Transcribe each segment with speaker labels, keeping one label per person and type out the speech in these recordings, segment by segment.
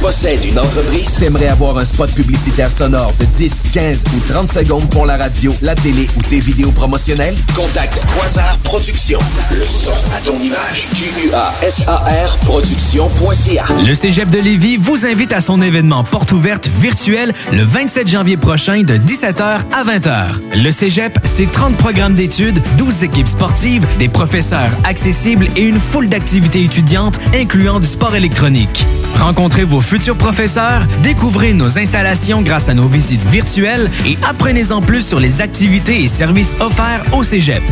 Speaker 1: Possèdes une entreprise?
Speaker 2: T'aimerais avoir un spot publicitaire sonore de 10, 15 ou 30 secondes pour la radio, la télé ou tes vidéos promotionnelles?
Speaker 1: Contacte Quasar Productions. Le son à ton image. Q-U-A-S-A-R Productions.ca.
Speaker 3: Le Cégep de Lévis vous invite à son événement porte ouverte virtuel le 27 janvier prochain de 17h à 20h. Le Cégep, c'est 30 programmes d'études, 12 équipes sportives, des professeurs accessibles et une foule d'activités étudiantes incluant du sport électronique. Rencontrez vos futurs professeurs, découvrez nos installations grâce à nos visites virtuelles et apprenez-en plus sur les activités et services offerts au Cégep.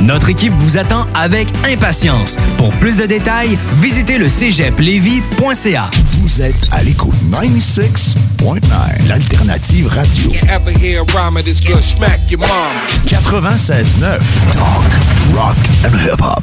Speaker 3: Notre équipe vous attend avec impatience. Pour plus de détails, visitez le cégeplevy.ca.
Speaker 4: Vous êtes à l'écoute 96.9, l'alternative radio. 96.9, talk, rock and hip-hop.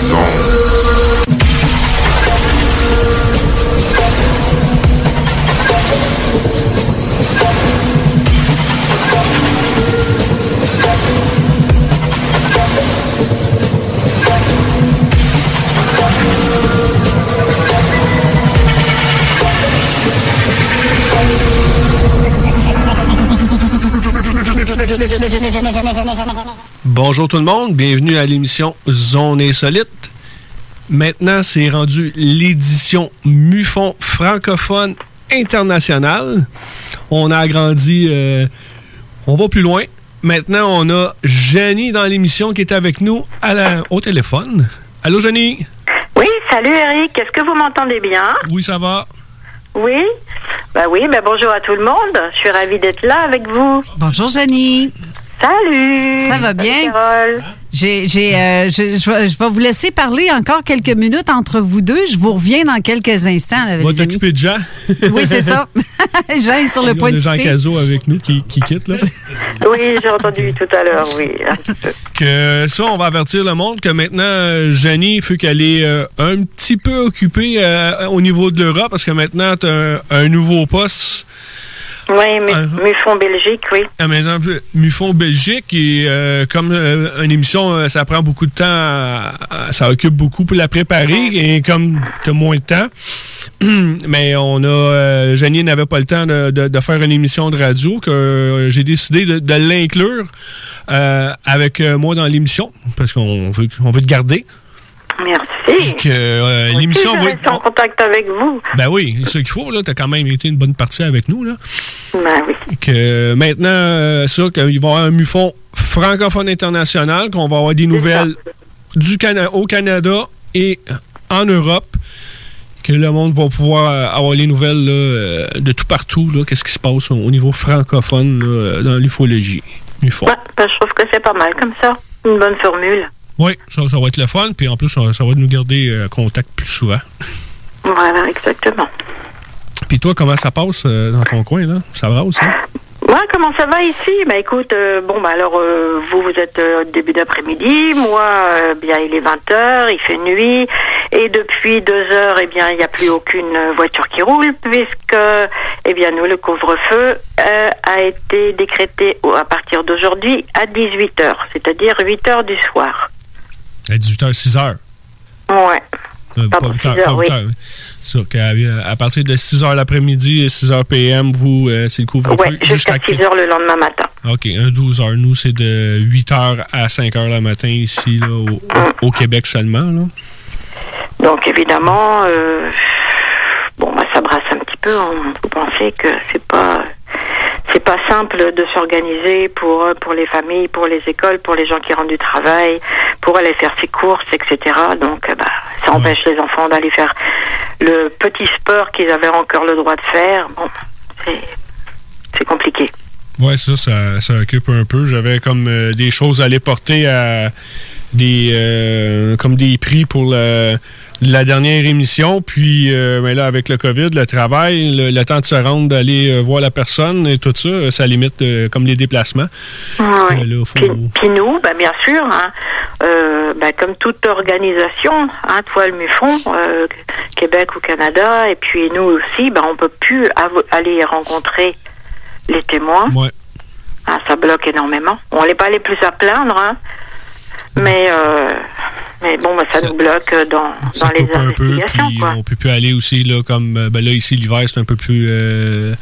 Speaker 5: Bonjour tout le monde, bienvenue à l'émission Zone Insolite. Maintenant, c'est rendu l'édition MUFON francophone internationale. On a agrandi, euh, on va plus loin. Maintenant, on a Jenny dans l'émission qui est avec nous à la- au téléphone. Allô, Jenny?
Speaker 6: Oui, salut Eric. Est-ce que vous m'entendez bien?
Speaker 5: Oui, ça va.
Speaker 6: Oui? Ben oui, ben bonjour à tout le monde. Je suis ravie d'être là avec vous.
Speaker 7: Bonjour, Jenny.
Speaker 6: Salut.
Speaker 7: Ça va
Speaker 6: Salut,
Speaker 7: bien?
Speaker 6: Carole.
Speaker 7: J'ai, j'ai, euh, je, je vais- je vais vous laisser parler encore quelques minutes entre vous deux. Je vous reviens dans quelques instants. là,
Speaker 5: On va t'occuper de Jean.
Speaker 7: Oui, c'est ça. Jean est sur le point de
Speaker 5: Jean. Cazot avec nous qui, qui quitte, là.
Speaker 6: Oui, j'ai entendu tout à l'heure, oui.
Speaker 5: que ça, on va avertir le monde que maintenant, euh, Jenny, il faut qu'elle est euh, un petit peu occupée euh, au niveau de l'Europe parce que maintenant, tu as un, un nouveau poste
Speaker 6: Oui, Mu- Mufon Belgique, oui.
Speaker 5: Ah, maintenant, Mufon Belgique, et euh, comme euh, une émission, euh, ça prend beaucoup de temps, à- à- ça occupe beaucoup pour la préparer, et comme tu as moins de temps, mais on a, euh, n'avait pas le temps de, de- de faire une émission de radio, que euh, j'ai décidé de, de l'inclure avec moi dans l'émission, parce qu'on veut, on veut te garder.
Speaker 6: Merci.
Speaker 5: Que, euh, l'émission
Speaker 6: Si, je
Speaker 5: va
Speaker 6: reste en contact avec vous.
Speaker 5: Ben oui, c'est ce qu'il faut, là. T'as quand même été une bonne partie avec nous, là.
Speaker 6: Ben oui.
Speaker 5: Que maintenant, euh, ça, qu'il va y avoir un MUFON francophone international, qu'on va avoir des nouvelles du Cana- au Canada et en Europe, que le monde va pouvoir euh, avoir les nouvelles là, euh, de tout partout, là, qu'est-ce qui se passe au, au niveau francophone là, dans l'ufologie.
Speaker 6: Ouais, ben, je trouve que c'est pas mal comme ça. Une bonne formule.
Speaker 5: Oui, ça, ça va être le fun, puis en plus, ça, ça va nous garder euh, contact plus souvent.
Speaker 6: Voilà, exactement.
Speaker 5: Puis toi, comment ça passe euh, dans ton coin, là? Ça va aussi?
Speaker 6: Ouais, comment ça va ici? Bah écoute, euh, bon bah alors euh, vous vous êtes euh, début d'après-midi, moi bien il est 20h, il fait nuit et depuis deux heures eh bien il n'y a plus aucune voiture qui roule puisque eh bien nous le couvre-feu a été décrété à partir d'aujourd'hui à 18h, c'est-à-dire 8h du soir.
Speaker 5: À 18h, 6h.
Speaker 6: Ouais.
Speaker 5: Euh, pas 8 heures,
Speaker 6: 6 heures,
Speaker 5: pas
Speaker 6: oui.
Speaker 5: 8 heures, oui. Ça, qu'à à partir de 6 h l'après-midi et 6 h PM, vous, euh, c'est le couvre-feu
Speaker 6: Ouais, jusqu'à 6 heures le lendemain matin.
Speaker 5: OK, un 12 h Nous, c'est de 8 h à 5 h le matin ici, là, au, Québec seulement. Là.
Speaker 6: Donc évidemment, euh, bon, bah, ça brasse un petit peu. On peut penser que c'est pas, c'est pas simple de s'organiser pour pour les familles, pour les écoles, pour les gens qui rentrent du travail, pour aller faire ses courses, etc. Donc, euh, bah, ça empêche les enfants d'aller faire le petit sport qu'ils avaient encore le droit de faire. Bon, c'est c'est compliqué.
Speaker 5: Ouais, ça, ça, ça occupe un peu. J'avais comme euh, des choses à aller porter à des euh, comme des prix pour la, la dernière émission. Puis euh, ben là, avec le COVID, le travail, le, le temps de se rendre, d'aller euh, voir la personne et tout ça, ça limite euh, comme les déplacements.
Speaker 6: Ouais.
Speaker 5: Euh, là, faut-
Speaker 6: Puis, puis nous, bah, bien sûr, hein, bah, comme toute organisation, hein, toi le MUFON, euh, Québec ou Canada, et puis nous aussi, bah, on peut plus aller rencontrer les témoins.
Speaker 5: Ouais.
Speaker 6: Ah, ça bloque énormément. On n'est pas les plus à plaindre, hein, mais, euh, mais bon, bah, ça, nous bloque dans,
Speaker 5: ça
Speaker 6: dans les
Speaker 5: coupe un peu,
Speaker 6: investigations.
Speaker 5: puis
Speaker 6: quoi.
Speaker 5: on peut plus aller aussi là comme euh, ben là ici l'hiver c'est un peu plus euh,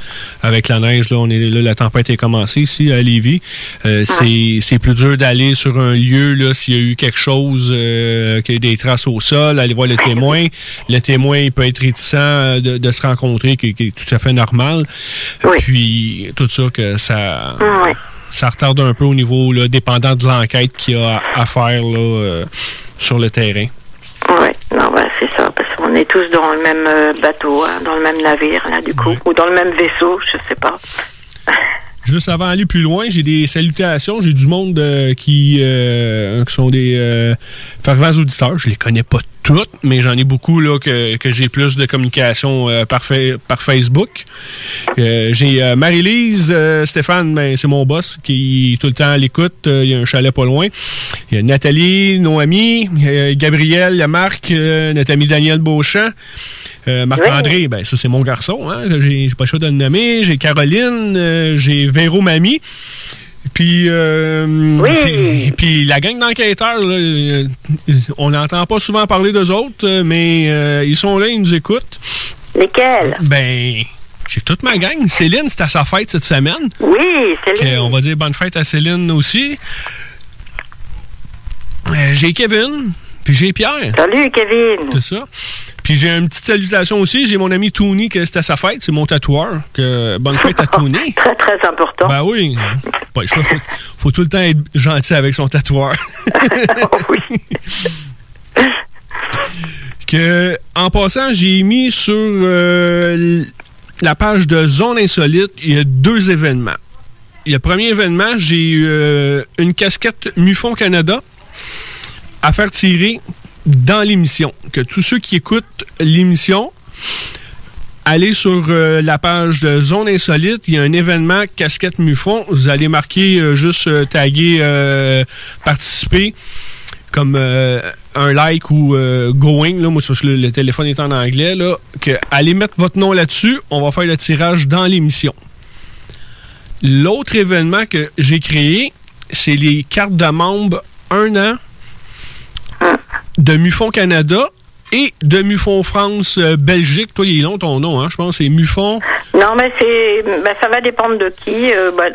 Speaker 5: avec la neige là on est là la tempête est commencée ici à Lévis Euh, c'est c'est plus dur d'aller sur un lieu là s'il y a eu quelque chose euh, qu'il y a des traces au sol aller voir le témoin le témoin il peut être réticent euh, de, de se rencontrer qui, qui est tout à fait normal puis tout ça que ça
Speaker 6: Ouais.
Speaker 5: Ça retarde un peu au niveau là, dépendant de l'enquête qu'il y a à, à faire là, euh, sur le terrain
Speaker 6: Ouais, non, bah, c'est ça, parce qu'on est tous dans le même euh, bateau, hein, dans le même navire, là, du coup, ou dans le même vaisseau, je sais pas.
Speaker 5: Juste avant d'aller plus loin, j'ai des salutations. J'ai du monde euh, qui, euh, qui sont des euh, fervents auditeurs. Je les connais pas toutes, mais j'en ai beaucoup là que, que j'ai plus de communication par, par Facebook. J'ai Marie-Lise, Stéphane, ben, c'est mon boss qui est tout le temps à l'écoute. Il y a un chalet pas loin. Il y a Nathalie, Noémie, euh, Gabriel, il y a Marc, euh, notre ami Daniel Beauchamp. Euh, Marc-André, ben ça c'est mon garçon, hein, j'ai pas le choix de le nommer. J'ai Caroline, euh, j'ai Véro Mamie. Puis, euh, puis, puis la gang d'enquêteurs, on n'entend pas souvent parler d'eux autres, mais ils sont là, ils nous écoutent.
Speaker 6: Lesquels?
Speaker 5: Ben, j'ai toute ma gang. Céline, c'est à sa fête cette semaine.
Speaker 6: Oui, Céline.
Speaker 5: Que on va dire bonne fête à Céline aussi. J'ai Kevin, puis j'ai Pierre.
Speaker 6: Salut, Kevin.
Speaker 5: C'est ça. Puis j'ai une petite salutation aussi. J'ai mon ami Tony, que à sa fête. C'est mon tatoueur. Que, bonne fête à Tony.
Speaker 6: très, très important.
Speaker 5: Ben oui. Pas le choix. Faut, faut tout le temps être gentil avec son tatoueur. que, en passant, j'ai mis sur euh, la page de Zone Insolite, il y a deux événements. Le premier événement, j'ai euh, une casquette Mufon Canada à faire tirer dans l'émission. Que tous ceux qui écoutent l'émission, allez sur euh, la page de Zone Insolite. Il y a un événement casquette Mufon. Vous allez marquer euh, juste euh, taguer euh, participer comme un like ou going. Là, moi, parce que le, le téléphone est en anglais. Là, que allez mettre votre nom là-dessus. On va faire le tirage dans l'émission. L'autre événement que j'ai créé, c'est les cartes de membres un an de Mufon Canada et de Mufon France euh, Belgique. Toi, il est long ton nom, hein? Je pense c'est Mufon.
Speaker 6: Non, mais c'est, ben, ça va dépendre de qui. Euh, ben,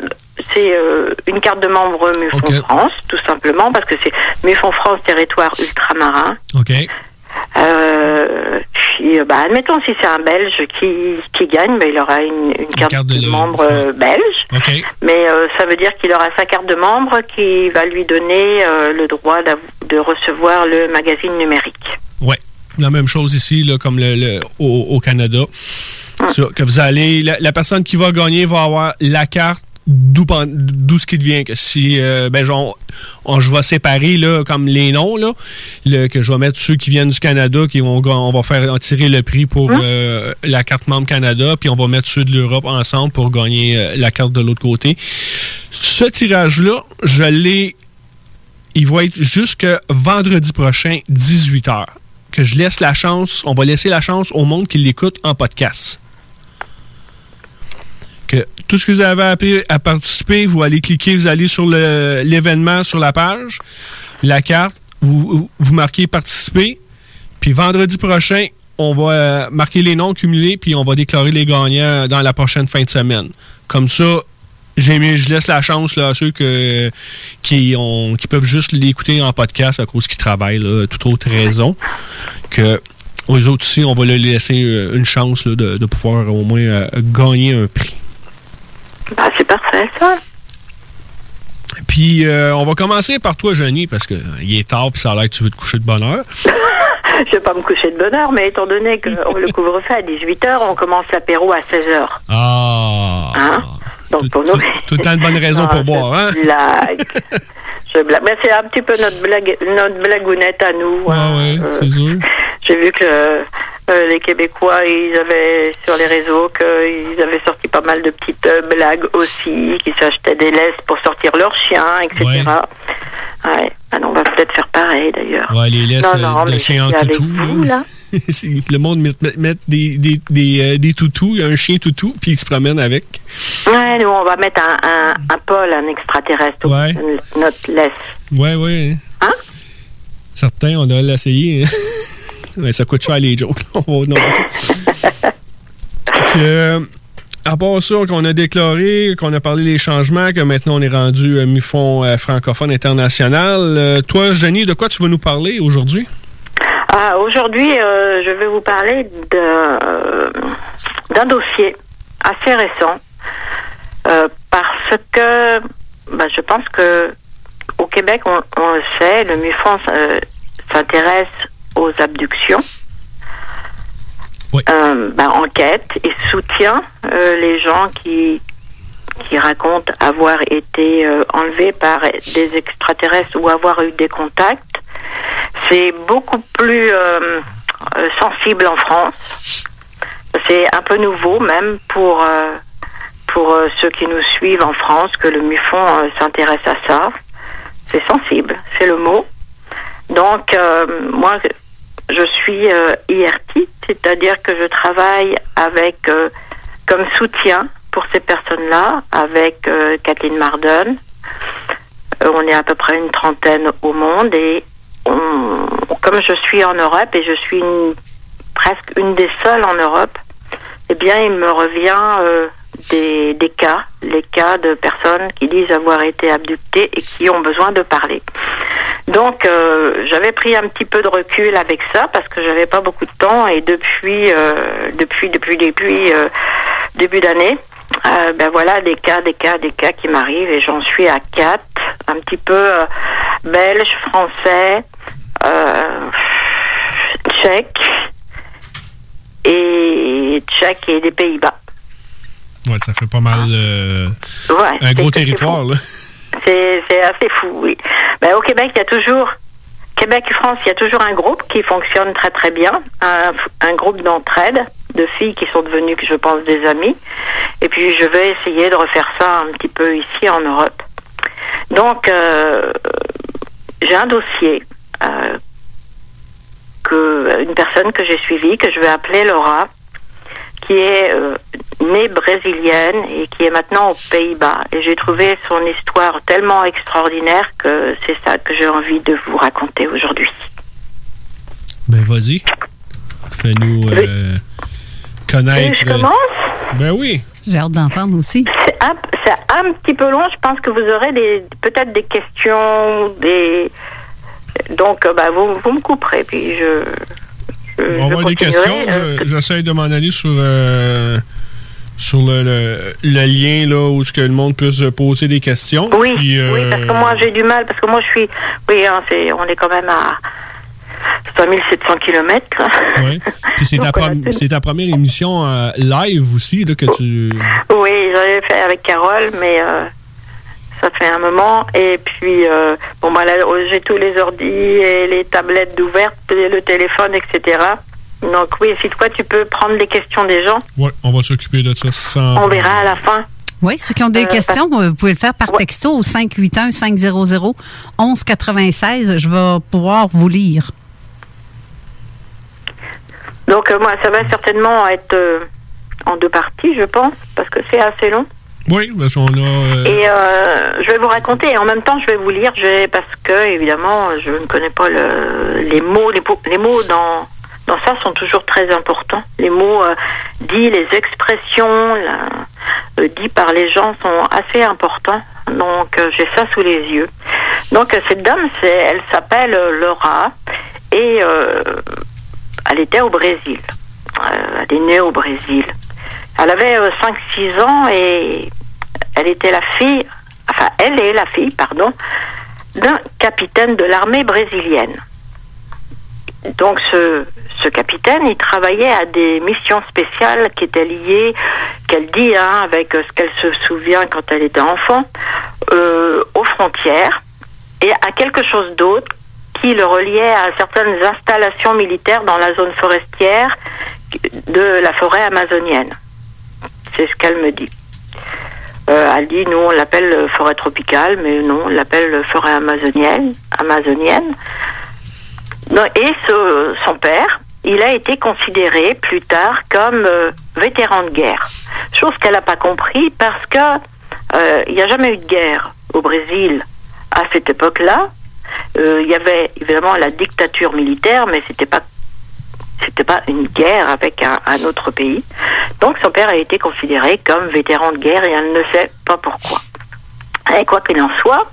Speaker 6: c'est euh, une carte de membre MUFON France, tout simplement, parce que c'est MUFON France territoire ultramarin.
Speaker 5: OK.
Speaker 6: Euh, puis, euh, bah, admettons, si c'est un Belge qui, qui gagne, ben, il aura une, une carte, de, membre euh, belge. Mais euh, ça veut dire qu'il aura sa carte de membre qui va lui donner euh, le droit de recevoir le magazine numérique.
Speaker 5: Ouais. La même chose ici, là, comme le, le- au, au Canada. Ça, que vous allez, la, la personne qui va gagner va avoir la carte d'où ce qui devient. Que si, euh, ben, genre, on- je vais séparer, là, comme les noms, là, le- que je vais mettre ceux qui viennent du Canada, qui vont, on va faire en tirer le prix pour euh, la carte membre Canada, puis on va mettre ceux de l'Europe ensemble pour gagner euh, la carte de l'autre côté. Ce tirage-là, je l'ai il va être jusque vendredi prochain, 18h. Que je laisse la chance, on va laisser la chance au monde qui l'écoute en podcast. Que tout ce que vous avez à, à participer, vous allez cliquer, vous allez sur l'événement sur la page, la carte, vous, vous- marquez participer, puis vendredi prochain, on va euh, marquer les noms cumulés, puis on va déclarer les gagnants dans la prochaine fin de semaine. Comme ça, j'ai je laisse la chance là, à ceux qui, ont, qui peuvent juste l'écouter en podcast à cause qu'ils travaillent, toute autre raison. Que aux autres aussi, on va leur laisser euh, une chance de pouvoir au moins euh, gagner un prix.
Speaker 6: Bah, c'est parfait, ça.
Speaker 5: Puis euh, on va commencer par toi, Jenny, parce que euh, est tard puis ça a l'air que tu veux te coucher de bonne heure.
Speaker 6: Je vais pas me coucher de bonne heure, mais étant donné que on le couvre-feu à 18h, on commence l'apéro à 16h.
Speaker 5: Ah!
Speaker 6: Hein? Donc pour nous...
Speaker 5: Tout le temps de bonnes raisons pour boire, hein?
Speaker 6: blague. blague. Mais c'est un petit peu notre blague, notre blagounette à nous. hein.
Speaker 5: ouais,
Speaker 6: Euh,
Speaker 5: c'est sûr.
Speaker 6: J'ai vu que euh, les Québécois, ils avaient sur les réseaux qu'ils avaient sorti pas mal de petites euh, blagues aussi, qu'ils s'achetaient des laisses pour sortir leurs chiens, etc. Ouais. Ah non, on va peut-être faire pareil d'ailleurs.
Speaker 5: Ouais, les laisses
Speaker 6: Non, non, mais
Speaker 5: chien en toutou.
Speaker 6: vous, là.
Speaker 5: Le monde met, des, des, des, euh, des toutous, il y a un chien toutou, puis il se promène avec.
Speaker 6: Ouais, nous, on va mettre un, un, un pôle, un extraterrestre,
Speaker 5: Ouais.
Speaker 6: notre laisse.
Speaker 5: Ouais, ouais.
Speaker 6: Hein?
Speaker 5: Certains, on a l'essayé. ouais, ça coûte cher les jokes. On va- euh, à part ça, qu'on a déclaré, qu'on a parlé des changements, que maintenant on est rendu euh, MUFON euh, francophone international. euh, toi, Jenny, de quoi tu vas nous parler aujourd'hui?
Speaker 6: Ah, aujourd'hui, euh, je vais vous parler d'un dossier assez récent euh, parce que bah, je pense que au Québec, on, on le sait, le MUFON euh, s'intéresse aux abductions. Bah, enquête et soutient les gens qui qui racontent avoir été enlevés par des extraterrestres ou avoir eu des contacts. C'est beaucoup plus euh, euh, sensible en France. C'est un peu nouveau même pour euh, pour ceux qui nous suivent en France que le MUFON s'intéresse à ça. C'est sensible, c'est le mot. Donc moi je suis IRT, c'est-à-dire que je travaille avec comme soutien pour ces personnes-là avec Kathleen Marden. On est à peu près une trentaine au monde et comme je suis en Europe et je suis une- presque une des seules en Europe, eh bien, il me revient euh, des, des cas, les cas de personnes qui disent avoir été abductées et qui ont besoin de parler. Donc, euh, j'avais pris un petit peu de recul avec ça parce que j'avais pas beaucoup de temps et depuis, euh, depuis, depuis, depuis euh, début d'année, euh, ben voilà des cas, des cas, des cas qui m'arrivent et j'en suis à quatre, un petit peu euh, belge, français, euh, tchèque et tchèque et des Pays-Bas.
Speaker 5: Ouais, ça fait pas mal.
Speaker 6: Ouais,
Speaker 5: un gros territoire, là.
Speaker 6: C'est c'est assez fou, oui. Ben, au Québec, il y a toujours, Québec et France, il y a toujours un groupe qui fonctionne très très bien, un, un groupe d'entraide de filles qui sont devenues, je pense, des amies. Et puis, je vais essayer de refaire ça un petit peu ici en Europe. Donc, euh, j'ai un dossier euh, que une personne que j'ai suivie, que je vais appeler Laura, qui est euh, née brésilienne et qui est maintenant aux Pays-Bas. Et j'ai trouvé son histoire tellement extraordinaire que c'est ça que j'ai envie de vous raconter aujourd'hui.
Speaker 5: Ben, vas-y. Fais-nous connaître.
Speaker 6: Je commence?
Speaker 5: Ben oui.
Speaker 7: J'ai hâte d'entendre aussi.
Speaker 6: C'est un, c'est un petit peu long. Je pense que vous aurez des, peut-être des questions, des. Donc, euh, bah, vous, vous me couperez, puis je. je-
Speaker 5: On va des questions.
Speaker 6: Euh,
Speaker 5: Je- J'essaie de m'en aller sur, euh, sur le, le- le lien là, où ce que le monde puisse poser des questions.
Speaker 6: Oui,
Speaker 5: Puis, euh,
Speaker 6: oui, parce que moi j'ai du mal, parce que moi je suis, oui, hein, c'est, on est quand même à 5700 kilomètres.
Speaker 5: ouais. Puis c'est ta, première émission euh, live aussi là, que tu.
Speaker 6: Oui, j'avais fait avec Carole, mais euh, ça fait un moment. Et puis, euh, bon, bah, là, j'ai tous les ordis et les tablettes d'ouvertes, et le téléphone, etc. Donc oui, si toi tu peux prendre les questions des gens,
Speaker 5: Ouais, on va s'occuper de ça sans.
Speaker 6: on verra à la fin.
Speaker 7: Oui, ceux qui ont des
Speaker 6: Euh,
Speaker 7: questions, vous pouvez le faire par texto au 581-500-1196. Je vais pouvoir vous lire.
Speaker 6: Donc euh, moi, ça va certainement être euh, en deux parties, je pense, parce que c'est assez long.
Speaker 5: Oui, parce qu'on a. euh,
Speaker 6: Et euh, je vais vous raconter et en même temps je vais vous lire je vais, parce que évidemment je ne connais pas le, les mots les, mots dans dans ça sont toujours très importants les mots euh, dits les expressions la- dits par les gens sont assez importants donc j'ai ça sous les yeux donc cette dame elle s'appelle Laura et euh, elle était au Brésil Euh, elle est née au Brésil elle avait 5-6 ans et elle était la fille, enfin, elle est la fille, pardon, d'un capitaine de l'armée brésilienne. Donc, ce, ce capitaine, il travaillait à des missions spéciales qui étaient liées, qu'elle dit, hein, avec ce qu'elle se souvient quand elle était enfant, euh, aux frontières et à quelque chose d'autre qui le reliait à certaines installations militaires dans la zone forestière de la forêt amazonienne. C'est ce qu'elle me dit. Euh, elle dit, nous on l'appelle euh, forêt tropicale, mais non, on l'appelle euh, forêt amazonienne. amazonienne. Et ce- son père, il a été considéré plus tard comme euh, vétéran de guerre. Chose qu'elle n'a pas compris parce que euh, il n'y a jamais eu de guerre au Brésil à cette époque-là. Euh, Il y avait évidemment la dictature militaire, mais c'était pas c'était pas une guerre avec un, autre pays. Donc son père a été considéré comme vétéran de guerre et elle ne sait pas pourquoi. Et quoi qu'il en soit,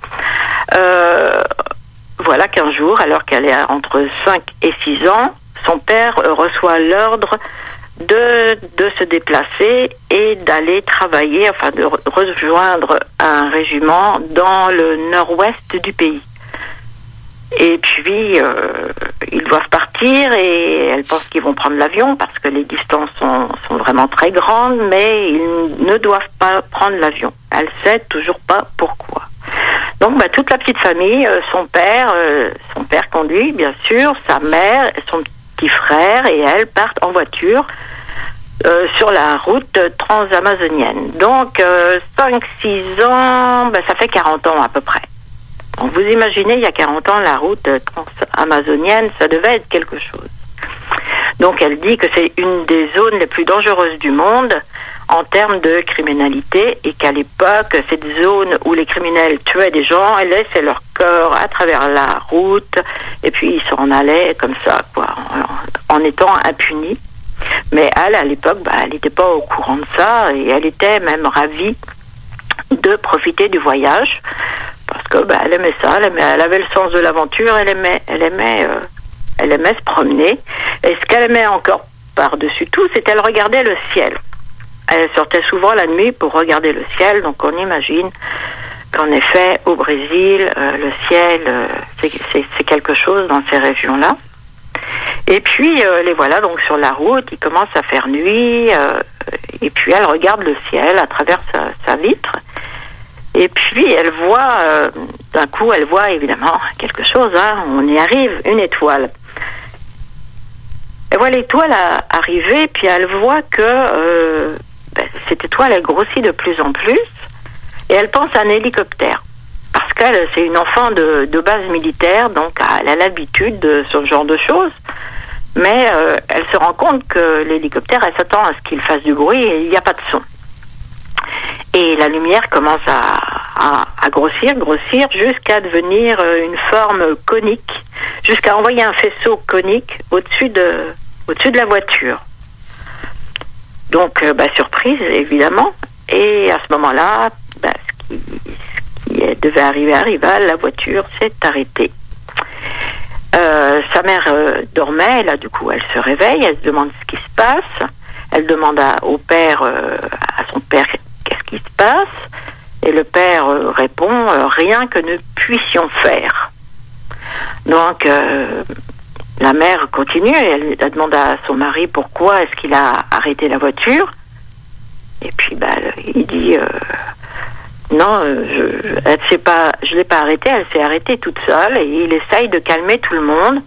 Speaker 6: euh, voilà qu'un jour, alors qu'elle est entre 5 et 6 ans, son père reçoit l'ordre de, de se déplacer et d'aller travailler, enfin de re- rejoindre un régiment dans le nord-ouest du pays. Et puis, euh, ils doivent partir et elle pense qu'ils vont prendre l'avion parce que les distances sont, sont vraiment très grandes, mais ils ne doivent pas prendre l'avion. Elle sait toujours pas pourquoi. Donc, bah, toute la petite famille, euh, son père, euh, son père conduit, bien sûr, sa mère, son petit frère et elle partent en voiture euh, sur la route transamazonienne. Donc, euh, 5-6 ans, bah, ça fait 40 ans à peu près. Donc, vous imaginez, il y a 40 ans, la route transamazonienne, ça devait être quelque chose. Donc, elle dit que c'est une des zones les plus dangereuses du monde en termes de criminalité et qu'à l'époque, cette zone où les criminels tuaient des gens, elles laissaient leur corps à travers la route et puis ils s'en allaient comme ça, quoi, en, en étant impunis. Mais elle, à l'époque, bah, elle n'était pas au courant de ça et elle était même ravie de profiter du voyage parce que bah, elle aimait ça, elle, avait le sens de l'aventure, elle aimait, elle aimait, euh, elle aimait se promener. Et ce qu'elle aimait encore par-dessus tout, c'est qu'elle regardait le ciel. Elle sortait souvent la nuit pour regarder le ciel, donc on imagine qu'en effet, au Brésil, euh, le ciel, euh, c'est- quelque chose dans ces régions-là. Et puis, euh, les voilà donc sur la route, il commence à faire nuit, et puis elle regarde le ciel à travers sa vitre. Et puis elle voit, euh, d'un coup, elle voit évidemment quelque chose, hein, on y arrive, une étoile. Elle voit l'étoile arriver, puis elle voit que euh, ben, cette étoile, elle grossit de plus en plus, et elle pense à un hélicoptère. Parce qu'elle, c'est une enfant de, de base militaire, donc elle a l'habitude de ce genre de choses. Mais euh, elle se rend compte que l'hélicoptère, elle s'attend à ce qu'il fasse du bruit et il n'y a pas de son. Et la lumière commence à, grossir, grossir, jusqu'à devenir euh, une forme conique, jusqu'à envoyer un faisceau conique au-dessus de, au-dessus de la voiture. Donc, euh, bah, surprise, évidemment. Et à ce moment-là, bah, ce qui, devait arriver arriva, la voiture s'est arrêtée. Euh, sa mère dormait, là du coup elle se réveille, elle se demande ce qui se passe, elle demande à- au père, à son père qui se passe, et le père euh, répond euh, rien que nous puissions faire. Donc euh, la mère continue, et elle, demande à son mari pourquoi est-ce qu'il a arrêté la voiture, et puis bah, il dit non, je, elle s'est pas, je l'ai pas arrêtée, elle s'est arrêtée toute seule et il essaye de calmer tout le monde.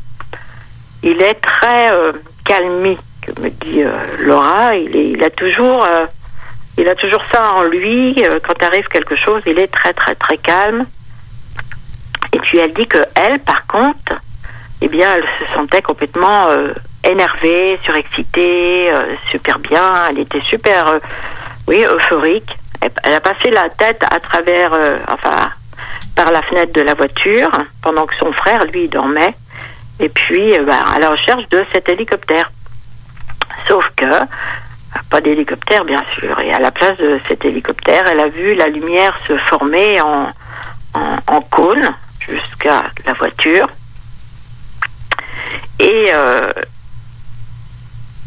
Speaker 6: Il est très euh, calmi, que me dit Laura. Il, est, il a toujours, il a toujours ça en lui. euh, quand arrive quelque chose, il est très très très calme. Et puis elle dit que elle, par contre, eh bien, elle se sentait complètement euh, énervée, surexcitée, euh, super bien. Elle était super, oui, euphorique. Elle, elle a passé la tête à travers, enfin, par la fenêtre de la voiture, pendant que son frère, lui, dormait. Et puis, ben, à la recherche de cet hélicoptère. Sauf que, pas d'hélicoptère, bien sûr. Et à la place de cet hélicoptère, elle a vu la lumière se former en, en, cône jusqu'à la voiture. Et euh,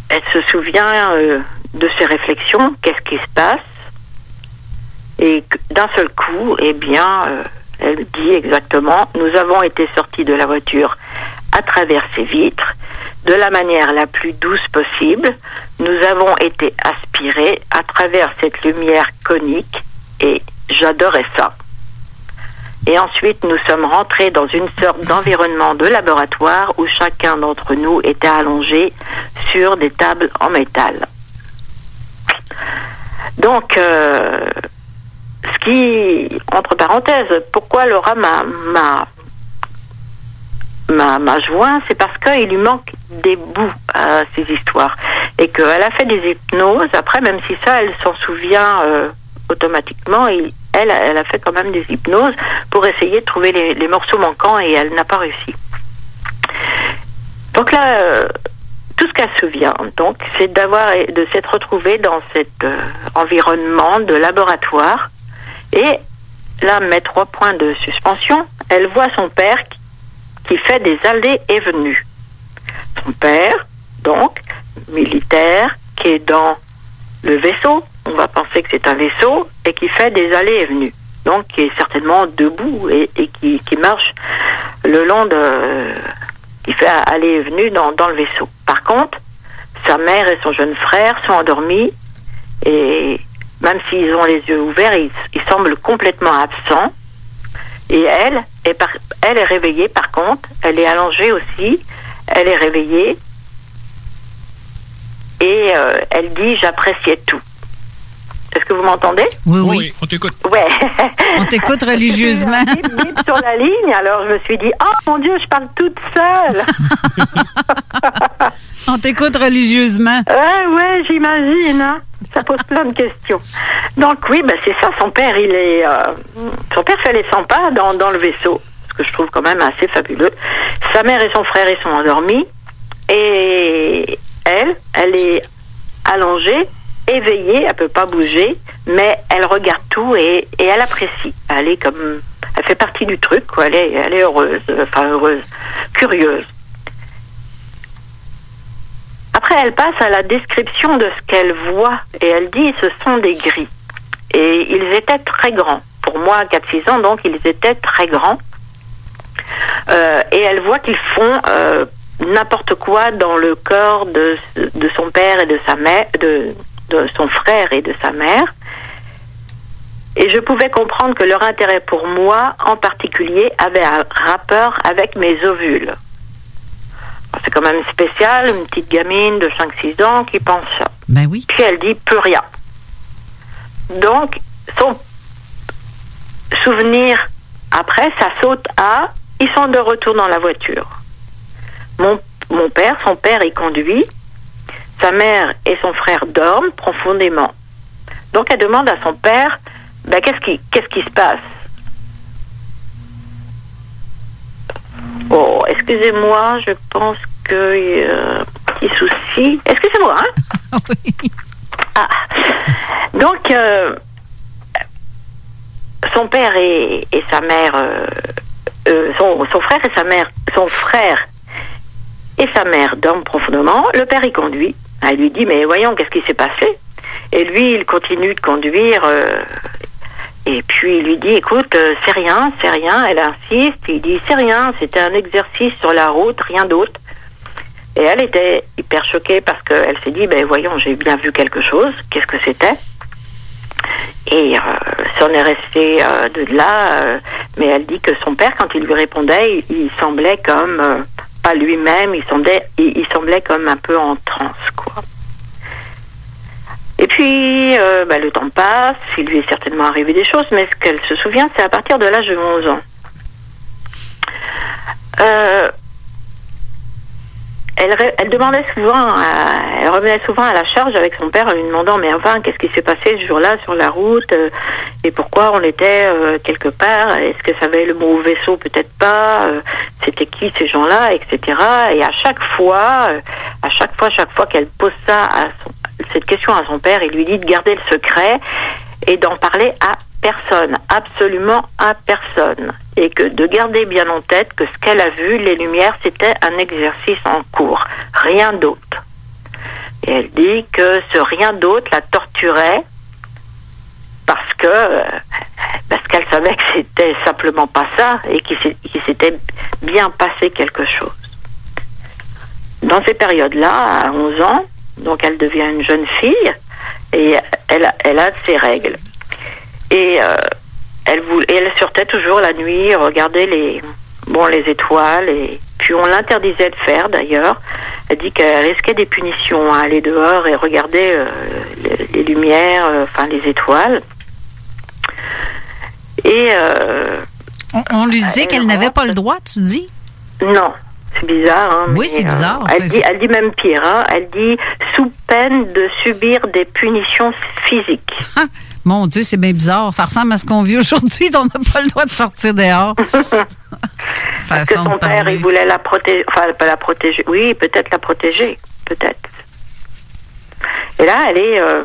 Speaker 6: elle se souvient euh, de ses réflexions, qu'est-ce qui se passe? Et d'un seul coup, eh bien, euh, elle dit exactement, nous avons été sortis de la voiture à travers ses vitres, de la manière la plus douce possible. Nous avons été aspirés à travers cette lumière conique et j'adorais ça. Et ensuite, nous sommes rentrés dans une sorte d'environnement de laboratoire où chacun d'entre nous était allongé sur des tables en métal. Donc, euh, ce qui, entre parenthèses, pourquoi Laura m'a m'a m'a joint, c'est parce qu'il lui manque des bouts à ces histoires et qu'elle a fait des hypnoses. Après, même si ça, elle s'en souvient euh, automatiquement, elle, a fait quand même des hypnoses pour essayer de trouver les, morceaux manquants et elle n'a pas réussi. Donc là, euh, tout ce qu'elle se souvient, donc, c'est d'avoir de s'être retrouvée dans cet euh, environnement de laboratoire. Et là, met trois points de suspension. Elle voit son père qui, fait des allées et venues. Son père, donc, militaire, qui est dans le vaisseau. On va penser que c'est un vaisseau et qui fait des allées et venues. Donc, qui est certainement debout et, qui marche le long de, qui fait aller et venue dans, dans le vaisseau. Par contre, sa mère et son jeune frère sont endormis et même s'ils ont les yeux ouverts, ils, ils semblent complètement absents. Et elle est, par- elle est réveillée par contre, elle est allongée aussi, elle est réveillée et euh, elle dit j'appréciais tout. Est-ce que vous m'entendez?
Speaker 7: Oui, oui.
Speaker 5: on t'écoute.
Speaker 6: Ouais.
Speaker 7: On t'écoute religieusement.
Speaker 6: Bip, bip sur la ligne, alors je me suis dit, oh mon Dieu, je parle toute seule.
Speaker 7: On t'écoute religieusement.
Speaker 6: Ouais, ouais, j'imagine. hein. Ça pose plein de questions. Donc oui, bah, c'est ça. Son père, il est, euh, son père fait les 100 pas dans, dans le vaisseau, que je trouve quand même assez fabuleux. Sa mère et son frère, ils sont endormis, et elle, elle est allongée, éveillée, elle peut pas bouger, mais elle regarde tout et, et elle apprécie. Elle est comme, elle fait partie du truc, quoi. Elle est, elle est heureuse, enfin heureuse, curieuse. Après, elle passe à la description de ce qu'elle voit et elle dit ce sont des gris. Et ils étaient très grands. Pour moi, 4-6 ans, donc, ils étaient très grands. Euh, et elle voit qu'ils font euh, n'importe quoi dans le corps de, de son père et de sa mère, de, de son frère et de sa mère. Et je pouvais comprendre que leur intérêt pour moi, en particulier, avait un rapport avec mes ovules. C'est quand même spécial, une petite gamine de 5-6 ans qui pense ça.
Speaker 7: Ben oui.
Speaker 6: Puis elle dit plus rien. Donc, son souvenir après, ça saute à ils sont de retour dans la voiture. Mon mon père, son père y conduit, sa mère et son frère dorment profondément. Donc elle demande à son père, ben, qu'est-ce qui, qu'est-ce qui se passe? Oh, excusez-moi, je pense qu'il y a un petit souci. Excusez-moi, hein? Ah. Donc, euh, son père et, et sa mère, euh, euh, son, son frère et sa mère, son frère et sa mère dorment profondément. Le père y conduit. Elle lui dit, mais voyons, qu'est-ce qui s'est passé? Et lui, il continue de conduire. euh, et puis il lui dit, écoute, euh, c'est rien, c'est rien. Elle insiste. Il dit, c'est rien, c'était un exercice sur la route, rien d'autre. Et elle était hyper choquée parce qu'elle s'est dit, ben voyons, j'ai bien vu quelque chose. Qu'est-ce que c'était? Et euh, est resté euh, de là. euh, mais elle dit que son père, quand il lui répondait, il, semblait comme euh, pas lui-même. Il semblait, il, semblait comme un peu en transe, quoi. Et puis, bah, le temps passe, il lui est certainement arrivé des choses, mais ce qu'elle se souvient, c'est à partir de l'âge de 11 ans. Elle, demandait souvent, elle revenait souvent à la charge avec son père en lui demandant, mais enfin, qu'est-ce qui s'est passé ce jour-là sur la route euh, et pourquoi on était euh, quelque part Est-ce que ça avait le mot vaisseau Peut-être pas. euh, C'était qui ces gens-là, etc. Et à chaque fois, à chaque fois, chaque fois qu'elle pose ça cette question à son père, il lui dit de garder le secret et d'en parler à personne, absolument à personne. Et que de garder bien en tête que ce qu'elle a vu, les lumières, c'était un exercice en cours, rien d'autre. Et elle dit que ce rien d'autre la torturait parce euh, qu'elle savait que c'était simplement pas ça et qu'il s'était bien passé quelque chose. Dans ces périodes-là, à 11 ans, donc elle devient une jeune fille et elle a ses règles. Et euh, elle, voulait, et elle sortait toujours la nuit, regarder les, bon, les étoiles. Et puis on l'interdisait de faire d'ailleurs. Elle dit qu'elle risquait des punitions à aller dehors et regarder euh, les, les lumières, euh, enfin les étoiles. Et euh,
Speaker 7: On, on lui disait qu'elle n'avait pas le droit, tu dis?
Speaker 6: non, c'est bizarre. Hein,
Speaker 7: Oui, c'est bizarre,
Speaker 6: elle, dit, elle dit même pire. Hein, elle dit sous peine de subir des punitions physiques.
Speaker 7: Mon Dieu, c'est bien bizarre. Ça ressemble à ce qu'on vit aujourd'hui. On n'a pas le droit de sortir dehors.
Speaker 6: Parce que son père, il voulait la protéger, enfin pas la protéger, oui, peut-être la protéger, peut-être. Et là, elle est, euh,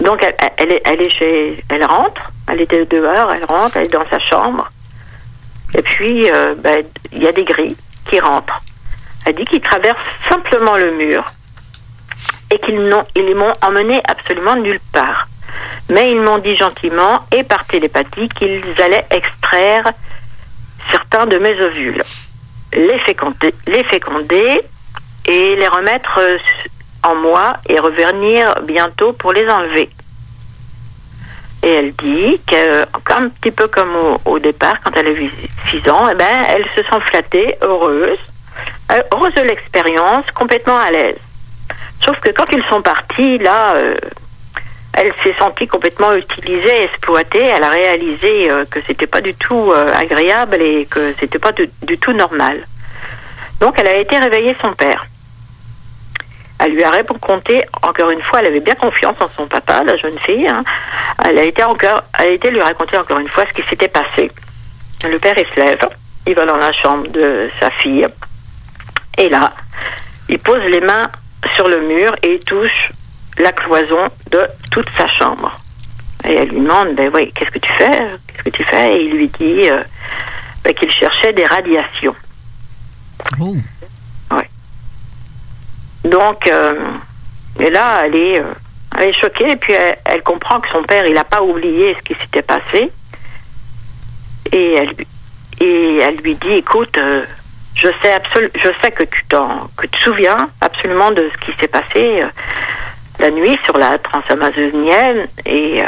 Speaker 6: donc elle, elle est, elle est chez, elle rentre, elle était dehors, elle rentre, elle est dans sa chambre, et puis euh, ben, il y a des grilles qui rentrent. Elle dit qu'ils traversent simplement le mur et qu'ils ils m'ont emmené absolument nulle part. Mais ils m'ont dit gentiment et par télépathie qu'ils allaient extraire certains de mes ovules, les féconder, les féconder et les remettre euh, en moi et revenir bientôt pour les enlever. Et elle dit que, un petit peu comme au, au départ, quand elle a eu 6 ans, eh ben, elle se sent flattée, heureuse, euh, heureuse de l'expérience, complètement à l'aise. Sauf que quand ils sont partis, là, euh, elle s'est sentie complètement utilisée, exploitée. Elle a réalisé euh, que c'était pas du tout euh, agréable et que c'était pas du, du tout normal. Donc, elle a été réveiller son père. Elle lui a raconté, encore une fois, elle avait bien confiance en son papa, la jeune fille. hein. Elle a été a été lui raconter encore une fois ce qui s'était passé. Le père, il se lève, il va dans la chambre de sa fille, et là, il pose les mains sur le mur et il touche la cloison de toute sa chambre. Et elle lui demande, ben oui, qu'est-ce que tu fais? Qu'est-ce que tu fais? Et il lui dit euh, ben, qu'il cherchait des radiations.
Speaker 7: Oh.
Speaker 6: Donc, euh, et là, elle est, euh, elle est choquée, et puis elle, comprend que son père, il n'a pas oublié ce qui s'était passé. Et elle, et elle lui dit, écoute, euh, je sais je sais que tu t'en, que tu te souviens absolument de ce qui s'est passé la nuit sur la transamazonienne, et,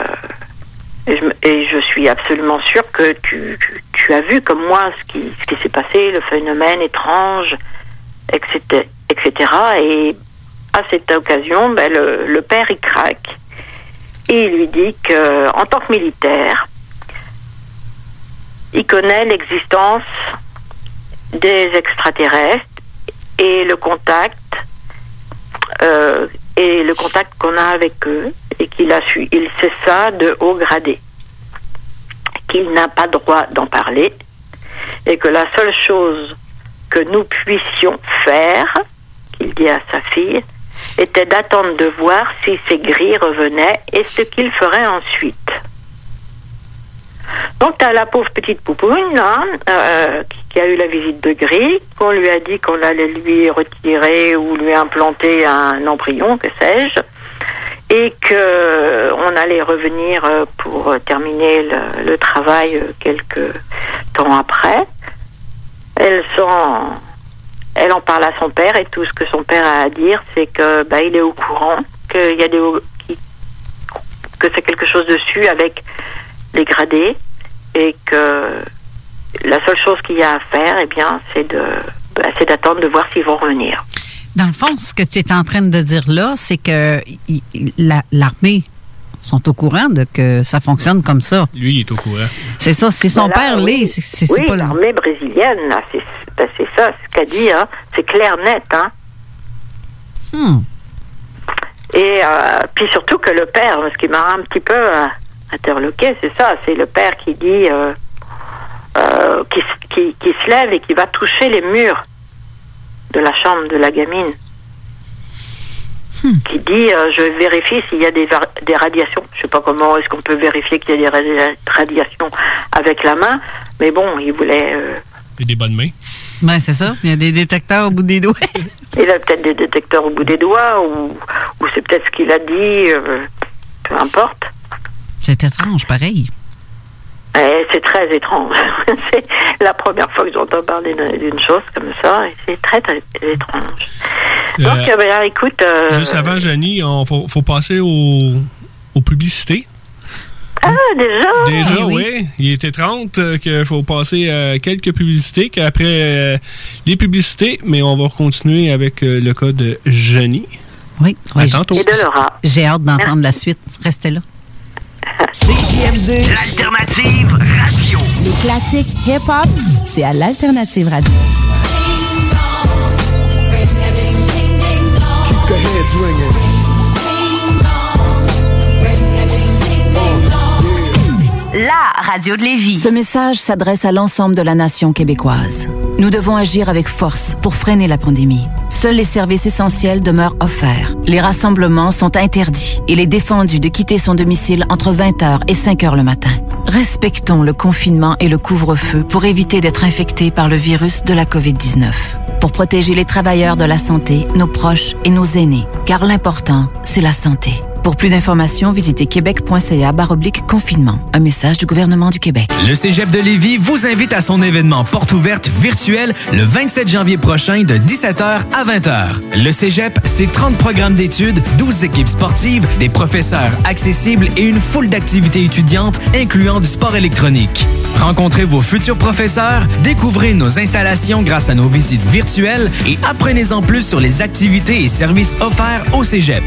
Speaker 6: et, je, je suis absolument sûre que tu, tu, tu as vu comme moi ce qui, ce qui s'est passé, le phénomène étrange, etc. etc. Et à cette occasion, ben, le, père il craque et il lui dit que en tant que militaire, il connaît l'existence des extraterrestres et le contact euh, et le contact qu'on a avec eux et qu'il a su, il sait ça de haut gradé, qu'il n'a pas droit d'en parler et que la seule chose que nous puissions faire, qu'il dit à sa fille, était d'attendre de voir si ces grilles revenaient et ce qu'il ferait ensuite. Donc, tu as la pauvre petite poupoune, euh, qui, a eu la visite de Gris, qu'on lui a dit qu'on allait lui retirer ou lui implanter un embryon, que sais-je, et que on allait revenir euh, pour terminer le, le travail euh, quelques temps après. Elle s'en, elle en parle à son père et tout ce que son père a à dire, c'est que bah, il est au courant qu'il y a des que c'est quelque chose dessus avec les gradés et que la seule chose qu'il y a à faire, eh bien, c'est de, bah, c'est d'attendre de voir s'ils vont revenir.
Speaker 7: Dans le fond, ce que tu es en train de dire là, c'est que l'armée sont au courant de que ça fonctionne comme ça.
Speaker 5: Lui, il est au courant.
Speaker 7: C'est ça, c'est son père,
Speaker 6: oui.
Speaker 7: C'est c'est- c'est
Speaker 6: oui,
Speaker 7: pas
Speaker 6: l'armée brésilienne, là, c'est ben, c'est ça, ce qu'a dit, hein. c'est clair net. Hein.
Speaker 7: Hmm.
Speaker 6: Et euh, puis surtout que le père, ce qui m'a un petit peu euh, interloqué, c'est ça, c'est le père qui dit, euh, euh, qui, qui se lève et qui va toucher les murs de la chambre de la gamine. Qui dit, euh, je vérifie s'il y a des, des radiations. Je sais pas comment est-ce qu'on peut vérifier qu'il y a des radia- radiations avec la main, mais bon, il voulait. euh,
Speaker 5: Et des bonnes mains.
Speaker 7: Ben, c'est ça. Il y a des détecteurs au bout des doigts.
Speaker 6: Il a peut-être des détecteurs au bout des doigts, ou, ou c'est peut-être ce qu'il a dit, euh, peu importe.
Speaker 7: C'est étrange, pareil.
Speaker 6: Et c'est très étrange. c'est la première fois que j'entends parler d'une d'une chose comme ça, c'est très, très étrange. Donc,
Speaker 5: Euh,
Speaker 6: euh, ben, écoute... euh,
Speaker 5: Juste avant, Janie, il faut, faut passer aux, aux publicités.
Speaker 6: Ah, déjà?
Speaker 5: Déjà, oui. Il était 30 euh, qu'il faut passer à quelques publicités, qu'après euh, les publicités, mais on va continuer avec euh, le cas de Janie.
Speaker 7: Oui.
Speaker 5: À
Speaker 7: oui,
Speaker 5: tantôt.
Speaker 6: Et de Laura.
Speaker 7: J'ai hâte d'entendre la suite. Restez là.
Speaker 8: CJMD, l'alternative radio.
Speaker 9: Les classiques hip-hop, c'est à l'Alternative Radio.
Speaker 8: Keep the heads ringing.
Speaker 10: La radio de Lévis. Ce message s'adresse à l'ensemble de la nation québécoise. Nous devons agir avec force pour freiner la pandémie. Seuls les services essentiels demeurent offerts. Les rassemblements sont interdits. Il est défendu de quitter son domicile entre 20h et 5h le matin. Respectons le confinement et le couvre-feu pour éviter d'être infectés par le virus de la COVID-19. Pour protéger les travailleurs de la santé, nos proches et nos aînés. Car l'important, c'est la santé. Pour plus d'informations, visitez québec.ca confinement. Un message du gouvernement du Québec.
Speaker 3: Le Cégep de Lévis vous invite à son événement porte ouverte le 27 janvier prochain de 17h à 20h. Le Cégep, c'est 30 programmes d'études, 12 équipes sportives, des professeurs accessibles et une foule d'activités étudiantes incluant du sport électronique. Rencontrez vos futurs professeurs, découvrez nos installations grâce à nos visites virtuelles et apprenez-en plus sur les activités et services offerts au Cégep.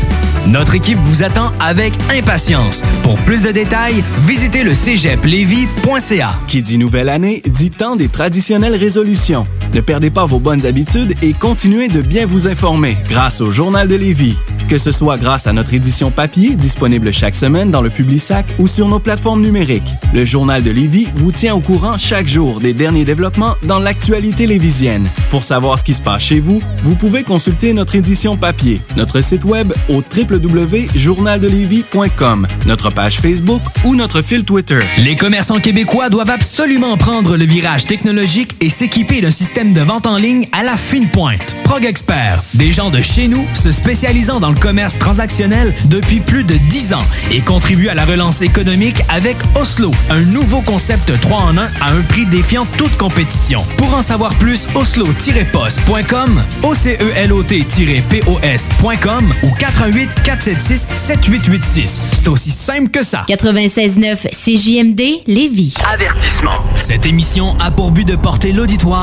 Speaker 3: Notre équipe vous attend avec impatience. Pour plus de détails, visitez le cégeplevy.ca.
Speaker 11: Qui dit nouvelle année, dit temps des traditionnelles résolutions. Ne perdez pas vos bonnes habitudes et continuez de bien vous informer grâce au Journal de Lévis. Que ce soit grâce à notre édition papier, disponible chaque semaine dans le Publisac ou sur nos plateformes numériques. Le Journal de Lévis vous tient au courant chaque jour des derniers développements dans l'actualité lévisienne. Pour savoir ce qui se passe chez vous, vous pouvez consulter notre édition papier, notre site web au www.journaldelévis.com, notre page Facebook ou notre fil Twitter.
Speaker 3: Les commerçants québécois doivent absolument prendre le virage technologique et s'équiper d'un système de vente en ligne à la fine pointe. Prog Expert, des gens de chez nous se spécialisant dans le commerce transactionnel depuis plus de 10 ans et contribuent à la relance économique avec Oslo, un nouveau concept 3 en 1 à un prix défiant toute compétition. Pour en savoir plus, oslo-post.com, OCELOT-POS.com ou 88 476 7886. C'est aussi simple que ça.
Speaker 9: 96.9 CJMD Lévis.
Speaker 8: Avertissement.
Speaker 3: Cette émission a pour but de porter l'auditoire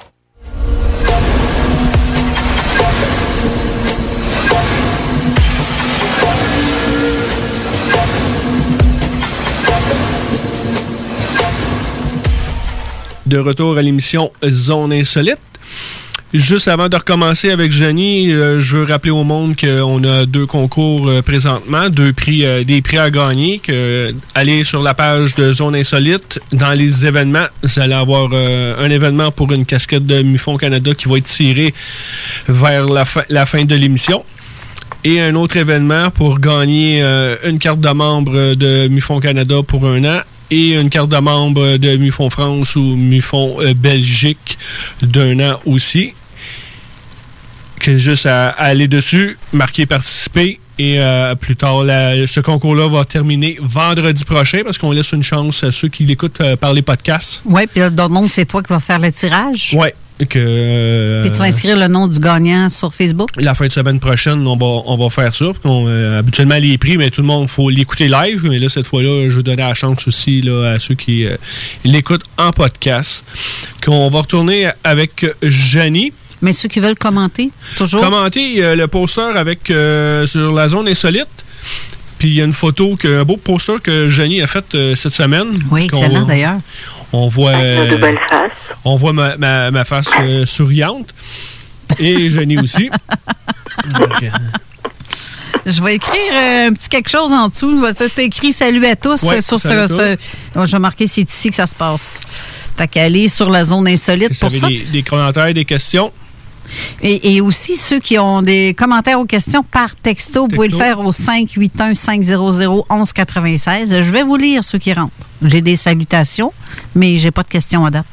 Speaker 5: De retour à l'émission Zone Insolite. Juste avant de recommencer avec Jenny, euh, je veux rappeler au monde qu'on a deux concours euh, présentement, euh, des prix à gagner. Allez sur la page de Zone Insolite. Dans les événements, vous allez avoir un événement pour une casquette de Mufon Canada qui va être tiré vers la, la fin de l'émission. Et un autre événement pour gagner une carte de membre de Mufon Canada pour un an et une carte de membre de Mufon France ou Mufon Belgique d'un an aussi que juste à, aller dessus, marquer participer. Et euh, plus tard, ce concours-là va terminer vendredi prochain parce qu'on laisse une chance à ceux qui l'écoutent euh, par les podcasts.
Speaker 7: Oui, puis donc, c'est toi qui vas faire le tirage?
Speaker 5: Oui. Que,
Speaker 7: puis tu vas inscrire le nom du gagnant sur Facebook?
Speaker 5: La fin de semaine prochaine, on va, on va faire ça. Euh, habituellement, les prix, mais tout le monde, il faut l'écouter live. Mais là, cette fois-là, je vais donner la chance aussi là, à ceux qui l'écoutent en podcast. Qu'on va retourner avec Jenny.
Speaker 7: Mais ceux qui veulent commenter, toujours?
Speaker 5: Commenter le poster avec euh, sur la zone insolite. Puis il y a une photo, que, un beau poster que Jenny a fait euh, cette semaine.
Speaker 7: Oui, excellent d'ailleurs.
Speaker 5: On voit.
Speaker 6: de belles faces.
Speaker 5: On voit ma, ma, face euh, souriante. Et Jenny aussi.
Speaker 7: Je vais écrire un petit quelque chose en dessous. Tu as écrit salut à tous sur ce. je vais marquer c'est ici que ça se passe. Fait qu'aller sur la zone insolite pour ça.
Speaker 5: Des, des commentaires, des questions?
Speaker 7: Et, aussi, ceux qui ont des commentaires ou questions par texto, vous pouvez le faire au 581-500-1196. Je vais vous lire ceux qui rentrent. J'ai des salutations, mais j'ai pas de questions à date.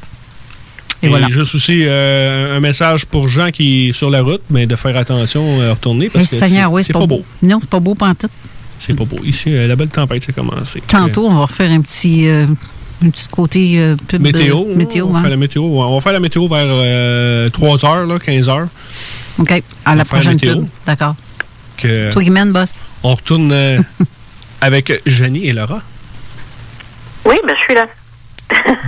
Speaker 5: Et, voilà. juste aussi euh, un message pour Jean qui est sur la route, mais de faire attention à retourner parce que c'est pas, beau.
Speaker 7: Non, c'est pas beau tout.
Speaker 5: C'est pas beau. Ici, euh, la belle tempête s'est commencée.
Speaker 7: Tantôt, on va refaire un petit euh, un petit côté euh,
Speaker 5: pub météo. météo on, va faire la météo on va faire la météo vers 3 h là, 15 h
Speaker 7: OK. À la prochaine pub. D'accord. Toi qui boss.
Speaker 5: On retourne euh, avec Jenny et Laura.
Speaker 6: Oui, ben, je suis là.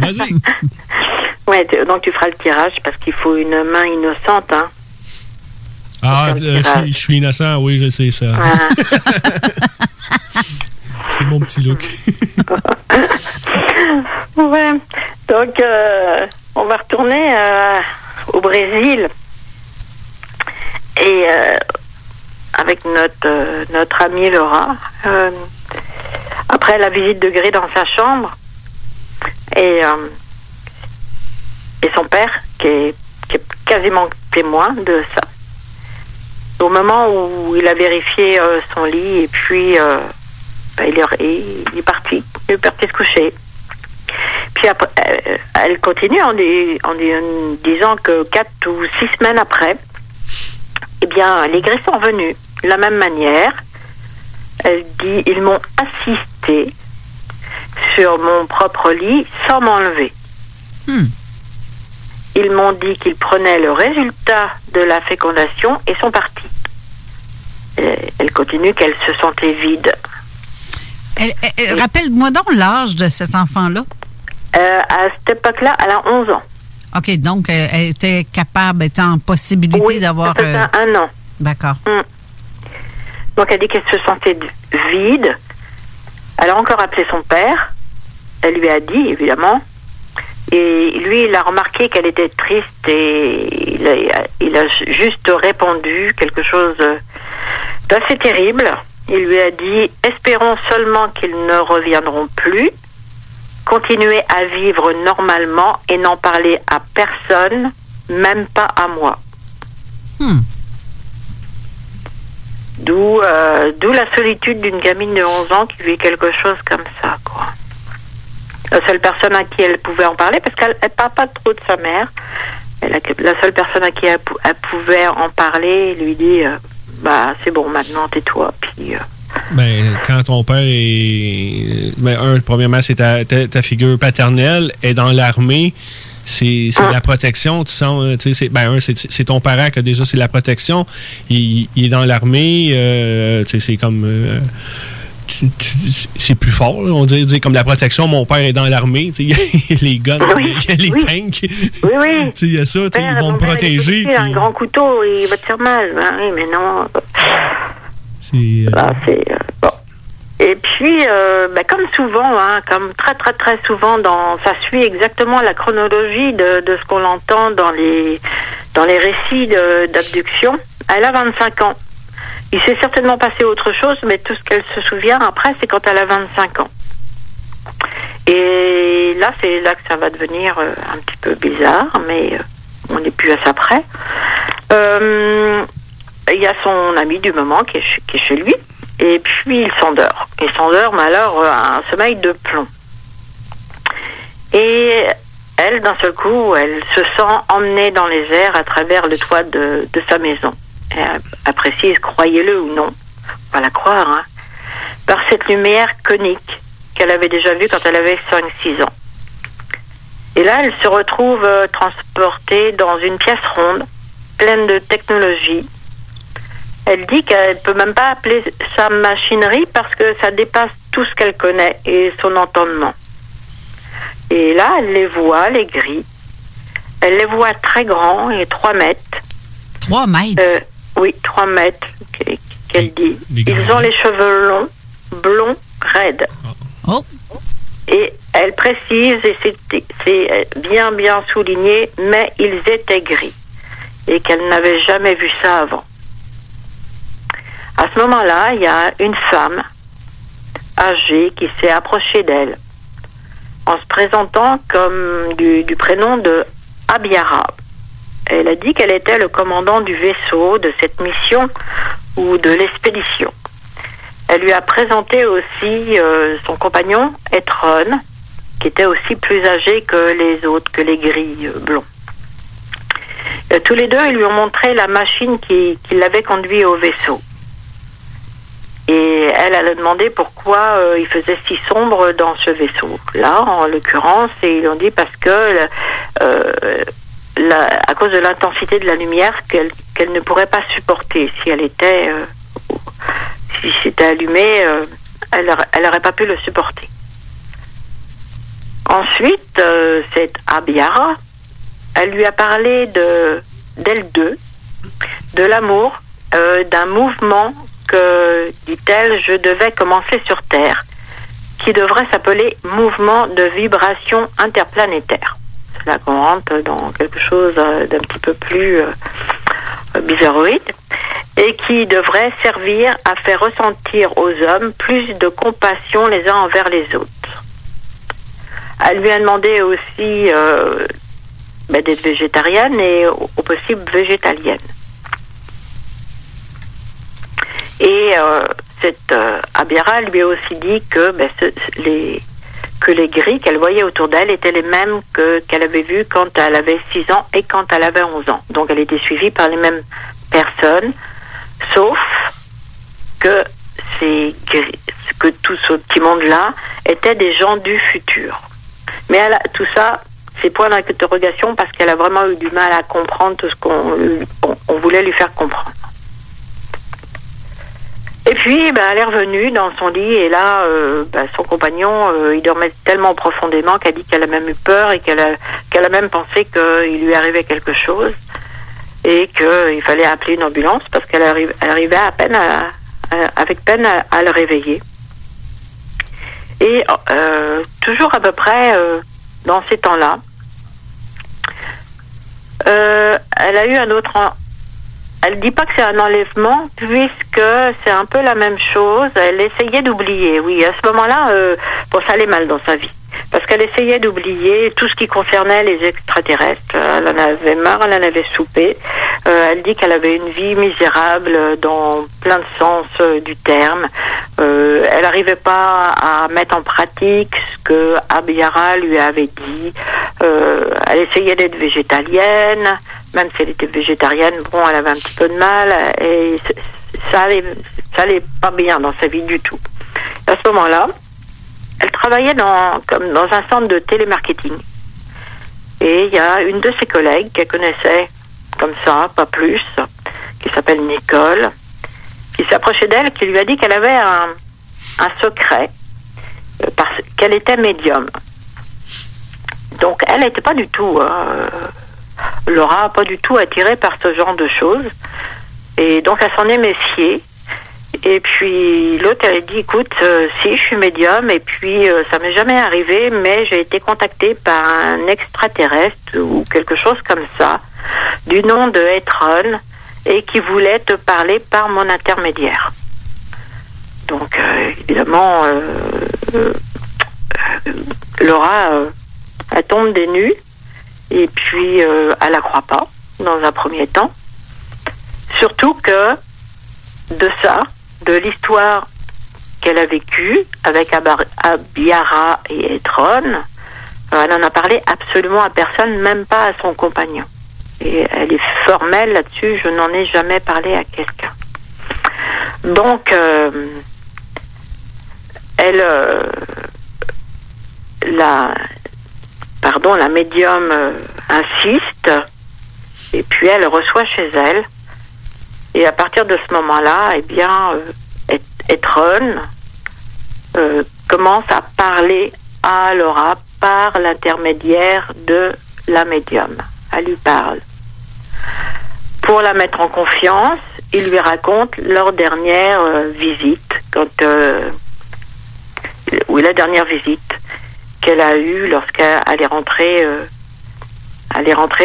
Speaker 5: Vas-y.
Speaker 6: ouais, donc tu feras le tirage parce qu'il faut une main innocente, hein.
Speaker 5: Ah, euh, je suis innocent, oui, je sais ça. C'est mon petit look.
Speaker 6: ouais. Donc, euh, on va retourner euh, au Brésil. Et euh, avec notre, notre amie Laura, après la visite de Gré dans sa chambre, et, et son père, qui est, quasiment témoin de ça, au moment où il a vérifié son lit et puis il, est, il, est, parti, il est parti se coucher. Puis après, euh, elle continue en, disant que quatre ou six semaines après, eh bien, les gris sont venus de la même manière. Elle dit ils m'ont assisté sur mon propre lit sans m'enlever. Hmm. Ils m'ont dit qu'ils prenaient le résultat de la fécondation et sont partis. elle continue qu'elle se sentait vide.
Speaker 7: Rappelle-moi donc l'âge de cet enfant-là.
Speaker 6: Euh, à cette époque-là, elle a 11 ans.
Speaker 7: OK, donc elle était capable, était en possibilité d'avoir.
Speaker 6: Euh... un an.
Speaker 7: D'accord.
Speaker 6: Mm. Donc elle dit qu'elle se sentait vide. Elle a encore appelé son père. Elle lui a dit, évidemment. Et lui, il a remarqué qu'elle était triste et il a, il a, juste répondu quelque chose d'assez terrible. Il lui a dit Espérons seulement qu'ils ne reviendront plus continuer à vivre normalement et n'en parler à personne, même pas à moi. Hmm. D'où euh, d'où la solitude d'une gamine de 11 ans qui vit quelque chose comme ça, quoi. La seule personne à qui elle pouvait en parler, parce qu'elle ne parle pas trop de sa mère, la seule personne à qui elle, pouvait en parler lui dit euh, Bah, c'est bon, maintenant tais-toi, puis. Euh,
Speaker 5: ben, quand ton père est. Ben, un, premièrement, c'est ta, ta, figure paternelle. Et dans l'armée, c'est de la protection. Tu sens, euh, tu sais, ben, un, c'est ton parent qui a déjà c'est de la protection. Il, est dans l'armée. Euh, tu sais, c'est comme. Euh, c'est plus fort, on dirait, comme la protection, mon père est dans l'armée, il y a les guns, il y a les tanks.
Speaker 6: Oui, oui.
Speaker 5: il y a ça, ils vont me protéger.
Speaker 6: Puis... Un grand couteau, il va te faire mal. Ben oui, mais non.
Speaker 5: C'est.
Speaker 6: Là, c'est. bon. Et puis, euh, ben, comme souvent, hein, comme très très très souvent, dans, ça suit exactement la chronologie de, de ce qu'on entend dans les dans les récits d'abduction. Elle a 25 ans. Il s'est certainement passé autre chose, mais tout ce qu'elle se souvient après, c'est quand elle a 25 ans. Et là, c'est là que ça va devenir euh, un petit peu bizarre, mais euh, on n'est plus à ça près. Il y a son ami du moment qui est, chez lui et puis il s'endort. Il s'endort, mais alors euh, un sommeil de plomb. Et elle, d'un seul coup, elle se sent emmenée dans les airs à travers le toit de, sa maison. Elle, précise, croyez-le ou non, on va la croire, hein, par cette lumière conique qu'elle avait déjà vue quand elle avait 5-6 ans. Et là, elle se retrouve euh, transportée dans une pièce ronde, pleine de technologie, elle dit qu'elle ne peut même pas appeler sa machinerie parce que ça dépasse tout ce qu'elle connaît et son entendement. Et là, elle les voit, les gris. Elle les voit très grands et 3 mètres.
Speaker 7: 3 mètres? Euh,
Speaker 6: Oui, 3 mètres, qu'elle dit. Ils ont les cheveux longs, blonds, raides.
Speaker 7: Oh.
Speaker 6: Et elle précise, et c'est bien bien souligné, mais ils étaient gris. Et qu'elle n'avait jamais vu ça avant. À ce moment-là, il y a une femme âgée qui s'est approchée d'elle en se présentant comme du, prénom de Abiara. Elle a dit qu'elle était le commandant du vaisseau de cette mission ou de l'expédition. Elle lui a présenté aussi euh, son compagnon, Etron, qui était aussi plus âgé que les autres, que les gris euh, blonds. Euh, tous les deux, ils lui ont montré la machine qui l'avait conduit au vaisseau. Et elle, a demandé pourquoi il faisait si sombre dans ce vaisseau. Là, en l'occurrence, ils ont dit parce que, à cause de l'intensité de la lumière qu'elle ne pourrait pas supporter si elle était, euh, si c'était allumé, elle n'aurait pas pu le supporter. Ensuite, cette Abiara, elle lui a parlé de d'elle deux, de l'amour, d'un mouvement que, dit-elle, je devais commencer sur Terre, qui devrait s'appeler mouvement de vibration interplanétaire. Là qu'on rentre dans quelque chose euh, d'un petit peu plus euh, bizarroïde et qui devrait servir à faire ressentir aux hommes plus de compassion les uns envers les autres. Elle lui a demandé aussi euh, ben, d'être végétarienne et au possible végétalienne. Et cette euh, lui a aussi dit que ben, les que les gris qu'elle voyait autour d'elle étaient les mêmes que qu'elle avait vus quand elle avait 6 ans et quand elle avait 11 ans. Donc elle était suivie par les mêmes personnes, sauf que ces que tout ce petit monde-là étaient des gens du futur. Mais elle tout ça, c'est point d'interrogation parce qu'elle a vraiment eu du mal à comprendre tout ce qu'on on voulait lui faire comprendre. Et puis, ben, elle est revenue dans son lit et là, euh, ben, son compagnon, euh, il dormait tellement profondément qu'elle dit qu'elle a même eu peur et qu'elle a, qu'elle a même pensé qu'il lui arrivait quelque chose et qu'il fallait appeler une ambulance parce qu'elle arrivait à peine, avec peine à, le réveiller. Et euh, toujours à peu près dans ces temps-là, elle a eu un autre elle dit pas que c'est un enlèvement puisque c'est un peu la même chose. Elle essayait d'oublier. Oui, à ce moment-là, euh, bon, ça allait mal dans sa vie parce qu'elle essayait d'oublier tout ce qui concernait les extraterrestres. Elle en avait marre, elle en avait soupé. Euh, elle dit qu'elle avait une vie misérable dans plein de sens euh, du terme. Euh, elle n'arrivait pas à mettre en pratique ce que Abiara lui avait dit. Elle essayait d'être végétalienne, même si elle était végétarienne, bon, elle avait un petit peu de mal et ça allait, ça allait pas bien dans sa vie du tout. À ce moment-là, elle travaillait dans, comme dans un centre de télémarketing. Et il y a une de ses collègues qu'elle connaissait comme ça, pas plus, qui s'appelle Nicole, qui s'approchait d'elle, qui lui a dit qu'elle avait un, un secret, euh, parce qu'elle était médium. Donc elle n'était pas du tout, euh, Laura, pas du tout attirée par ce genre de choses. Et donc elle s'en est méfiée. Et puis l'autre, elle dit, écoute, euh, si je suis médium, et puis euh, ça m'est jamais arrivé, mais j'ai été contactée par un extraterrestre ou quelque chose comme ça, du nom de Etron, et qui voulait te parler par mon intermédiaire. Donc euh, évidemment, euh, Laura, elle tombe des nues, et puis elle la croit pas, dans un premier temps. Surtout que de ça, de l'histoire qu'elle a vécue avec Abar- Abiara et Etron, euh, elle en a parlé absolument à personne, même pas à son compagnon. Et elle est formelle là-dessus, je n'en ai jamais parlé à quelqu'un. Donc, euh, elle, euh, la, pardon, la médium insiste, et puis elle reçoit chez elle. Et à partir de ce moment-là, eh bien, euh, Et- Etron euh, commence à parler à Laura par l'intermédiaire de la médium. Elle lui parle. Pour la mettre en confiance, il lui raconte leur dernière euh, visite, quand, euh, oui, la dernière visite qu'elle a eue lorsqu'elle est rentrée, euh,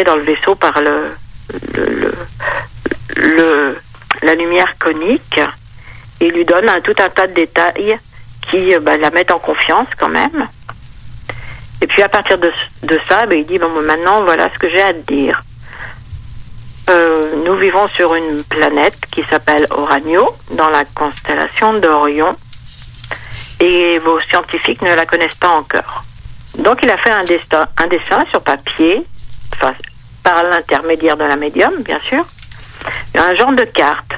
Speaker 6: dans le vaisseau par le, le- la lumière conique. Il lui donne un, tout un tas de détails qui euh, bah, la mettent en confiance quand même. Et puis à partir de, ça, bah, il dit bon, maintenant voilà ce que j'ai à te dire. Euh, nous vivons sur une planète qui s'appelle Oranio, dans la constellation d'Orion, et vos scientifiques ne la connaissent pas encore. Donc il a fait un, destin, un dessin sur papier, enfin, par l'intermédiaire de la médium, bien sûr, un genre de carte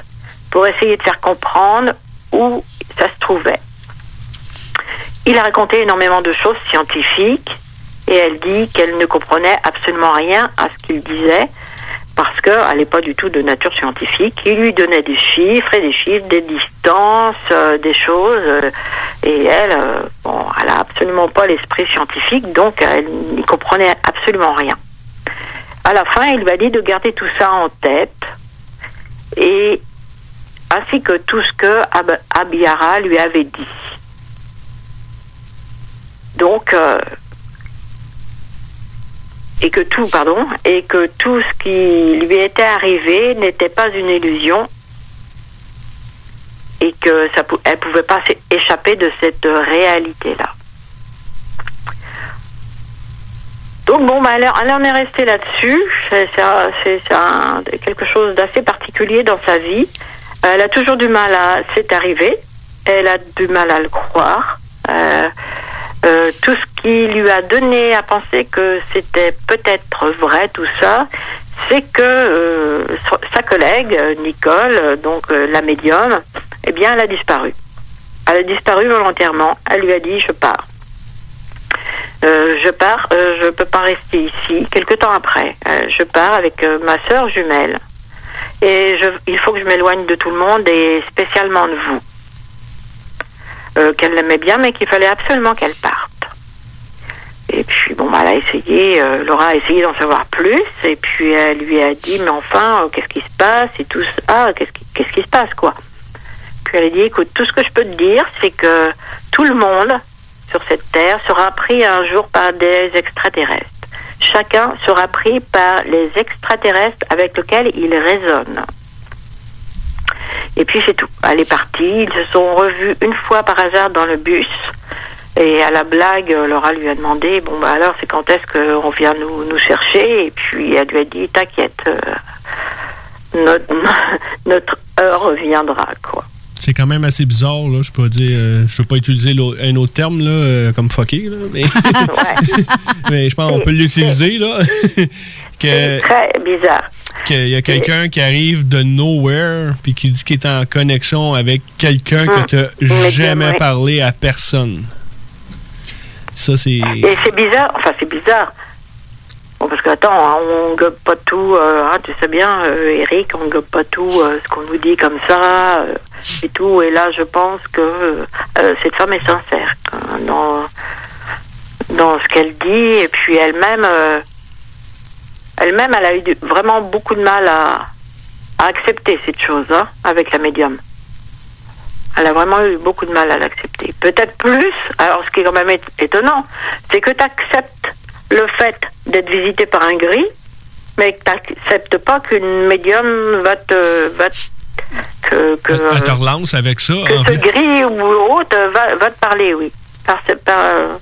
Speaker 6: pour essayer de faire comprendre où ça se trouvait. Il a raconté énormément de choses scientifiques et elle dit qu'elle ne comprenait absolument rien à ce qu'il disait parce qu'elle n'est pas du tout de nature scientifique. Il lui donnait des chiffres et des chiffres, des distances, euh, des choses euh, et elle, euh, bon, elle a absolument pas l'esprit scientifique donc elle n'y comprenait absolument rien. À la fin, il lui a dit de garder tout ça en tête et ainsi que tout ce que Ab- Abiara lui avait dit. Donc, euh, et que tout, pardon, et que tout ce qui lui était arrivé n'était pas une illusion et que ça, elle pouvait pas s'é- échapper de cette réalité-là. Donc bon, bah, elle, en est restée là-dessus. C'est quelque chose d'assez particulier dans sa vie. Elle a toujours du mal à... C'est arrivé. Elle a du mal à le croire. Euh, euh, tout ce qui lui a donné à penser que c'était peut-être vrai tout ça, c'est que euh, sa collègue Nicole, donc la médium, eh bien, elle a disparu. Elle a disparu volontairement. Elle lui a dit je pars. Euh, je pars, euh, je peux pas rester ici. Quelque temps après, euh, je pars avec ma sœur jumelle. Et il faut que je m'éloigne de tout le monde et spécialement de vous. Qu'elle l'aimait bien, mais qu'il fallait absolument qu'elle parte. Et puis, bon, bah, elle a essayé, Laura a essayé d'en savoir plus, et puis elle lui a dit, mais enfin, qu'est-ce qui se passe Et tout ça, ah, qu'est-ce qui, qu'est-ce qui se passe, quoi Puis elle a dit, écoute, tout ce que je peux te dire, c'est que tout le monde sur cette terre sera pris un jour par des extraterrestres. Chacun sera pris par les extraterrestres avec lesquels il résonne. Et puis c'est tout. Elle est partie. Ils se sont revus une fois par hasard dans le bus. Et à la blague, Laura lui a demandé Bon, bah alors, c'est quand est-ce qu'on vient nous, chercher? Et puis elle lui a dit T'inquiète, euh, notre, notre heure reviendra, quoi.
Speaker 5: C'est quand même assez bizarre, là. Je peux pas dire. euh, je veux pas utiliser un autre terme, là, euh, comme fucké, là. Mais, mais je pense qu'on peut l'utiliser, là. que,
Speaker 6: Très bizarre.
Speaker 5: qu'il y a quelqu'un qui arrive de nowhere puis qui dit qu'il est en connexion avec quelqu'un
Speaker 6: Hum,
Speaker 5: que tu
Speaker 6: mais
Speaker 5: jamais parlé à personne. Ça, c'est.
Speaker 6: Et c'est bizarre, enfin c'est bizarre. Parce que attends, hein, on gobe pas tout, euh, hein, tu sais bien, euh, Eric, on gobe pas tout euh, ce qu'on nous dit comme ça et tout. Et là, je pense que cette femme est sincère dans dans ce qu'elle dit. Et puis elle-même, elle-même, elle a eu vraiment beaucoup de mal à, accepter cette chose hein, avec la médium. Elle a vraiment eu beaucoup de mal à l'accepter. Peut-être plus. Alors, ce qui est quand même étonnant, c'est que tu acceptes le fait d'être visité par un gris, mais que tu n'acceptes pas qu'une médium va te. Va te- que, que,
Speaker 5: Elle te relance avec ça.
Speaker 6: que ce gris ou autre va, va te parler, oui. Par, par,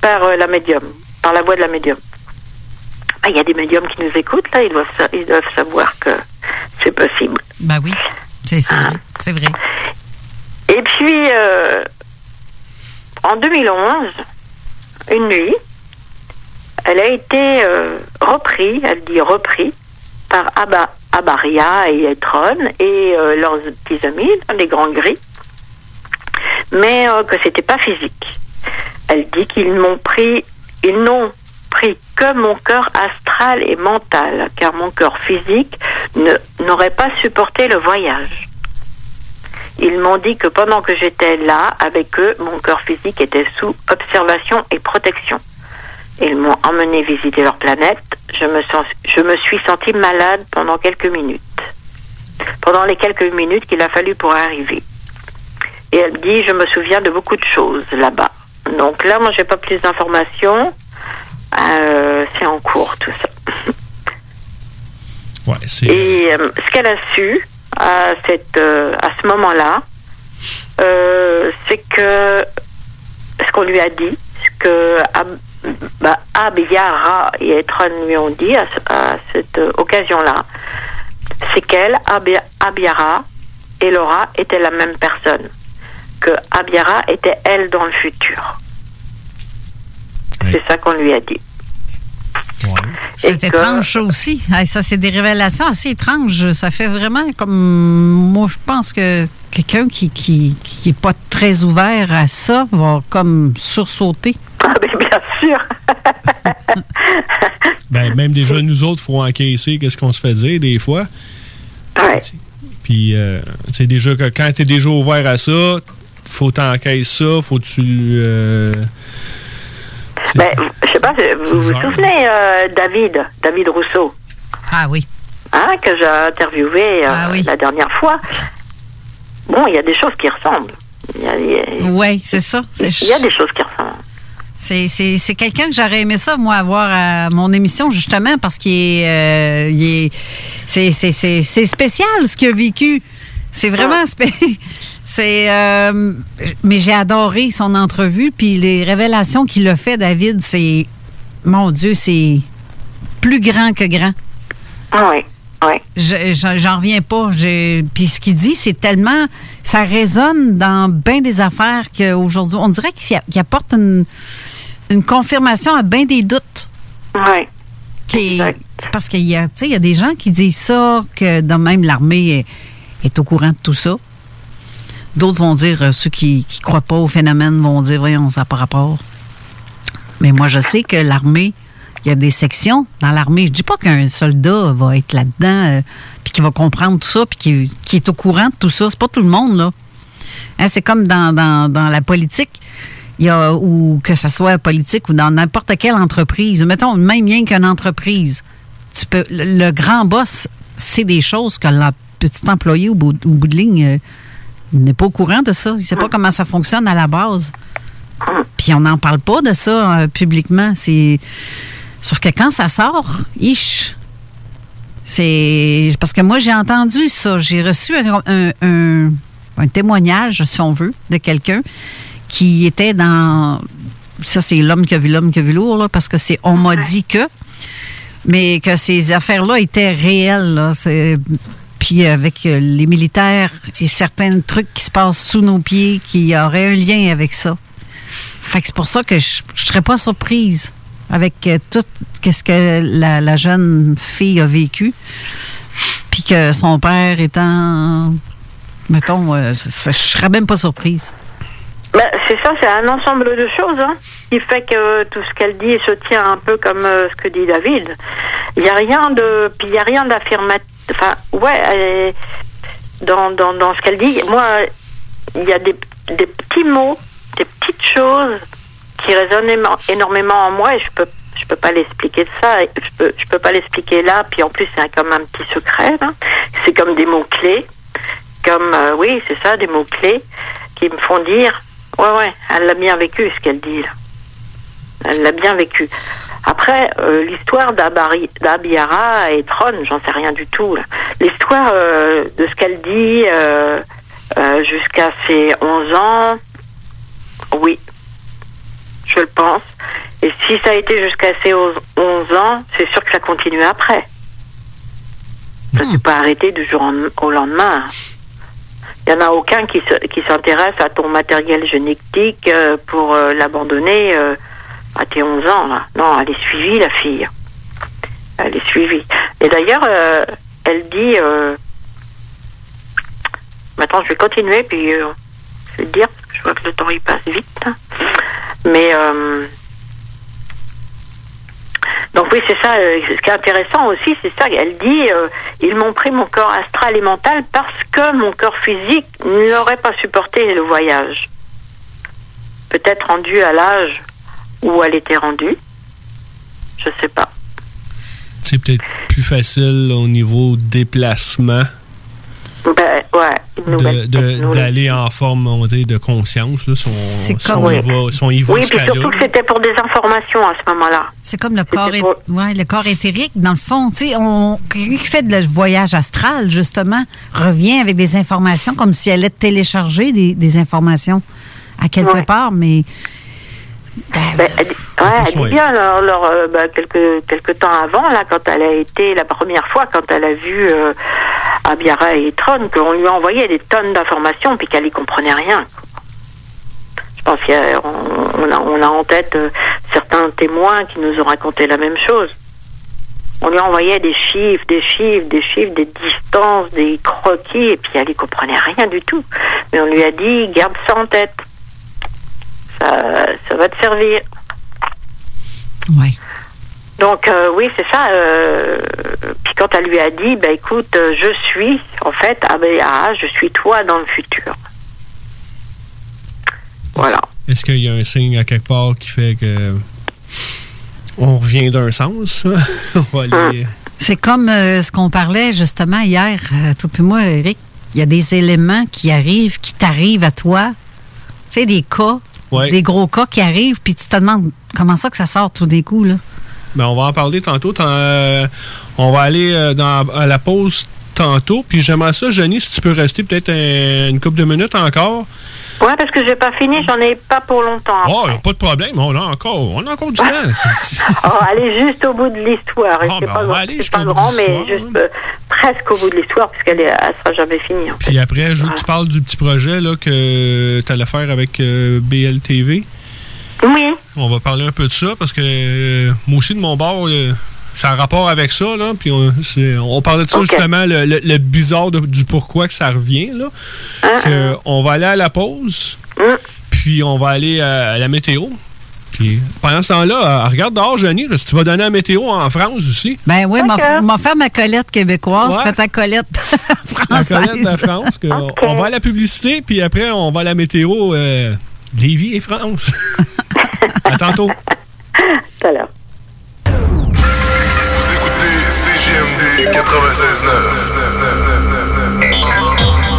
Speaker 6: par euh, la médium, par la voix de la médium. Ah, Il y a des médiums qui nous écoutent, là, ils doivent, sa- ils doivent savoir que c'est possible.
Speaker 7: Ben oui, c'est c'est vrai. C'est vrai.
Speaker 6: Et puis, euh, en 2011, une nuit, elle a été euh, repris, elle dit repris, par Abba, Abaria et Etron et euh, leurs petits amis, les grands gris, mais euh, que c'était pas physique. Elle dit qu'ils m'ont pris, ils n'ont pris que mon cœur astral et mental, car mon cœur physique n'aurait pas supporté le voyage. Ils m'ont dit que pendant que j'étais là avec eux, mon cœur physique était sous observation et protection. Ils m'ont emmené visiter leur planète. Je me, sens, je me suis sentie malade pendant quelques minutes. Pendant les quelques minutes qu'il a fallu pour arriver. Et elle dit, je me souviens de beaucoup de choses là-bas. Donc là, moi, j'ai pas plus d'informations. Euh, c'est en cours, tout ça.
Speaker 5: Ouais, c'est.
Speaker 6: Et euh, ce qu'elle a su à, cette, euh, à ce moment-là, c'est que ce qu'on lui a dit, ce que bah, Abiara et Etron lui ont dit à, ce- à cette euh, occasion-là, c'est qu'elle, Abi- Abiara et Laura étaient la même personne. Que Abiara était elle dans le futur. C'est ça qu'on lui a dit.
Speaker 7: C'est
Speaker 6: Et que-
Speaker 7: étrange, ça aussi. Hey, ça, c'est des révélations assez étranges. Ça fait vraiment comme. Moi, je pense que quelqu'un qui, qui, qui est pas très ouvert à ça va comme sursauter.
Speaker 6: Ah, ben, bien sûr.
Speaker 5: Ben, même déjà, nous autres, faut encaisser qu'est-ce qu'on se fait dire des fois.
Speaker 6: Ouais.
Speaker 5: Puis, euh, c'est déjà que quand tu es déjà ouvert à ça, faut t'encaisser ça, faut que tu. euh,
Speaker 6: Ben, je sais pas, vous vous souvenez, euh, David, David Rousseau,
Speaker 7: Ah oui.
Speaker 6: hein, que j'ai interviewé euh, la dernière fois. Bon, il y a des choses qui ressemblent. Il il
Speaker 7: Oui, c'est ça.
Speaker 6: Il y a des choses qui ressemblent.
Speaker 7: C'est, c'est, c'est quelqu'un que j'aurais aimé ça, moi, avoir à mon émission, justement, parce qu'il est. euh, il est- c'est, c'est, c'est, c'est spécial ce qu'il a vécu. C'est vraiment spé- C'est. euh, mais j'ai adoré son entrevue, puis les révélations qu'il a fait, David, c'est. Mon Dieu, c'est plus grand que grand.
Speaker 6: Ah oui,
Speaker 7: Je- j'en reviens pas. Puis ce qu'il dit, c'est tellement. Ça résonne dans bien des affaires qu'aujourd'hui, on dirait qu'il y a- qu'il apporte une, une confirmation à bien des doutes.
Speaker 6: Oui.
Speaker 7: Qui parce qu'il y, a- y a des gens qui disent ça, que de même l'armée est, est au courant de tout ça. D'autres vont dire, euh, ceux qui ne croient pas au phénomène vont dire, voyons, ça n'a pas rapport. Mais moi, je sais que l'armée, il y a des sections dans l'armée. Je dis pas qu'un soldat va être là-dedans, euh, puis qu'il va comprendre tout ça, puis qu'il est au courant de tout ça. C'est pas tout le monde, là. Hein, c'est comme dans, dans, dans la politique. Y a, ou que ce soit politique ou dans n'importe quelle entreprise. Mettons, même bien qu'une entreprise. Tu peux, le, grand boss, c'est des choses que le petit employé au bout, de ligne euh, n'est pas au courant de ça. Il ne sait pas comment ça fonctionne à la base. Puis on n'en parle pas de ça euh, publiquement. C'est Sauf que quand ça sort, ish, c'est parce que moi j'ai entendu ça. J'ai reçu un, un- un- un témoignage, si on veut, de quelqu'un qui était dans. Ça, c'est l'homme qui a vu l'homme qui a vu l'ours, là, parce que c'est on m'a dit que. Mais que ces affaires-là étaient réelles. Là. Puis avec euh, les militaires et certains trucs qui se passent sous nos pieds qui auraient un lien avec ça. Fait que c'est pour ça que je ne serais pas surprise avec euh, tout ce que la, jeune fille a vécu. Puis que son père étant, mettons, euh, je serais même pas surprise.
Speaker 6: Bah, c'est ça, c'est un ensemble de choses hein, qui fait que tout ce qu'elle dit se tient un peu comme euh, ce que dit David. Il n'y a rien de, puis il a rien d'affirmatif. Enfin, ouais, est- dans, dans, dans ce qu'elle dit, moi, il y a des, des petits mots, des petites choses qui résonnent émo- énormément en moi et je peux je peux pas l'expliquer de ça, je peux je peux pas l'expliquer là, puis en plus c'est comme un petit secret, là. c'est comme des mots clés, comme euh, oui c'est ça des mots clés qui me font dire ouais ouais elle l'a bien vécu ce qu'elle dit là, elle l'a bien vécu. Après euh, l'histoire d'Abiara et Tron, j'en sais rien du tout. L'histoire euh, de ce qu'elle dit euh, jusqu'à ses 11 ans, oui, je le pense. Et si ça a été jusqu'à ses 11 ans, c'est sûr que ça continue après. Ça ne s'est pas arrêté du jour en- au lendemain. Il n'y en a aucun qui se- qui s'intéresse à ton matériel génétique euh, pour euh, l'abandonner euh, à tes 11 ans. Là. Non, elle est suivie, la fille. Elle est suivie. Et d'ailleurs, elle dit... Maintenant, je vais continuer, puis je vais te dire, parce que je vois que le temps, il passe vite. Mais... euh, donc oui, c'est ça. euh, ce qui est intéressant aussi, c'est ça. Elle dit, euh, ils m'ont pris mon corps astral et mental parce que mon corps physique n'aurait pas supporté le voyage. Peut-être rendu à l'âge où elle était rendue. Je sais pas.
Speaker 5: C'est peut-être plus facile au niveau déplacement
Speaker 6: Ben ouais,
Speaker 5: de- de- d'aller en forme on va dire, de conscience. Là, son, son
Speaker 7: comme-
Speaker 5: y va- son y va
Speaker 6: Oui, puis surtout
Speaker 5: là.
Speaker 6: que c'était pour des informations à ce moment-là.
Speaker 7: C'est comme le corps,
Speaker 6: pour-
Speaker 7: ouais, le corps éthérique, dans le fond. Tu sais, on, quelqu'un qui fait de le voyage astral, justement, revient avec des informations comme si elle allait télécharger des, des informations à quelque part, mais.
Speaker 6: Ben, elle, ouais, elle dit bien, alors, alors, euh, ben, quelques, quelques temps avant, là, quand elle a été, la première fois, quand elle a vu euh, Abiara et Tron, qu'on lui envoyait des tonnes d'informations, puis qu'elle y comprenait rien. Je pense qu'on on a, en tête euh, certains témoins qui nous ont raconté la même chose. On lui envoyait des chiffres, des chiffres, des chiffres, des distances, des croquis, et puis elle y comprenait rien du tout. Mais on lui a dit, garde ça en tête. Ça, ça va te servir.
Speaker 7: Oui.
Speaker 6: Donc euh, oui, c'est ça. euh, puis quand elle lui a dit, bah écoute, euh, je suis en fait ABA, je suis toi dans le futur. Voilà.
Speaker 5: Est-ce qu'il y a un signe à quelque part qui fait que on revient d'un sens? on va aller...
Speaker 7: C'est comme euh, ce qu'on parlait justement hier, euh, toi puis moi, Eric. Il y a des éléments qui arrivent, qui t'arrivent à toi. Tu sais, des cas,
Speaker 5: Ouais.
Speaker 7: des gros cas qui arrivent, puis tu te demandes comment ça que ça sort tout d'un coup, là?
Speaker 5: Ben, on va en parler tantôt. Euh, on va aller euh, dans, à la pause tantôt. Puis j'aimerais ça, Jenny, si tu peux rester peut-être un- une couple de minutes encore.
Speaker 6: Ouais, parce que j'ai pas fini, j'en ai pas pour longtemps.
Speaker 5: Oh, pas de problème. On a encore, on a encore du temps.
Speaker 6: Oh, allez juste au bout de l'histoire.
Speaker 5: Ah,
Speaker 6: c'est
Speaker 5: ben,
Speaker 6: pas,
Speaker 5: va aller
Speaker 6: pas grand, mais juste euh, presque au bout de l'histoire, puisqu'elle elle sera jamais finie.
Speaker 5: Puis après, je veux que tu parles du petit projet là, que tu allais faire avec euh, BLTV.
Speaker 6: Oui.
Speaker 5: On va parler un peu de ça parce que euh, moi aussi, de mon bord, euh, ça a rapport avec ça. Là, puis on, c'est- on parlait de ça justement, le, le- le bizarre de- du pourquoi que ça revient. Là.
Speaker 6: Ah,
Speaker 5: Que on va aller à la pause, puis on va aller à, à la météo. Puis pendant ce temps-là, euh, regarde dehors, là, si tu vas donner la météo en France aussi.
Speaker 7: Ben oui, m'a m'a fait ma collette québécoise,
Speaker 5: Ouais.
Speaker 7: fais ta collette
Speaker 5: La
Speaker 7: française.
Speaker 5: colette de France. que On va à la publicité, puis après, on va à la météo euh, Lévis et France. à tantôt.
Speaker 6: Tout à l'heure.
Speaker 12: Vous écoutez CGMD 96.9.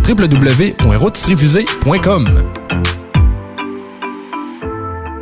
Speaker 13: www.rôtisseriefusée.com.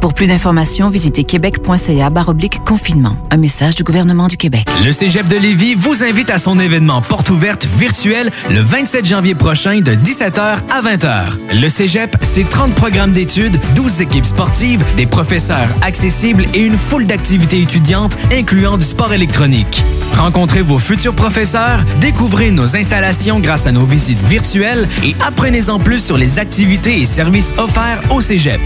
Speaker 10: Pour plus d'informations, visitez québec.ca confinement. Un message du gouvernement du Québec.
Speaker 3: Le Cégep de Lévis vous invite à son événement porte ouverte virtuel le 27 janvier prochain de 17h à 20h. Le Cégep, c'est 30 programmes d'études, 12 équipes sportives, des professeurs accessibles et une foule d'activités étudiantes incluant du sport électronique. Rencontrez vos futurs professeurs, découvrez nos installations grâce à nos visites virtuelles et apprenez-en plus sur les activités et services offerts au Cégep.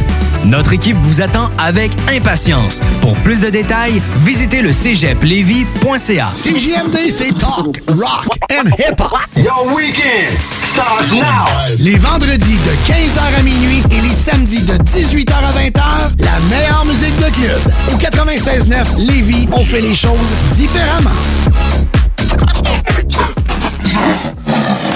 Speaker 3: Notre équipe vous attend avec impatience. Pour plus de détails, visitez le cégeplevy.ca.
Speaker 14: CJMD, c'est talk, rock and hip-hop.
Speaker 12: Your weekend starts now.
Speaker 14: Les vendredis de 15h à minuit et les samedis de 18h à 20h, la meilleure musique de club. Au 96.9 Lévis, on fait les choses différemment.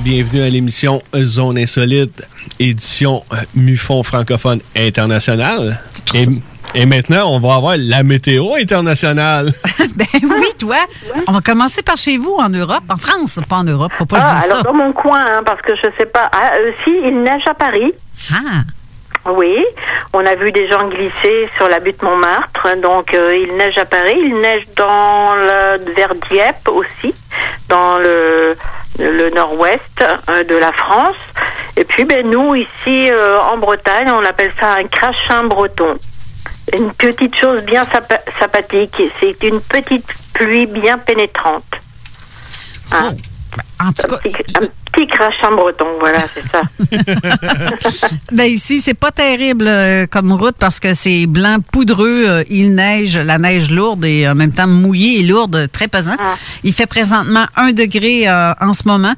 Speaker 5: Bienvenue à l'émission Zone Insolite, édition euh, MUFON francophone international. Et, et maintenant, on va avoir la météo internationale.
Speaker 7: ben oui, toi. On va commencer par chez vous, en Europe, en France, pas en Europe. Faut pas que je
Speaker 6: Ah,
Speaker 7: dise
Speaker 6: alors
Speaker 7: ça.
Speaker 6: dans mon coin, hein, parce que je sais pas. Ah, euh, si, il neige à Paris.
Speaker 7: Ah.
Speaker 6: Oui, on a vu des gens glisser sur la butte Montmartre, donc euh, il neige à Paris, il neige dans le vers Dieppe aussi, dans le, le nord-ouest euh, de la France. Et puis ben nous ici euh, en Bretagne, on appelle ça un crachin breton. Une petite chose bien sympathique, c'est une petite pluie bien pénétrante. Hein?
Speaker 7: En tout cas,
Speaker 6: un petit crachin breton, voilà, c'est ça.
Speaker 7: Ben ici, c'est pas terrible euh, comme route parce que c'est blanc poudreux, euh, il neige, la neige lourde et en même temps mouillée et lourde, très pesant. Il fait présentement un degré euh, en ce moment.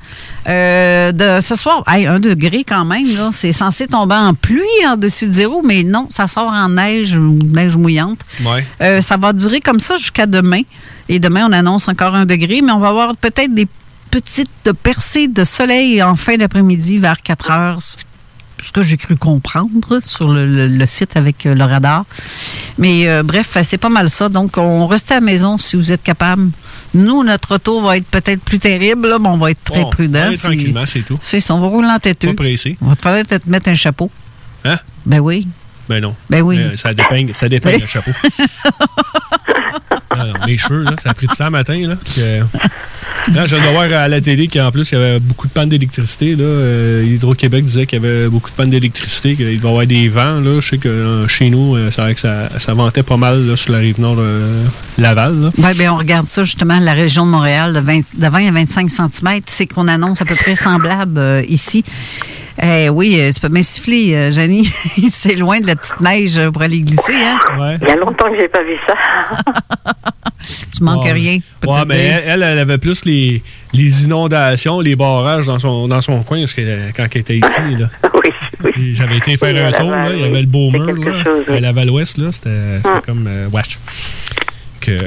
Speaker 7: Euh, de ce soir, hey, un degré quand même, là, c'est censé tomber en pluie en dessus de zéro, mais non, ça sort en neige ou neige mouillante.
Speaker 5: Ouais.
Speaker 7: Euh, ça va durer comme ça jusqu'à demain. Et demain, on annonce encore un degré, mais on va avoir peut-être des petites percées de soleil en fin d'après-midi vers 4 heures. Ce que j'ai cru comprendre sur le, le- le site avec euh, le radar. Mais euh, bref, c'est pas mal ça. Donc, on reste à la maison si vous êtes capable. Nous, notre retour va être peut-être plus terrible, là, mais on va être très
Speaker 5: Bon,
Speaker 7: prudent. Si-
Speaker 5: tranquillement, c'est tout.
Speaker 7: C'est ça, on va rouler en têteux.
Speaker 5: Pas pressé.
Speaker 7: On va te falloir peut-être mettre un chapeau.
Speaker 5: Hein?
Speaker 7: Ben oui.
Speaker 5: Ben non.
Speaker 7: Ben oui.
Speaker 5: Euh, ça dépeigne, ça dépeigne le chapeau. Non, mes cheveux, là, ça a pris du temps matin. Là, Là, je viens de voir à la télé qu'en plus, il y avait beaucoup de pannes d'électricité. Euh, Hydro-Québec disait qu'il y avait beaucoup de pannes d'électricité, qu'il doit y avoir des vents. Je sais que euh, chez nous, euh, c'est vrai que ça, ça ventait pas mal sur la rive nord Laval.
Speaker 7: Oui, bien, on regarde ça justement, la région de Montréal, de 20, de 20 à 25 cm. C'est qu'on annonce à peu près semblable ici. Eh oui, euh, tu peux bien siffler, euh, Janie. c'est loin de la petite neige pour aller glisser, hein?
Speaker 6: Il y a longtemps que j'ai pas vu ça.
Speaker 7: Tu manques
Speaker 5: Ouais.
Speaker 7: rien.
Speaker 5: Ouais, mais elle, elle, elle avait plus les, les inondations, les barrages dans son, dans son coin parce que, euh, quand elle était ici. Là. Puis J'avais été faire
Speaker 6: Oui,
Speaker 5: un tour, là, il y
Speaker 6: oui.
Speaker 5: avait le beau mur
Speaker 6: quelque
Speaker 5: là,
Speaker 6: chose, oui.
Speaker 5: à Laval-Ouest. là, C'était c'était
Speaker 6: Hum.
Speaker 5: comme euh, wesh. Que,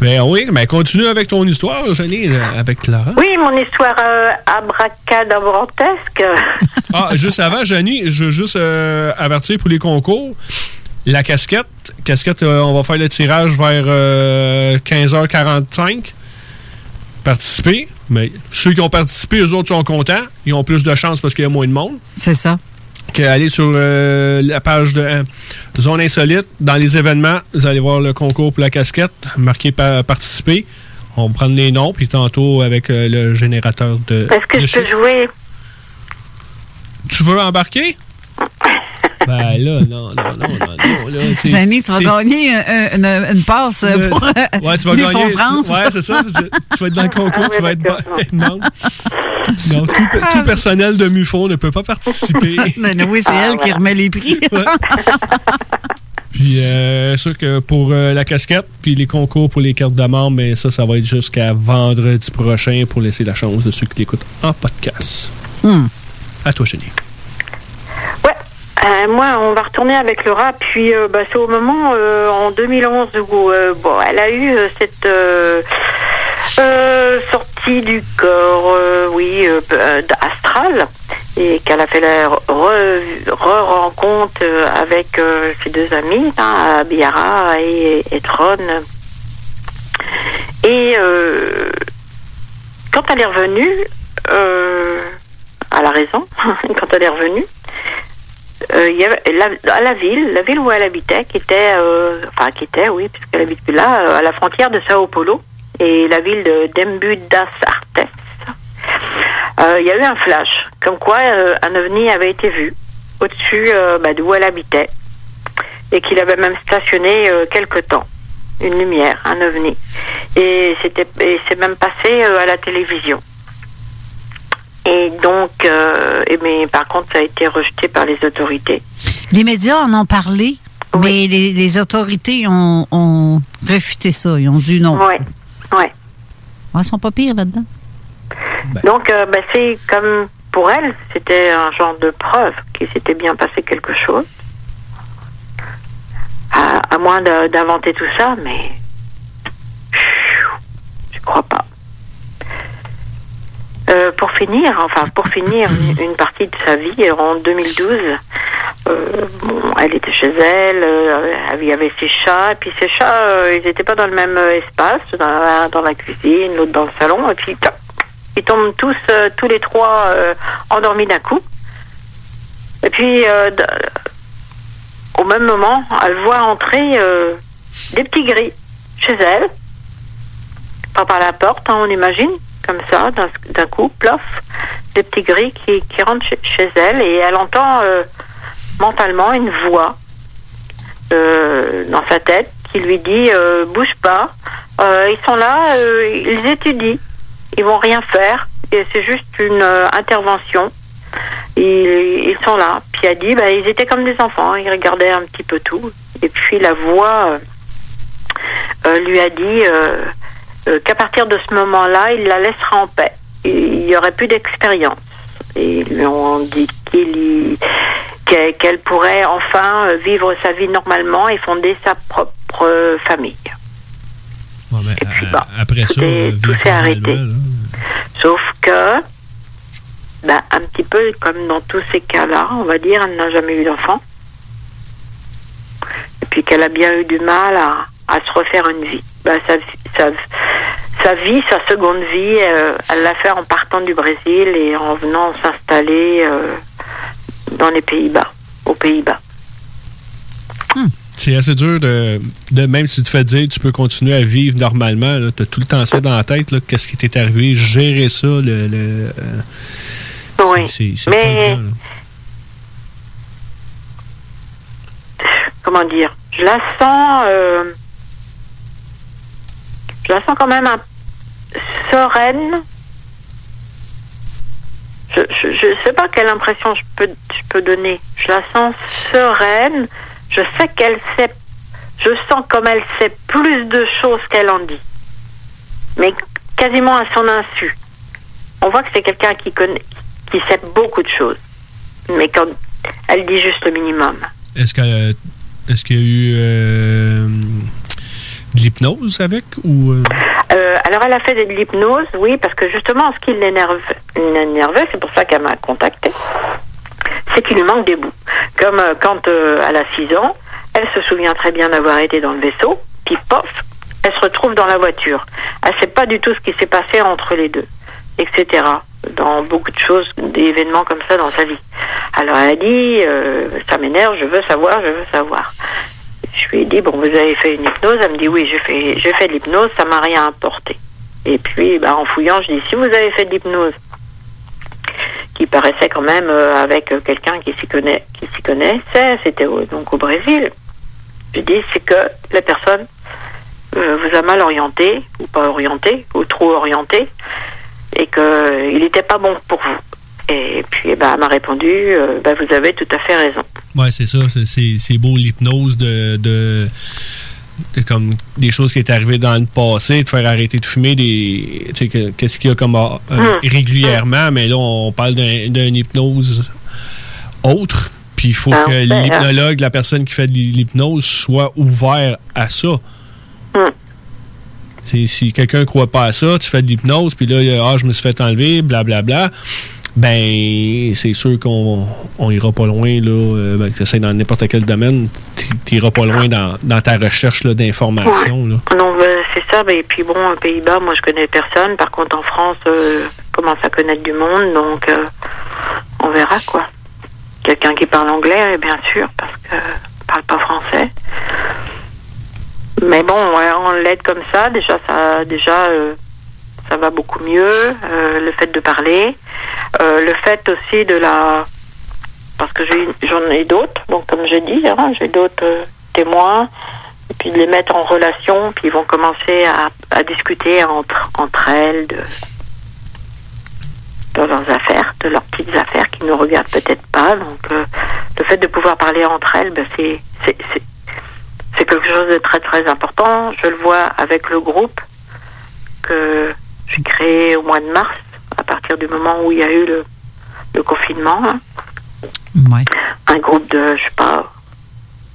Speaker 5: ben oui, mais continue avec ton histoire, Jenny, là, avec Clara.
Speaker 6: Oui, mon histoire euh, abracadabrantesque.
Speaker 5: Ah, juste avant, Jenny, je veux juste euh, avertir pour les concours. La casquette, casquette, euh, on va faire le tirage vers euh, 15h45. Participer. Mais ceux qui ont participé, eux autres sont contents. Ils ont plus de chance parce qu'il y a moins de monde.
Speaker 7: C'est ça.
Speaker 5: Qu'aller sur euh, la page de euh, Zone Insolite, dans les événements, vous allez voir le concours pour la casquette, marqué par participer. On va prendre les noms, puis tantôt avec euh, le générateur de.
Speaker 6: Est-ce que
Speaker 5: de
Speaker 6: je peux jouer?
Speaker 5: Tu veux embarquer? ben là, non, non, non, non, non.
Speaker 7: Janie, tu vas gagner un- un- une, une passe euh,
Speaker 5: Le-
Speaker 7: pour euh,
Speaker 5: Ouais, tu vas
Speaker 7: les
Speaker 5: gagner.
Speaker 7: fonds France.
Speaker 5: Ouais, c'est ça. Je- tu vas être dans le concours,
Speaker 6: Ah
Speaker 5: tu vas être Non. Non, tout, tout personnel de MUFON ne peut pas participer.
Speaker 7: Non, non, oui, c'est elle qui remet les prix.
Speaker 5: Puis, euh, sûr que pour euh, la casquette, puis les concours pour les cartes de membre, mais ça, ça va être jusqu'à vendredi prochain pour laisser la chance de ceux qui l'écoutent en podcast.
Speaker 7: Hmm.
Speaker 5: À toi, Jenny.
Speaker 6: Euh, moi, on va retourner avec Laura. Puis, euh, bah, c'est au moment euh, en 2011 où elle a eu cette sortie du corps, oui, astral, et qu'elle a fait la re- re-rencontre avec ses deux amis, hein, Biara et, et Tron. Et quand elle est revenue, à la raison, quand elle est revenue, euh, y avait à la ville, la ville où elle habitait, qui était, euh, enfin qui était, oui, puisqu'elle habite plus là, euh, à la frontière de Sao Paulo et la ville de Dembu das Artes. Euh, Il y a eu un flash, comme quoi euh, un ovni avait été vu au-dessus bah, d'où elle habitait et qu'il avait même stationné quelque temps, une lumière, un ovni. Et c'était, et c'est même passé à la télévision. Et donc, euh, et mais par contre, ça a été rejeté par les autorités.
Speaker 7: Les médias en ont parlé, mais les, les autorités ont, ont réfuté ça. Ils ont dit non.
Speaker 6: Ouais, ouais.
Speaker 7: Ouais, ils sont pas pires là-dedans.
Speaker 6: Donc, euh, bah, c'est comme pour elle, c'était un genre de preuve qu'il s'était bien passé quelque chose. À, à moins d'inventer tout ça, mais je crois pas. Euh, pour finir, enfin pour finir une, partie de sa vie euh, en 2012, euh, elle était chez elle, euh, il y avait ses chats, et puis ses chats, ils n'étaient pas dans le même espace, dans la, dans la cuisine, l'autre dans le salon, et puis ils tombent tous, tous les trois endormis d'un coup. Et puis, au même moment, elle voit entrer des petits gris chez elle, pas par la porte, hein, on imagine, comme ça, d'un coup, plof, des petits gris qui, qui rentrent chez, elle et elle entend euh, mentalement une voix euh, dans sa tête qui lui dit euh, bouge pas, ils sont là, ils étudient, ils vont rien faire, et c'est juste une intervention. Ils, ils sont là. Puis elle dit, bah, ils étaient comme des enfants, ils regardaient un petit peu tout. Et puis la voix lui a dit qu'à partir de ce moment-là, il la laissera en paix. Il n'y aurait plus d'expérience. Et ils lui ont dit qu'il y- qu'elle pourrait enfin euh, vivre sa vie normalement et fonder sa propre euh, famille.
Speaker 5: Et puis, après ça,
Speaker 6: tout est-
Speaker 5: euh,
Speaker 6: tout s'est arrêté. Sauf que, ben, un petit peu comme dans tous ces cas-là, on va dire, elle n'a jamais eu d'enfant. Et puis qu'elle a bien eu du mal à, à se refaire une vie. Ben, sa, sa, sa vie, sa seconde vie, euh, elle l'a fait en partant du Brésil et en venant s'installer euh, dans les Pays-Bas, aux Pays-Bas.
Speaker 5: C'est assez dur de, de, même si tu te fais dire tu peux continuer à vivre normalement, tu as tout le temps ça dans la tête, là, qu'est-ce qui t'est arrivé, gérer ça, le. le
Speaker 6: euh, oui. C'est Mais. comment dire? Je la sens. Euh, je la sens quand même sereine. Je ne sais pas quelle impression je peux, je peux donner. Je la sens sereine. Je sais qu'elle sait. Je sens comme elle sait plus de choses qu'elle en dit. Mais quasiment à son insu. On voit que c'est quelqu'un qui connaît, qui sait beaucoup de choses. Mais quand elle dit juste le minimum.
Speaker 5: Est-ce est-ce qu'il y a eu euh, de l'hypnose avec ou
Speaker 6: euh? Euh, Alors elle a fait de l'hypnose, oui, parce que justement, ce qui l'énervait, c'est pour ça qu'elle m'a contacté, c'est qu'il lui manque des bouts. Comme quand elle a 6 ans, elle se souvient très bien d'avoir été dans le vaisseau, puis pof, elle se retrouve dans la voiture. Elle ne sait pas du tout ce qui s'est passé entre les deux, etc dans beaucoup de choses, des événements comme ça dans sa vie. Alors elle a dit, euh, ça m'énerve, je veux savoir, je veux savoir. Je lui ai dit, bon, vous avez fait une hypnose Elle me dit, oui, j'ai fait, j'ai fait de l'hypnose, ça m'a rien apporté. Et puis, bah, en fouillant, je dis, si vous avez fait de l'hypnose, qui paraissait quand même euh, avec quelqu'un qui s'y connaît, qui s'y connaissait, c'était donc au Brésil. Je dis, c'est que la personne euh, vous a mal orienté, ou pas orienté, ou trop orienté, et qu'il n'était pas bon pour vous. Et puis, bah, elle m'a répondu, euh, bah, vous avez tout à fait raison.
Speaker 5: Oui, c'est ça. C'est beau l'hypnose de, de, comme des choses qui étaient arrivées dans le passé, de faire arrêter de fumer, des qu'est-ce qu'il y a comme euh, hum. régulièrement, mais là, on parle d'une hypnose autre. Puis il faut ah, que ben, l'hypnologue, la personne qui fait de l'hypnose, soit ouvert à ça. Hum si quelqu'un ne croit pas à ça, tu fais de l'hypnose, puis là, ah, je me suis fait enlever, blablabla. Bla, bla, ben, c'est sûr qu'on on ira pas loin, là, euh, ben, que c'est dans n'importe quel domaine, tu iras pas loin dans, ta recherche d'informations.
Speaker 6: Non, ben, c'est ça. Ben, et puis bon, aux Pays-Bas, moi, je connais personne. Par contre, en France, euh, commence à connaître du monde, donc euh, on verra, quoi. Quelqu'un qui parle anglais, bien sûr, parce que parle pas français. Mais bon, on l'aide comme ça. Déjà, ça, déjà, euh, ça va beaucoup mieux. Euh, le fait de parler, euh, le fait aussi de la, parce que j'en ai, d'autres. Donc, comme j'ai dit, hein, j'ai d'autres témoins. Et puis de les mettre en relation, puis ils vont commencer à, discuter entre elles de leurs affaires, de leurs petites affaires qui ne regardent peut-être pas. Donc, le fait de pouvoir parler entre elles, ben, c'est c'est quelque chose de très très important. Je le vois avec le groupe que j'ai créé au mois de mars, à partir du moment où il y a eu le, confinement. Hein. Un groupe de, je sais pas,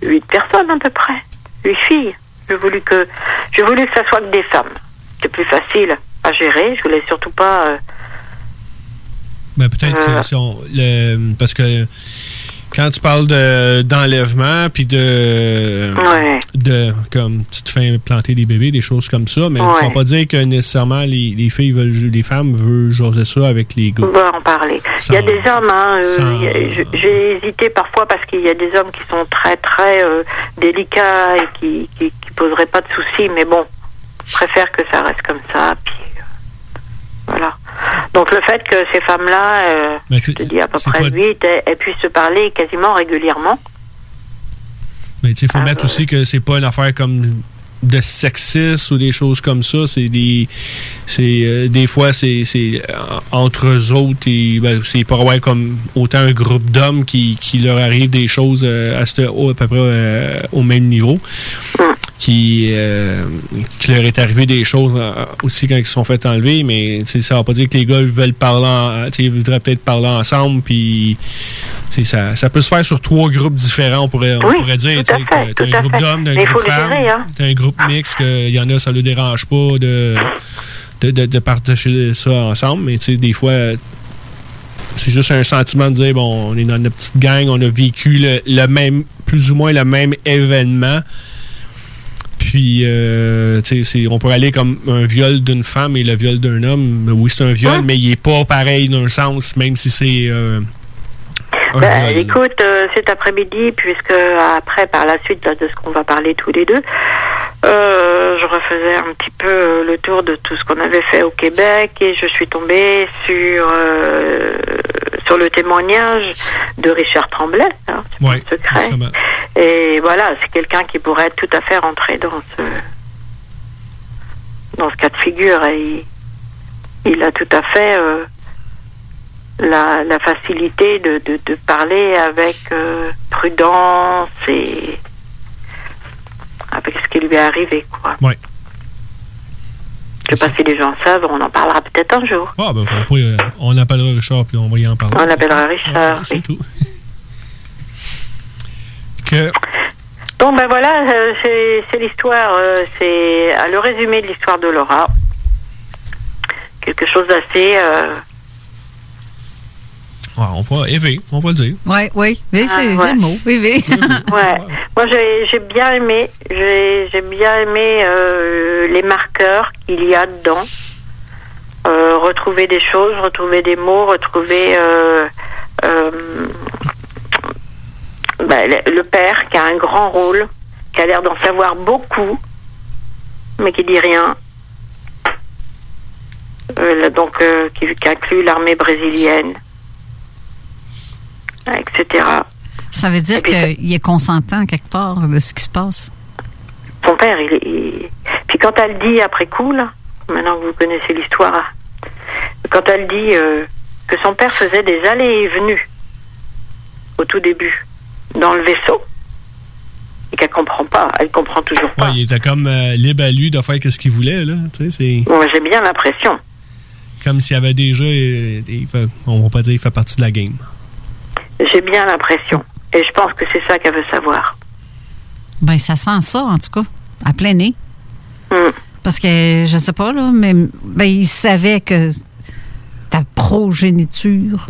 Speaker 6: huit personnes à peu près, huit filles. J'ai voulu que, j'ai voulu que ça soit que des femmes. C'est plus facile à gérer. Je voulais surtout pas. Euh,
Speaker 5: ben, peut-être que euh, le, parce que quand tu parles d'enlèvement, puis de, de. Comme tu te fais planter des bébés, des choses comme ça, mais ça ne veut pas dire que nécessairement les, filles veulent. Les femmes veulent jaser ça avec les gars.
Speaker 6: On va en parler. il y a des hommes, hein, euh, j'ai hésité parfois parce qu'il y a des hommes qui sont très, très euh, délicats et qui, qui, poseraient pas de soucis, mais bon, je préfère que ça reste comme ça, puis voilà. Donc le fait que ces femmes-là, euh, je te dis à peu près 8, elles, puissent se parler quasiment régulièrement.
Speaker 5: Mais il faut mettre aussi que c'est pas une affaire comme de sexisme ou des choses comme ça. C'est des. C'est, euh, des fois, c'est, euh, entre eux autres. Et, ben, c'est pas ouais, comme autant un groupe d'hommes qui, qui leur arrive des choses à, à peu près au même niveau. Qui, euh, qui leur est arrivé des choses euh, aussi quand ils se sont fait enlever, mais ça ne va pas dire que les gars veulent parler, ils voudraient peut-être parler ensemble, puis ça, ça peut se faire sur trois groupes différents, on pourrait, on pourrait dire. Tu as un groupe d'hommes, d'un groupe de femmes, hein. un groupe mixte, il y en a, ça ne le dérange pas de, de, de, partager ça ensemble, mais des fois, c'est juste un sentiment de dire, bon, on est dans notre petite gang, on a vécu le même, plus ou moins le même événement. Puis, euh, on pourrait aller comme un viol d'une femme et le viol d'un homme. Oui, c'est un viol, mais il n'est pas pareil d'un sens, même si c'est. Euh,
Speaker 6: ben, écoute, euh, cet après-midi, puisque après, par la suite là, de ce qu'on va parler tous les deux, euh, je refaisais un petit peu euh, le tour de tout ce qu'on avait fait au Québec et je suis tombée sur euh, sur le témoignage de Richard Tremblay, hein,
Speaker 5: Ouais,
Speaker 6: secret.
Speaker 5: justement.
Speaker 6: Et voilà, c'est quelqu'un qui pourrait tout à fait rentrer dans ce dans ce cas de figure et il, il a tout à fait euh, la, la facilité de, de, de parler avec prudence et avec ce qui lui est arrivé, quoi.
Speaker 5: Ouais.
Speaker 6: Je sais pas si les gens savent, on en parlera peut-être un jour.
Speaker 5: Ah, ben, on, euh, on appellera Richard puis on va y en parler.
Speaker 6: On appellera Richard.
Speaker 5: C'est
Speaker 6: oui.
Speaker 5: tout. que,
Speaker 6: Bon, ben voilà, euh, c'est l'histoire, euh, c'est le résumé de l'histoire de Laura. Quelque chose d'assez. euh,
Speaker 5: ouais, on va élever, on va le dire.
Speaker 7: Oui, oui. Oui, c'est
Speaker 6: Ah, ouais.
Speaker 7: c'est le mot.
Speaker 6: Ouais. Moi, j'ai j'ai bien aimé, j'ai bien aimé euh, les marqueurs qu'il y a dedans. Euh, retrouver des choses, retrouver des mots, retrouver euh, euh, ben, le, père qui a un grand rôle, qui a l'air d'en savoir beaucoup, mais qui dit rien. Euh, là, donc, euh, qui, qui inclut l'armée brésilienne, etc.
Speaker 7: Ça veut dire qu'il est consentant quelque part de ce qui se passe?
Speaker 6: Son père, il, il- Puis quand elle dit après coup, là, maintenant que vous connaissez l'histoire, quand elle dit euh, que son père faisait des allées et venues au tout début dans le vaisseau et qu'elle comprend pas, elle comprend toujours pas.
Speaker 5: Ouais, il était comme euh, libre à lui de faire ce qu'il voulait, là. Tu sais, c'est
Speaker 6: Moi, j'ai bien l'impression.
Speaker 5: comme s'il y avait déjà. euh, il fait- on va pas dire qu'il fait partie de la game.
Speaker 6: J'ai bien l'impression. Et je pense que c'est ça qu'elle veut savoir.
Speaker 7: Ben, ça sent ça, en tout cas, à plein nez.
Speaker 6: Hmm.
Speaker 7: Parce que, je sais pas, là, mais ben, il savait que ta progéniture,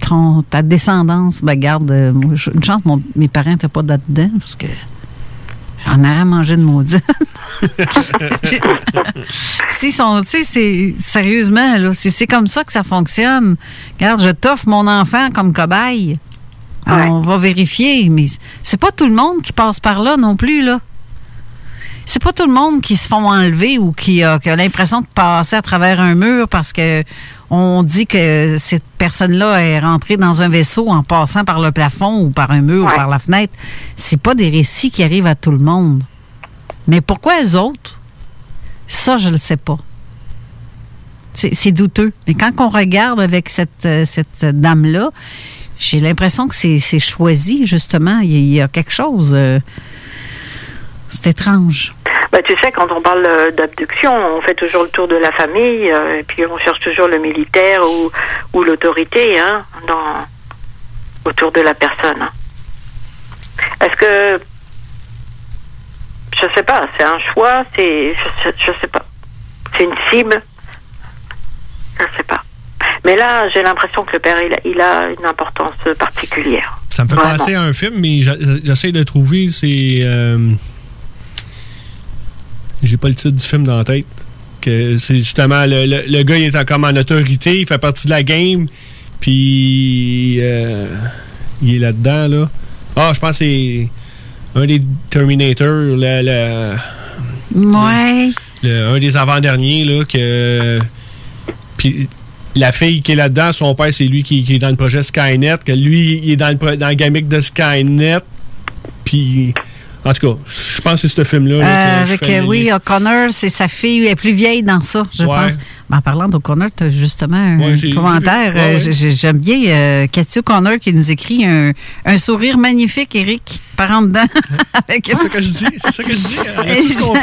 Speaker 7: ton- ta descendance, ben, garde, euh, moi, une chance, mon- mes parents n'étaient pas là-dedans, parce que j'en aurais mangé de maudit. si sont, tu sais, c'est sérieusement, là, si c'est comme ça que ça fonctionne, regarde, je t'offre mon enfant comme cobaye. On va vérifier, mais c'est pas tout le monde qui passe par là non plus, là. C'est pas tout le monde qui se font enlever ou qui a, qui a l'impression de passer à travers un mur parce que on dit que cette personne-là est rentrée dans un vaisseau en passant par le plafond ou par un mur ou par la fenêtre. C'est pas des récits qui arrivent à tout le monde. Mais pourquoi les autres? Ça, je le sais pas. C'est douteux. Mais quand on regarde avec cette, euh, cette dame-là, j'ai l'impression que c'est choisi, justement. Il y, a- il y a quelque chose. euh, c'est étrange.
Speaker 6: Bah, tu sais, quand on parle euh, d'abduction, on fait toujours le tour de la famille, euh, et puis on cherche toujours le militaire ou, ou l'autorité hein, dans, autour de la personne. Est-ce que. Je sais pas, c'est un choix, c'est. Je, sais- je sais pas. C'est une cible. Je sais pas. Mais là, j'ai l'impression que le père, il a, il a une importance particulière.
Speaker 5: Ça me fait
Speaker 6: Vraiment.
Speaker 5: penser à un film, mais j'essaie de trouver. C'est. euh, J'ai pas le titre du film dans la tête. Que c'est justement le, le- le gars, il est comme en autorité, il fait partie de la game, puis euh, il est là-dedans, là. Ah, je pense que c'est un des Terminator, le- le-
Speaker 7: Ouais.
Speaker 5: le- un des avant-derniers, là, que. Puis la fille qui est là-dedans, son père, c'est lui qui, qui est dans le projet Skynet, que lui, il est dans le, dans le gamic de Skynet. Puis. En tout cas, je pense que c'est ce film-là.
Speaker 7: Euh, avec, euh, oui. O'Connor, c'est sa fille, elle est plus vieille dans ça, je
Speaker 5: Ouais.
Speaker 7: pense. Ben, en parlant d'O'Connor, tu as justement un
Speaker 5: Ouais,
Speaker 7: commentaire.
Speaker 5: Ouais,
Speaker 7: Euh, J'aime bien euh, Cathy O'Connor qui nous écrit un, un sourire magnifique, Eric, par en dedans. Avec-
Speaker 5: C'est ça que je dis. C'est ça que je dis.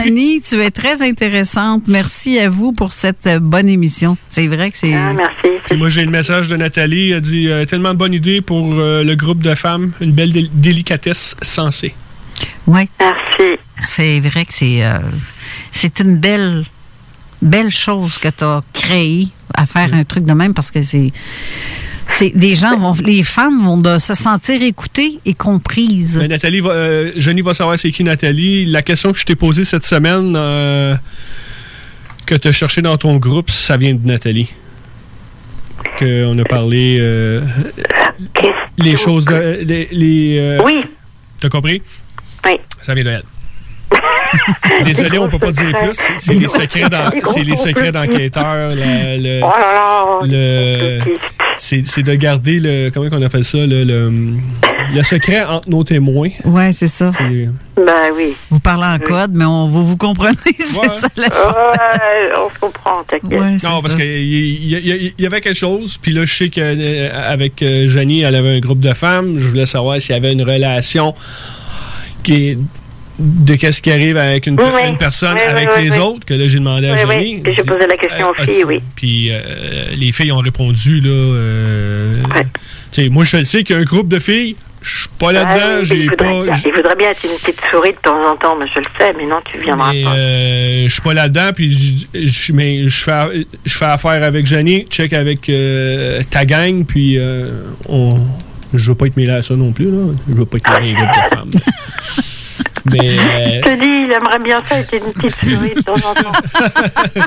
Speaker 7: Janie, tu es très intéressante. Merci à vous pour cette bonne émission. C'est vrai que c'est.
Speaker 6: Ah, merci.
Speaker 5: Puis moi, j'ai le message de Nathalie. Elle dit euh, tellement de bonne idée pour euh, le groupe de femmes. Une belle dé- délicatesse sensée.
Speaker 7: Oui.
Speaker 6: Merci.
Speaker 7: C'est vrai que c'est euh, c'est une belle belle chose que tu as créée à faire un truc de même parce que c'est c'est des gens vont les femmes vont de se sentir écoutées et comprises.
Speaker 5: Nathalie, va, euh, Johnny va savoir c'est qui Nathalie. La question que je t'ai posée cette semaine, euh, que tu as cherché dans ton groupe, ça vient de Nathalie. qu'on a parlé euh, les choses de les, les, euh,
Speaker 6: Oui.
Speaker 5: T'as compris?
Speaker 6: Oui.
Speaker 5: Ça vient de elle. Désolé, on peut pas dire plus. C'est les secrets c'est les secrets d'enquêteurs. le-
Speaker 6: Oh là là.
Speaker 5: le- c'est c'est de garder le comment on appelle ça le, le, le secret entre nos témoins.
Speaker 7: Ouais, c'est ça.
Speaker 6: Ben oui.
Speaker 7: Vous parlez en code, mais on, vous, vous comprenez, c'est ça la
Speaker 6: Ouais, on se comprend, t'inquiète.
Speaker 7: Ouais, c'est
Speaker 5: Non, parce qu'il y, y- y- y avait quelque chose, puis là, je sais qu'avec Janie, elle avait un groupe de femmes. Je voulais savoir s'il y avait une relation qui est de qu'est-ce qui arrive avec une,
Speaker 6: Oui,
Speaker 5: une personne
Speaker 6: oui,
Speaker 5: avec
Speaker 6: oui,
Speaker 5: les autres, que là, j'ai demandé à
Speaker 6: puis j'ai posé la question aux
Speaker 5: Euh,
Speaker 6: filles, oui.
Speaker 5: Puis euh, les filles ont répondu, là. euh, tu sais, moi, je le sais qu'il y a un groupe de filles. Je suis pas là-dedans,
Speaker 6: Ah,
Speaker 5: j'ai pas.
Speaker 6: bien, il voudrait bien être une petite souris de temps en temps, mais je le sais, mais non, tu viendras
Speaker 5: Mais,
Speaker 6: pas.
Speaker 5: euh, je suis pas là-dedans, puis je, je- mais je fais, je fais affaire avec Jenny, check avec euh, ta gang, puis euh, on, je veux pas être mêlé à ça non plus, là. Je veux pas être mêlé à un groupe de femmes. mais, euh,
Speaker 6: Je te dis, il aimerait bien ça, être une petite souris de temps en temps.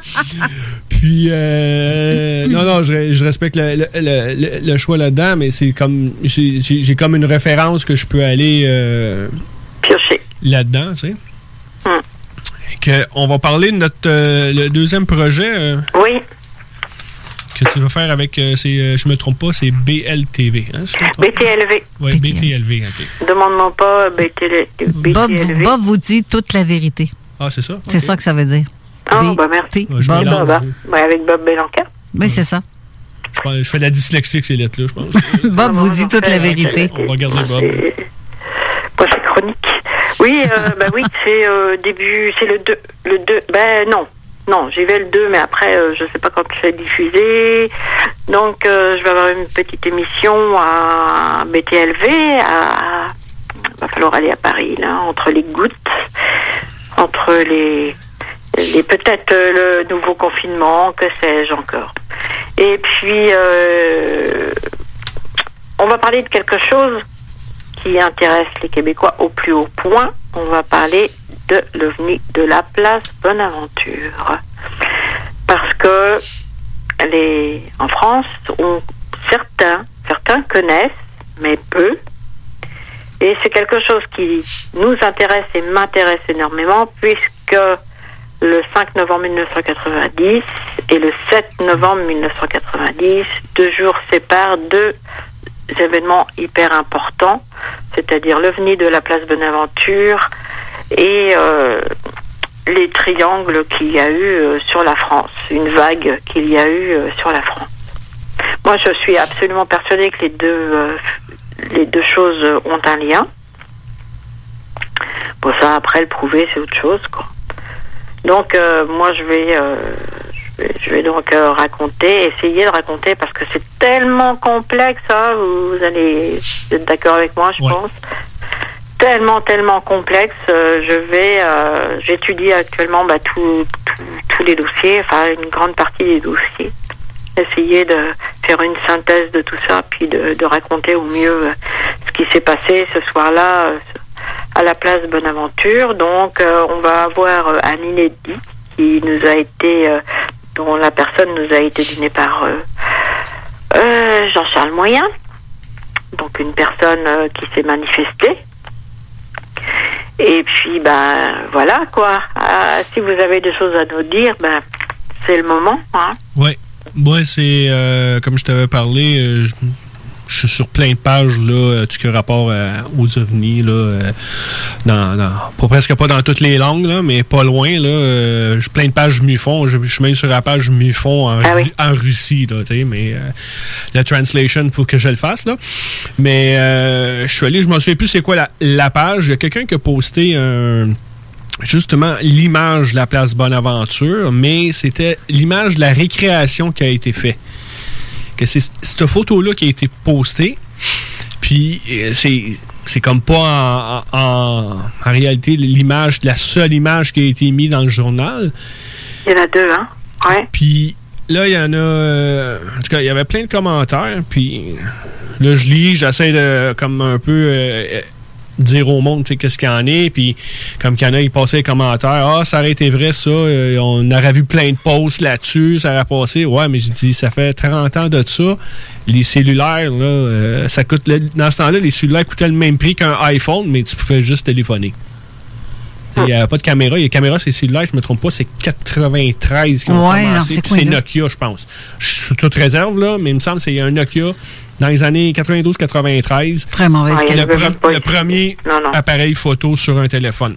Speaker 5: puis, euh, non, non, je, je respecte le, le- le- le choix là-dedans, mais c'est comme, j'ai comme une référence que je peux aller euh,
Speaker 6: piocher
Speaker 5: là-dedans, tu sais.
Speaker 6: Hum.
Speaker 5: Que on va parler de notre euh, le deuxième projet. euh,
Speaker 6: Oui.
Speaker 5: Que tu vas faire avec, euh, c'est, euh, je me trompe pas, c'est BLTV. Hein?
Speaker 6: BTLV.
Speaker 5: Ouais, BTLV, ok.
Speaker 6: Demande-moi pas BTL,
Speaker 7: Bob,
Speaker 6: BTLV.
Speaker 7: Bob vous dit toute la vérité.
Speaker 5: Ah, c'est ça?
Speaker 7: C'est ça que ça veut dire.
Speaker 6: Ah, bah merci.
Speaker 7: Bob.
Speaker 6: Ouais, avec Bob Belanca.
Speaker 7: Oui, c'est ça.
Speaker 5: Je, pense- je fais de la dyslexie avec ces lettres-là, je pense.
Speaker 7: Bob vous dit toute la vérité.
Speaker 5: On va regarder Bob.
Speaker 6: Pas chronique. Oui, euh, bah oui, c'est euh, début, c'est le 2. Le 2, ben non. Non, j'y vais le 2, mais après, euh, je sais pas quand c'est diffusé. Donc, euh, je vais avoir une petite émission à BTLV. À... va falloir aller à Paris, là, entre les gouttes, entre les, peut-être euh, le nouveau confinement, que sais-je encore. Et puis, on va parler de quelque chose qui intéresse les Québécois au plus haut point. On va parler l'OVNI de la place Bonaventure. Parce que en France, on, certains, certains connaissent, mais peu. Et c'est quelque chose qui nous intéresse et m'intéresse énormément puisque le 5 novembre 1990 et le 7 novembre 1990, deux jours séparent deux événements hyper importants, c'est-à-dire l'OVNI de la place Bonaventure et euh, les triangles qu'il y a eu euh, sur la France, une vague qu'il y a eu euh, sur la France. Moi, je suis absolument persuadée que les deux, les deux choses ont un lien. Bon, ça, après, le prouver, c'est autre chose, quoi. Donc, euh, moi, je vais, euh, je vais, je vais donc euh, raconter, essayer de raconter, parce que c'est tellement complexe, hein, vous, vous allez être d'accord avec moi, je pense. Tellement, tellement complexe. euh, je vais, euh, j'étudie actuellement bah, tous les dossiers, enfin une grande partie des dossiers. Essayer de faire une synthèse de tout ça, puis de, raconter au mieux euh, ce qui s'est passé ce soir-là à la place Bonaventure. Donc, on va avoir un inédit qui nous a été, dont la personne nous a été donnée par Jean-Charles Moyen. Donc, une personne qui s'est manifestée. Et puis, ben, voilà, quoi. Ah, si vous avez des choses à nous dire, ben, c'est le moment, hein.
Speaker 5: Ouais. Moi, c'est euh, comme je t'avais parlé, euh, je suis sur plein de pages là, euh, tout ce qui a rapport euh, aux ovnis. Là, euh, dans, dans- pas presque pas dans toutes les langues, là, mais pas loin. Là, euh, j'ai plein de pages MUFON. Je, je suis même sur la page MUFON en, Ru- en Russie. Là, tu sais, mais la translation, il faut que je le fasse. Là. Mais je suis allé, je m'en souviens plus c'est quoi la, la page. Il y a quelqu'un qui a posté un justement l'image de la place Bonaventure, mais c'était l'image de la récréation qui a été faite. Que c'est cette photo-là qui a été postée, puis euh, c'est c'est comme pas en, en- en réalité l'image, la seule image qui a été mise dans le journal.
Speaker 6: Il y en a deux, hein? Ouais.
Speaker 5: Puis là, il y en a. euh, en tout cas, il y avait plein de commentaires. Puis là, je lis, j'essaie de, comme un peu, euh, dire au monde qu'est-ce qu'il y en est. Puis comme qu'il y en a, ils passaient les commentaires. Ah, ça aurait été vrai, ça. euh, on aurait vu plein de posts là-dessus. Ça aurait passé. Ouais, mais je dis, ça fait 30 ans de ça. Les cellulaires, là, euh, ça coûte. le- dans ce temps-là, les cellulaires coûtaient le même prix qu'un iPhone, mais tu pouvais juste téléphoner. Il n'y avait pas de caméra. Les caméras, c'est cellulaires, je me trompe pas, c'est 93 qui ont
Speaker 7: Ouais,
Speaker 5: commencé. C'est. Nokia, je pense. Je suis toute réserve, là, mais il me semble que c'est un Nokia dans les années 92-93.
Speaker 7: Très mauvaise
Speaker 5: le,
Speaker 7: qualité.
Speaker 5: pre- le premier appareil photo sur un téléphone.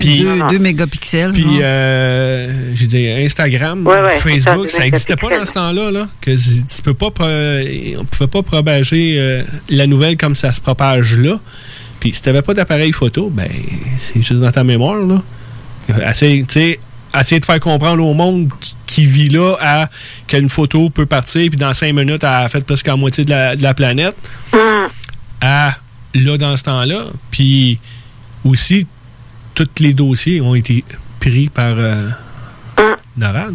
Speaker 5: Puis,
Speaker 7: deux, deux mégapixels.
Speaker 5: puis euh, j'ai dit Instagram,
Speaker 7: Ouais, ouais,
Speaker 5: Facebook, ça n'existait pas dans ce temps-là, là, que z- tu peux pas, pro- on pouvait pas propager euh, la nouvelle comme ça se propage là. Puis si t'avais pas d'appareil photo, ben c'est juste dans ta mémoire là. Essaye, tu sais, essayer de faire comprendre au monde qui vit là à qu'une photo peut partir puis dans cinq minutes elle a fait presque la moitié de la, de la planète à là dans ce temps-là. Puis aussi tous les dossiers ont été pris par euh, NORAD.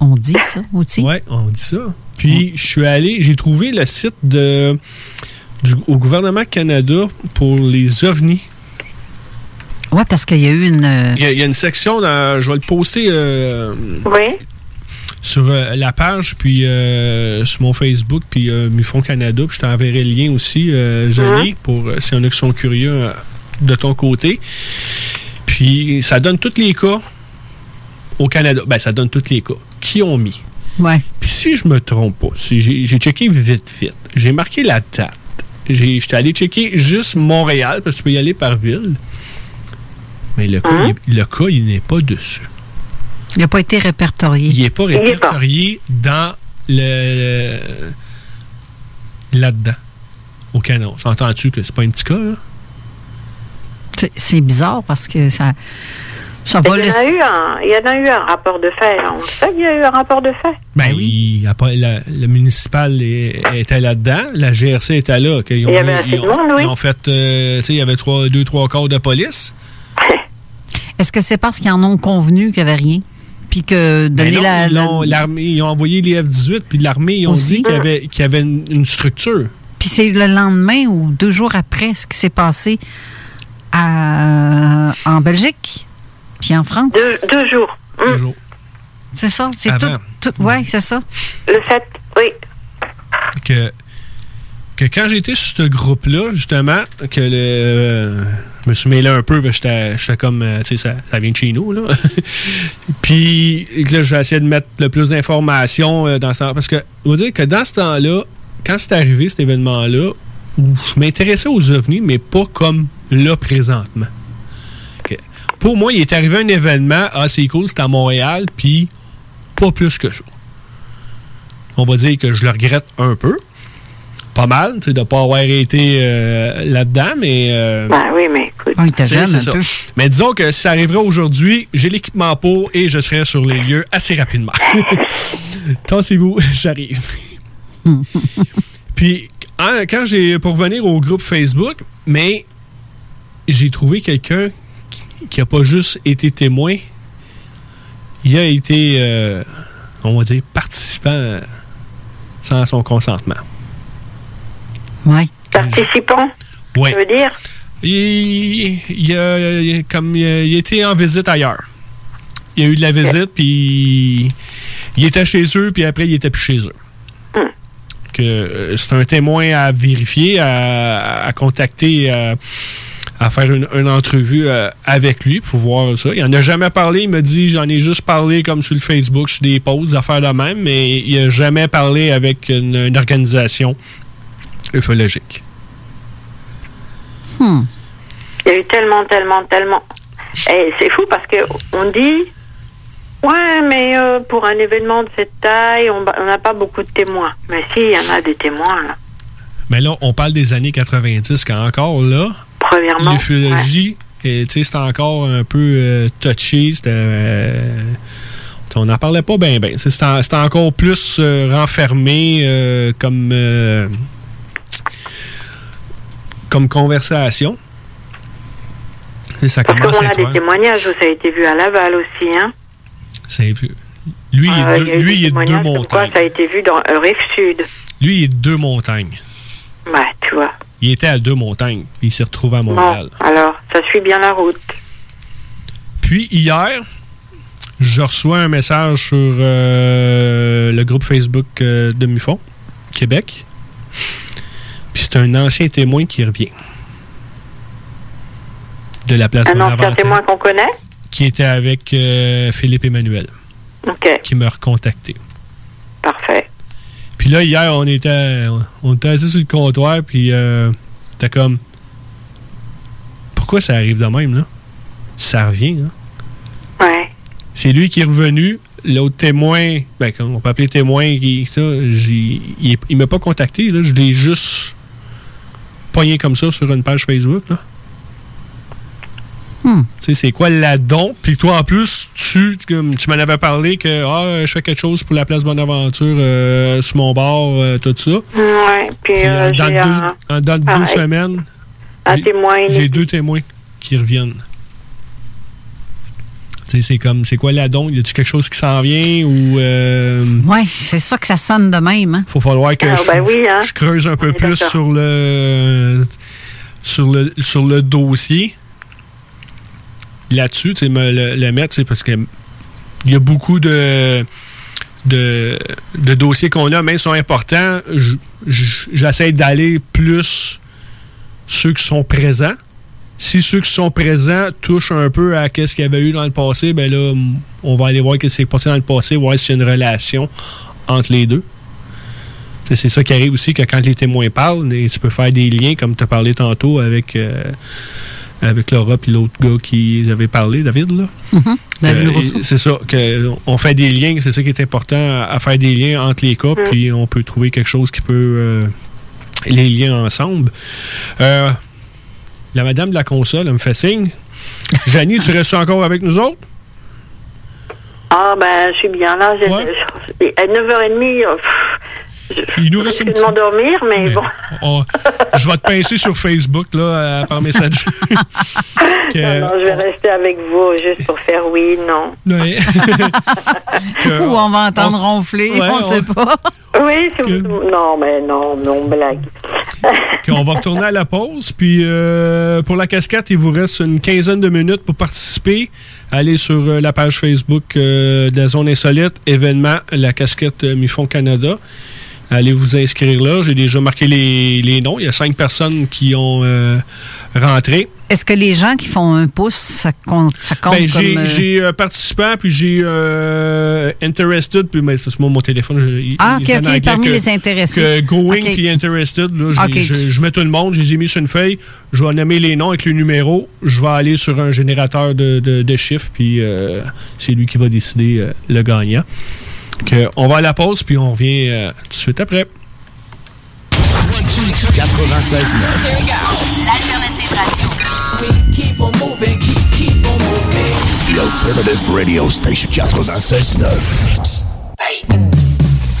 Speaker 7: On dit ça aussi.
Speaker 5: Oui, on dit ça. Puis, je suis allé, j'ai trouvé le site de, du, au gouvernement Canada pour les ovnis.
Speaker 7: Oui, parce qu'il y a eu une. euh,
Speaker 5: Il y, a, il y a une section, dans- je vais le poster euh, sur euh, la page, puis euh, sur mon Facebook, puis euh, Mufon Canada, puis je t'enverrai le lien aussi, euh, Johnny, pour euh, s'il y en a qui sont curieux euh, de ton côté. Puis, ça donne tous les cas au Canada. Ben, ça donne tous les cas. Qui ont mis?
Speaker 7: Ouais.
Speaker 5: Puis si je me trompe pas, si j'ai j'ai checké vite vite, j'ai marqué la date. J'ai- J'étais allé checker juste Montréal, parce que tu peux y aller par ville. Mais le cas,
Speaker 7: Hein?
Speaker 5: il est- le cas, il n'est pas dessus.
Speaker 7: Il n'a pas été répertorié.
Speaker 5: Il n'est pas répertorié dans le. là-dedans. Au canon. S'entends-tu que c'est pas un petit cas, là?
Speaker 7: C'est- C'est bizarre parce que ça. Ça
Speaker 6: Il y, en a eu un, il y en a eu un rapport de fait. On sait qu'il y a eu un rapport de fait.
Speaker 5: Ben, il y a pas, la, le municipal est- était là-dedans, la GRC était là. qu'ils ont
Speaker 6: Il y avait
Speaker 5: mis-
Speaker 6: assez
Speaker 5: ils
Speaker 6: de
Speaker 5: ont-
Speaker 6: monde, oui.
Speaker 5: ils ont fait, euh, tu sais, il y avait trois, deux, trois corps de police.
Speaker 7: Est-ce que c'est parce qu'ils en ont convenu qu'il n'y avait rien? Puis que
Speaker 5: Ben
Speaker 7: donner
Speaker 5: non,
Speaker 7: la.
Speaker 5: ils,
Speaker 7: la-
Speaker 5: ont, l'armée- ils ont envoyé les F-18, puis l'armée, ils ont
Speaker 7: Aussi.
Speaker 5: dit qu'il y avait, qu'il y avait une, une structure.
Speaker 7: Puis c'est le lendemain ou deux jours après ce qui s'est passé à- en Belgique, puis en France.
Speaker 6: Deux, deux jours.
Speaker 5: Deux jours.
Speaker 7: C'est ça, c'est tout.
Speaker 5: Avant.
Speaker 7: tout oui, c'est ça.
Speaker 6: Le fait, oui.
Speaker 5: que, que quand j'étais sur ce groupe-là, justement, que le. euh, je me suis mêlé un peu, parce que j'étais- comme. euh, tu sais, ça, ça vient de chez nous, là. Puis là, j'ai essayé de mettre le plus d'informations euh, dans ce temps Parce que, va dire que dans ce temps-là, quand c'est arrivé, cet événement-là, je m'intéressais aux ovnis, mais pas comme là présentement. Pour moi, il est arrivé un événement, ah, c'est cool, c'est à Montréal, puis pas plus que ça on va dire que je le regrette un peu. Pas mal, tu sais, de ne pas avoir été euh, là-dedans, mais. euh,
Speaker 6: Ben oui, mais écoute.
Speaker 7: Ah, était jeune un
Speaker 5: ça.
Speaker 7: peu.
Speaker 5: Mais disons que si ça arriverait aujourd'hui, j'ai l'équipement pour et je serai sur les lieux assez rapidement. Tassez-vous, j'arrive. Puis, hein, quand j'ai. Pour revenir au groupe Facebook, mais j'ai trouvé quelqu'un qui n'a pas juste été témoin, il a été, euh, on va dire, participant sans son consentement.
Speaker 7: Oui.
Speaker 6: Participant,
Speaker 5: Oui.
Speaker 6: tu veux dire?
Speaker 5: Il, il a, il a- comme, il été en visite ailleurs. Il a eu de la visite, puis il était chez eux, puis après, il était plus chez eux. Que euh, c'est un témoin à vérifier, à, à contacter, à, à faire une, une entrevue euh, avec lui pour voir ça. Il en a jamais parlé. Il m'a dit, j'en ai juste parlé comme sur le Facebook, sur des posts, des affaires de même, mais il a jamais parlé avec une, une organisation ufologique.
Speaker 7: Hmm.
Speaker 6: Il y a eu tellement, tellement, tellement. Et c'est fou parce que on dit, ouais, mais euh, pour un événement de cette taille, on n'a pas beaucoup de témoins. Mais si, il y en a des témoins, là.
Speaker 5: Mais là, on parle des années 90, quand encore là,
Speaker 6: Premièrement.
Speaker 5: l'ufologie, sais, c'était encore un peu euh. C'était. euh, on n'en parlait pas bien, bien. C'était encore plus euh, renfermé euh, comme. Comme conversation. Et ça
Speaker 6: Parce
Speaker 5: commence à
Speaker 6: a des témoignages où ça a été vu à Laval aussi, hein.
Speaker 5: C'est- Lui, il est
Speaker 6: Euh,
Speaker 5: deux-
Speaker 6: il y a
Speaker 5: lui, il deux montagnes.
Speaker 6: ça a été vu dans Rive Sud.
Speaker 5: Lui, il est de deux montagnes.
Speaker 6: Ouais, tu tu vois.
Speaker 5: Il était à Deux-Montagnes, puis il s'est retrouvé à Montréal.
Speaker 6: Bon, alors, ça suit bien la route.
Speaker 5: Puis hier, je reçois un message sur euh, le groupe Facebook euh, de Mufon, Québec. Puis c'est un ancien témoin qui revient. De la place
Speaker 6: Un ancien témoin qu'on connaît?
Speaker 5: Qui était avec euh, Philippe Emmanuel.
Speaker 6: OK.
Speaker 5: Qui m'a recontacté.
Speaker 6: Parfait.
Speaker 5: Puis là, hier, on était, on était assis sur le comptoir, puis euh, t'as comme. Pourquoi ça arrive de même, là? Ça revient, là.
Speaker 6: Ouais.
Speaker 5: C'est lui qui est revenu. L'autre témoin, ben, on peut appeler témoin, qui, ça, il, il m'a pas contacté, là. Je l'ai juste pogné comme ça sur une page Facebook, là.
Speaker 7: Hmm.
Speaker 5: Tu sais, c'est quoi l'adon? Puis toi, en plus, tu, comme tu m'en avais parlé que ah, je fais quelque chose pour la place Bonaventure euh, sur mon bord, euh, tout ça.
Speaker 6: Ouais. Puis,
Speaker 5: Puis,
Speaker 6: euh,
Speaker 5: euh, dans
Speaker 6: j'ai
Speaker 5: deux,
Speaker 6: un,
Speaker 5: dans deux semaines, j'ai deux témoins qui reviennent. C'est comme, c'est quoi l'adon? Y a-tu quelque chose qui s'en vient ou. Euh,
Speaker 7: Oui, c'est ça que ça sonne de même. Hein?
Speaker 5: faut falloir que
Speaker 6: Ah,
Speaker 5: je,
Speaker 6: ben oui, hein.
Speaker 5: je creuse un peu plus sur le, sur le sur le dossier là-dessus, tu sais, me le, le mettre, c'est parce que il y a beaucoup de de, de dossiers qu'on a, même sont importants, j'essaie d'aller plus ceux qui sont présents. Si ceux qui sont présents touchent un peu à ce qu'il y avait eu dans le passé, ben là, on va aller voir ce qui s'est passé dans le passé, voir s'il y a une relation entre les deux. C'est c'est ça qui arrive aussi que quand les témoins parlent, et tu peux faire des liens, comme tu as parlé tantôt avec, euh, avec Laura et l'autre gars qui avait parlé, David. Là.
Speaker 7: Mhm. David
Speaker 5: Euh, c'est ça, que on fait des liens, c'est ça qui est important, à, faire des liens entre les cas, puis on peut trouver quelque chose qui peut euh, les liens ensemble. Euh, la madame de la console, elle me fait signe. Janie, tu restes encore avec nous autres?
Speaker 6: Ah, ben, je suis bien là. Je- À 9h30, euh, pff,
Speaker 5: Il nous
Speaker 6: je
Speaker 5: reste une
Speaker 6: de m'endormir, mais bon.
Speaker 5: On- je vais te pincer sur Facebook là, euh, par message. Que-
Speaker 6: Non, non, je vais rester avec vous juste pour faire oui, non.
Speaker 5: Ouais. Que-
Speaker 7: Ou on va entendre ronfler,
Speaker 5: Ouais,
Speaker 7: on
Speaker 5: on-
Speaker 7: sait pas.
Speaker 6: Oui, c'est Non, mais non, non, blague.
Speaker 5: qu'on va retourner à la pause. Puis euh, pour la casquette, il vous reste une quinzaine de minutes pour participer. Allez sur euh, la page Facebook euh, de la Zone Insolite, événement, la casquette euh, Mifon Canada. Allez vous inscrire là. J'ai déjà marqué les, les noms. Il y a cinq personnes qui ont euh, rentré.
Speaker 7: Est-ce que les gens qui font un pouce, ça compte, ça compte
Speaker 5: Ben, j'ai
Speaker 7: euh,
Speaker 5: j'ai, euh, participant, puis j'ai euh, interested, puis ben, c'est parce que moi, mon téléphone, je- il-
Speaker 7: Ah, ok, ok, parmi
Speaker 5: que-
Speaker 7: les intéressés.
Speaker 5: Que going puis interested, là, je, je mets tout le monde, je les ai mis sur une feuille, je vais nommer les noms avec le numéro, je vais aller sur un générateur de, de- de chiffres, puis c'est lui qui va décider le gagnant. Que on va à la pause, puis on revient euh, tout de suite après.
Speaker 4: 96
Speaker 15: L'alternative radio.
Speaker 12: Keep on moving, keep, keep on moving.
Speaker 4: The Alternative Radio Station 96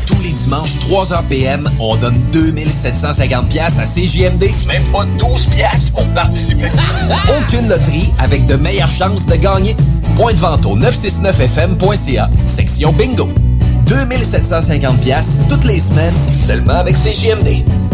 Speaker 2: Tous les dimanches, 3h PM, on donne 2750 pièces à CJMD. Même pas 12 pièces pour participer. Aucune loterie avec de meilleures chances de gagner. Point de vente au 969fm.ca, section bingo. 2750 pièces toutes les semaines, seulement avec CJMD.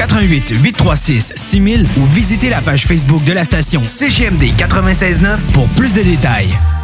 Speaker 3: 88 836 6000 ou visitez la page Facebook de la station CGMD 969 pour plus de détails.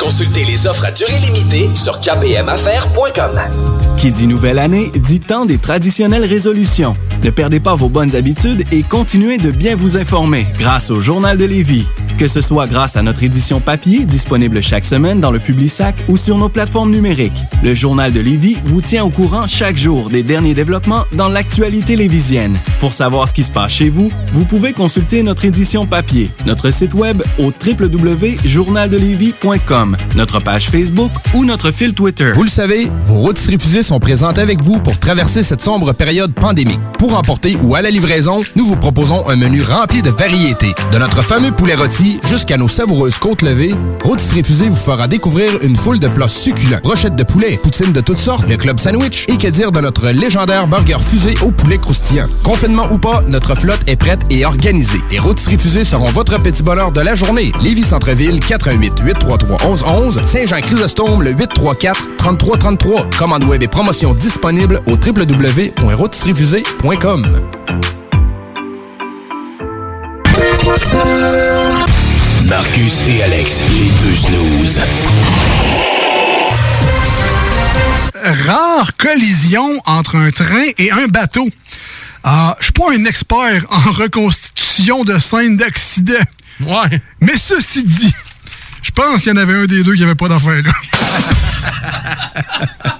Speaker 1: Consultez les offres à durée limitée sur kbmaffaires.com.
Speaker 11: Qui dit nouvelle année dit temps des traditionnelles résolutions. Ne perdez pas vos bonnes habitudes et continuez de bien vous informer grâce au Journal de Lévis. Que ce soit grâce à notre édition papier, disponible chaque semaine dans le Publisac ou sur nos plateformes numériques, le Journal de Lévis vous tient au courant chaque jour des derniers développements dans l'actualité lévisienne. Pour savoir ce qui se passe chez vous, vous pouvez consulter notre édition papier, notre site web au www.journaldelévis.com, notre page Facebook ou notre fil Twitter.
Speaker 13: Vous le savez, vos routes refusées sont présentes avec vous pour traverser cette sombre période pandémique. Pour emporter ou à la livraison, nous vous proposons un menu rempli de variétés. De notre fameux poulet rôti jusqu'à nos savoureuses côtes levées, Rôtisserie Fusée vous fera découvrir une foule de plats succulents. Brochettes de poulet, poutines de toutes sortes, le club sandwich et que dire de notre légendaire burger fusée au poulet croustillant. Confinement ou pas, notre flotte est prête et organisée. Les Rôtisseries Fusées seront votre petit bonheur de la journée. Lévis Centreville, 418 833 1111 Saint-Jean-Chrysostome, le 834 3333. Commande web et promotion disponible au www.rôtisseriefusée.com.
Speaker 4: Marcus et Alex, les deux snooze.
Speaker 16: Rare collision entre un train et un bateau. Ah, je suis pas un expert en reconstitution de scènes d'accident.
Speaker 5: Ouais.
Speaker 16: Mais ceci dit, je pense qu'il y en avait un des deux qui avait pas d'affaire là.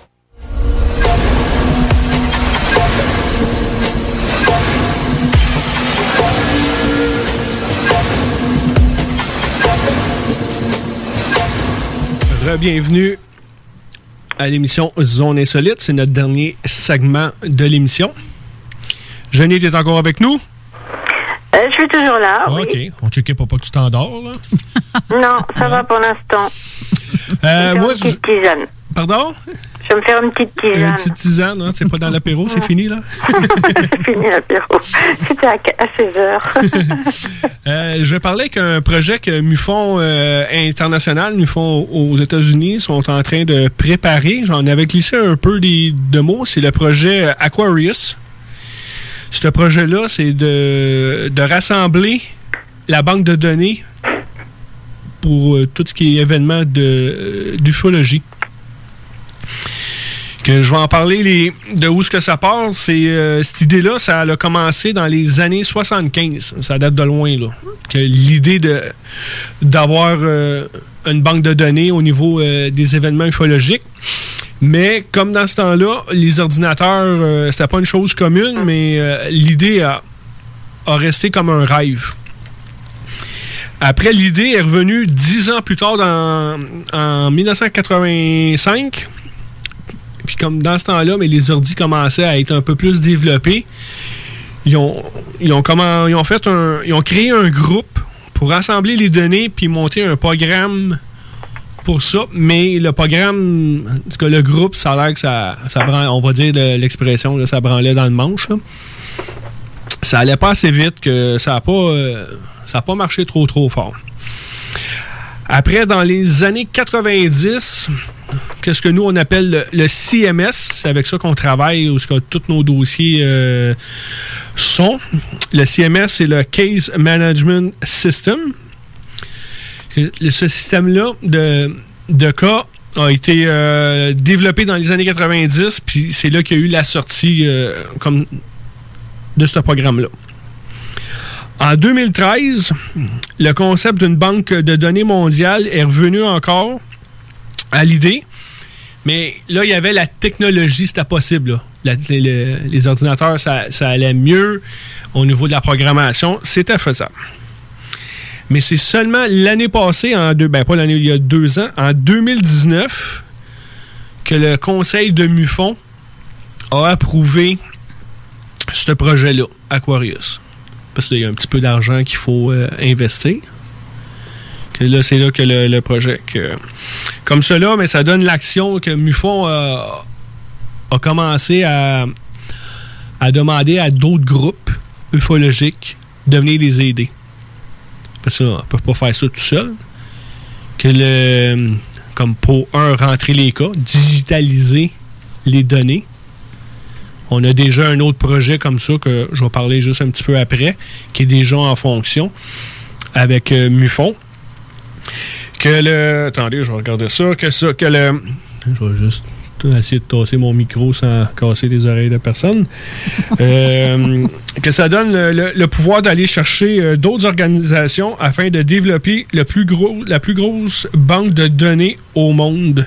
Speaker 5: Bienvenue à l'émission Zone Insolite. C'est notre dernier segment de l'émission. Jeannie, est encore avec nous?
Speaker 6: Euh, je suis toujours là.
Speaker 5: Ah,
Speaker 6: oui.
Speaker 5: OK. On checkait pour pas que tu t'endors, là.
Speaker 6: Non, ça va pour l'instant.
Speaker 5: Euh,
Speaker 6: Je
Speaker 5: moi,
Speaker 6: tisane.
Speaker 5: Pardon?
Speaker 6: Je vais me faire une petite
Speaker 5: Une
Speaker 6: tisane.
Speaker 5: petite tisane, hein? C'est pas dans l'apéro, c'est fini, là?
Speaker 6: C'est fini l'apéro. C'était à, à 16 heures.
Speaker 5: Euh, je vais parler qu'un projet que MUFON euh, International, MUFON aux États-Unis, sont en train de préparer. J'en avais glissé un peu des, de mots. C'est le projet Aquarius. Ce projet-là, c'est de, de rassembler la banque de données pour euh, tout ce qui est événement de, euh, d'ufologie. Que je vais en parler de où ce que ça part. C'est euh, cette idée-là, ça a commencé dans les années 75. Ça date de loin là. Que l'idée de d'avoir euh, une banque de données au niveau euh, des événements ufologiques. Mais comme dans ce temps-là, les ordinateurs, c'était pas une chose commune, mais l'idée a, a resté comme un rêve. Après, l'idée est revenue dix ans plus tard, dans, en 1985. Puis comme dans ce temps-là, mais les ordis commençaient à être un peu plus développés. Ils ont, ils ont, ils ont fait un, ils ont créé un groupe pour rassembler les données puis monter un programme pour ça. Mais le programme, en tout cas, le groupe, ça a l'air que ça, ça on va dire l'expression, ça branlait dans le manche. Ça allait pas assez vite que ça n'a pas, euh, ça a pas marché trop trop fort. Après, dans les années 90, qu'est-ce que nous, on appelle le, CMS. C'est avec ça qu'on travaille, où tous nos dossiers euh, sont. Le CMS, c'est le Case Management System. Ce système-là de, de cas a été euh, développé dans les années 90, puis c'est là qu'il y a eu la sortie euh, comme de ce programme-là. En 2013, le concept d'une banque de données mondiale est revenu encore à l'idée. Mais là, il y avait la technologie, c'était possible. les, ordinateurs, ça, ça allait mieux au niveau de la programmation. C'était faisable. Mais c'est seulement l'année passée, en deux, ben pas l'année, il y a deux ans, en 2019, que le conseil de MUFON a approuvé ce projet-là, Aquarius. Parce qu'il y a un petit peu d'argent qu'il faut euh, investir. Là, c'est là que le, projet. que- comme cela, mais ça donne l'action que MUFON a, a commencé à, à demander à d'autres groupes ufologiques de venir les aider. Parce qu'on ne peut pas faire ça tout seul. que le, comme pour un, rentrer les cas, digitaliser les données. On a déjà un autre projet comme ça que je vais parler juste un petit peu après, qui est déjà en fonction avec euh, Mufon. Que le. Attendez, je vais regarder ça. Que ça. Que le. Je vais juste essayer de tasser mon micro sans casser les oreilles de personne. Euh, que ça donne le, le- le pouvoir d'aller chercher euh, d'autres organisations afin de développer le plus gros, la plus grosse banque de données au monde.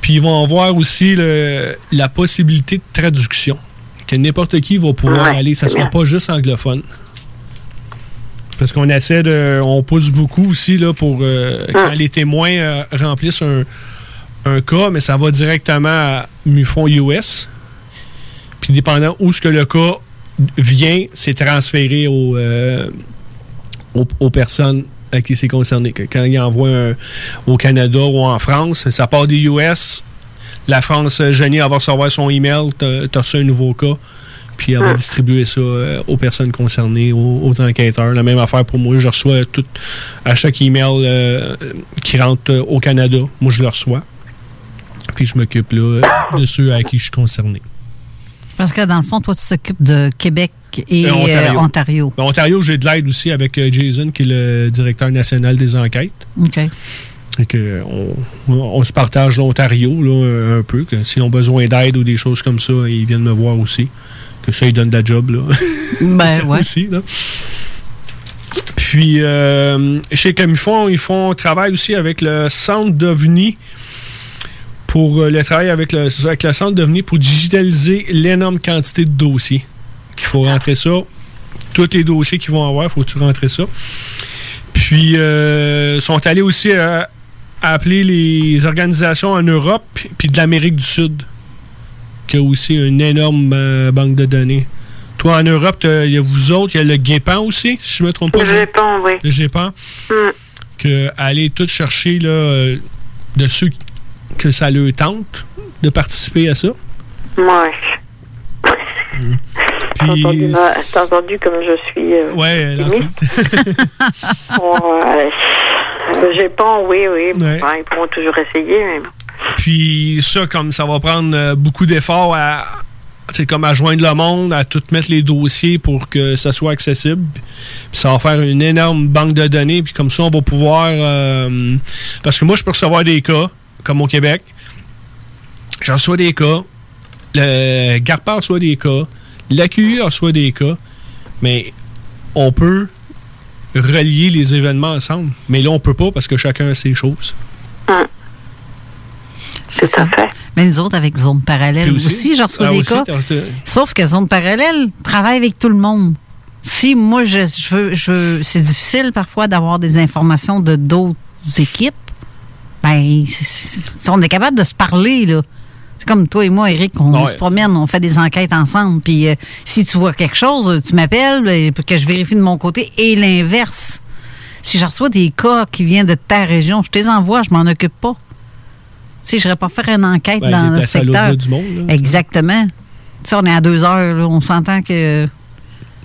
Speaker 5: Puis ils vont avoir aussi le- la possibilité de traduction. Que n'importe qui va pouvoir
Speaker 6: Ouais,
Speaker 5: aller, ça ne sera pas juste anglophone. Parce qu'on essaie de. On pousse beaucoup aussi là, pour euh, quand les témoins euh, remplissent un, un cas, mais ça va directement à MUFON US. Puis dépendant où ce que le cas vient, c'est transféré euh, aux, aux personnes à qui c'est concerné. Quand ils envoient un- au Canada ou en France, ça part des US. La France, Jenny, elle va recevoir son email, t'as t'as reçu un nouveau cas, puis elle va distribuer ça euh, aux personnes concernées, aux, aux enquêteurs. La même affaire pour moi, je reçois tout, à chaque email euh, qui rentre euh, au Canada, moi je le reçois. Puis je m'occupe là de ceux à qui je suis concerné.
Speaker 7: Parce que dans le fond, toi, tu t'occupes de Québec et
Speaker 5: Euh,
Speaker 7: Ontario.
Speaker 5: Ben, Ontario, j'ai de l'aide aussi avec Jason, qui est le directeur national des enquêtes.
Speaker 7: OK.
Speaker 5: Et que on, on se partage l'Ontario un peu. Que s'ils ont besoin d'aide ou des choses comme ça, ils viennent me voir aussi. Que ça, ils donnent de la job. Là.
Speaker 7: Ben, ouais.
Speaker 5: aussi, là. Puis, euh, chez Camifon, ils font travail aussi avec le centre d'OVNI pour euh, le travail avec le, avec le centre d'OVNI pour digitaliser l'énorme quantité de dossiers. Qu'il faut rentrer ça. Tous les dossiers qu'ils vont avoir, il faut que tu rentres ça? Puis, euh, sont allés aussi à, à appeler les organisations en Europe puis de l'Amérique du Sud, qui a aussi une énorme euh, banque de données. Toi, en Europe, il y a vous autres, il y a le GEPAN aussi, si je ne me trompe pas.
Speaker 6: Le? GEPAN, oui.
Speaker 5: Le GEPAN.
Speaker 6: Mm.
Speaker 5: Que aller tout chercher là, euh, de ceux que ça leur tente de participer à ça?
Speaker 6: Ouais. T'as entendu, comme je suis euh,
Speaker 5: Ouais.
Speaker 6: Le GEPAN, oui, oui.
Speaker 5: Ouais.
Speaker 6: Ils pourront toujours essayer, mais bon.
Speaker 5: Puis ça, comme ça va prendre euh, beaucoup d'efforts à, c'est comme à joindre le monde, à tout mettre les dossiers pour que ça soit accessible. Puis ça va faire une énorme banque de données. Puis comme ça, on va pouvoir... euh, parce que moi, je peux recevoir des cas, comme au Québec. J'en reçois des cas. Le GARPA reçoit des cas. L'AQU reçoit des cas. Mais on peut relier les événements ensemble. Mais là, on peut pas parce que chacun a ses choses.
Speaker 7: C'est ça. Mais nous autres, avec Zone Parallèle
Speaker 5: aussi?
Speaker 7: aussi, j'en reçois
Speaker 5: Ah,
Speaker 7: des
Speaker 5: aussi,
Speaker 7: cas. Sauf que Zone Parallèle travaille avec tout le monde. Si moi, je, je veux, je veux- c'est difficile parfois d'avoir des informations de d'autres équipes, ben, c'est- c'est- c'est- on est capable de se parler, là. C'est comme toi et moi, Eric, on
Speaker 5: Ouais.
Speaker 7: se promène, on fait des enquêtes ensemble. Puis euh, si tu vois quelque chose, tu m'appelles euh, pour que je vérifie de mon côté et l'inverse. Si je reçois des cas qui viennent de ta région, je te les envoie, je m'en occupe pas. Sais, je n'irais pas faire une enquête
Speaker 5: Ben,
Speaker 7: dans le secteur.
Speaker 5: du monde, là.
Speaker 7: Exactement. Tu sais, on est à deux heures, là, on s'entend que.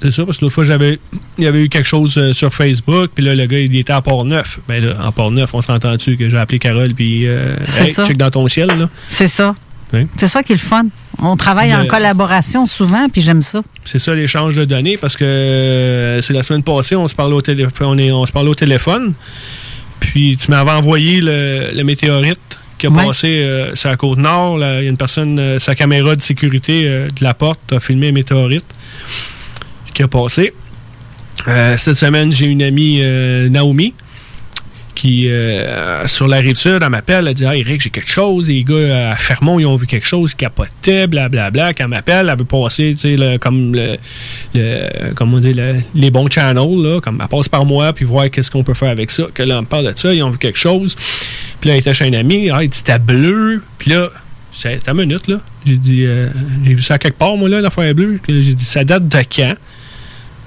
Speaker 5: C'est ça, parce que l'autre fois, j'avais, il y avait eu quelque chose euh, sur Facebook, puis là, le gars, il était à Port-Neuf. Ben là, en Port-Neuf, on s'entend-tu que j'ai appelé Carole, puis euh, hey, check dans ton ciel, là.
Speaker 7: C'est ça.
Speaker 5: Oui.
Speaker 7: C'est ça qui est le fun. On travaille en collaboration souvent, puis j'aime ça.
Speaker 5: C'est ça l'échange de données, parce que euh, c'est la semaine passée, on se parlait au téléphone, on, est- on se parlait au téléphone, puis tu m'avais envoyé le, le météorite qui a
Speaker 7: Ouais.
Speaker 5: passé euh, sur la côte nord. Il y a une personne, euh, sa caméra de sécurité euh, de la porte a filmé un météorite qui a passé. Euh, cette semaine, j'ai une amie, Naomi, qui, euh, sur la rive sud, elle m'appelle, elle dit Ah, Eric, j'ai quelque chose. Les gars à Fermont, ils ont vu quelque chose, ils capotaient, blablabla. Quand elle m'appelle, elle veut passer, tu sais, le- comme, le, le- comment dit, le- les bons channels, là, comme elle passe par moi, puis voir qu'est-ce qu'on peut faire avec ça. Que là, on me parle de ça, ils ont vu quelque chose. Puis là, elle était chez un ami, ah, il dit C'était bleu. Puis là, c'est ta minute, là. J'ai dit euh, J'ai vu ça quelque part, moi, là, l'affaire bleue. J'ai dit Ça date de quand?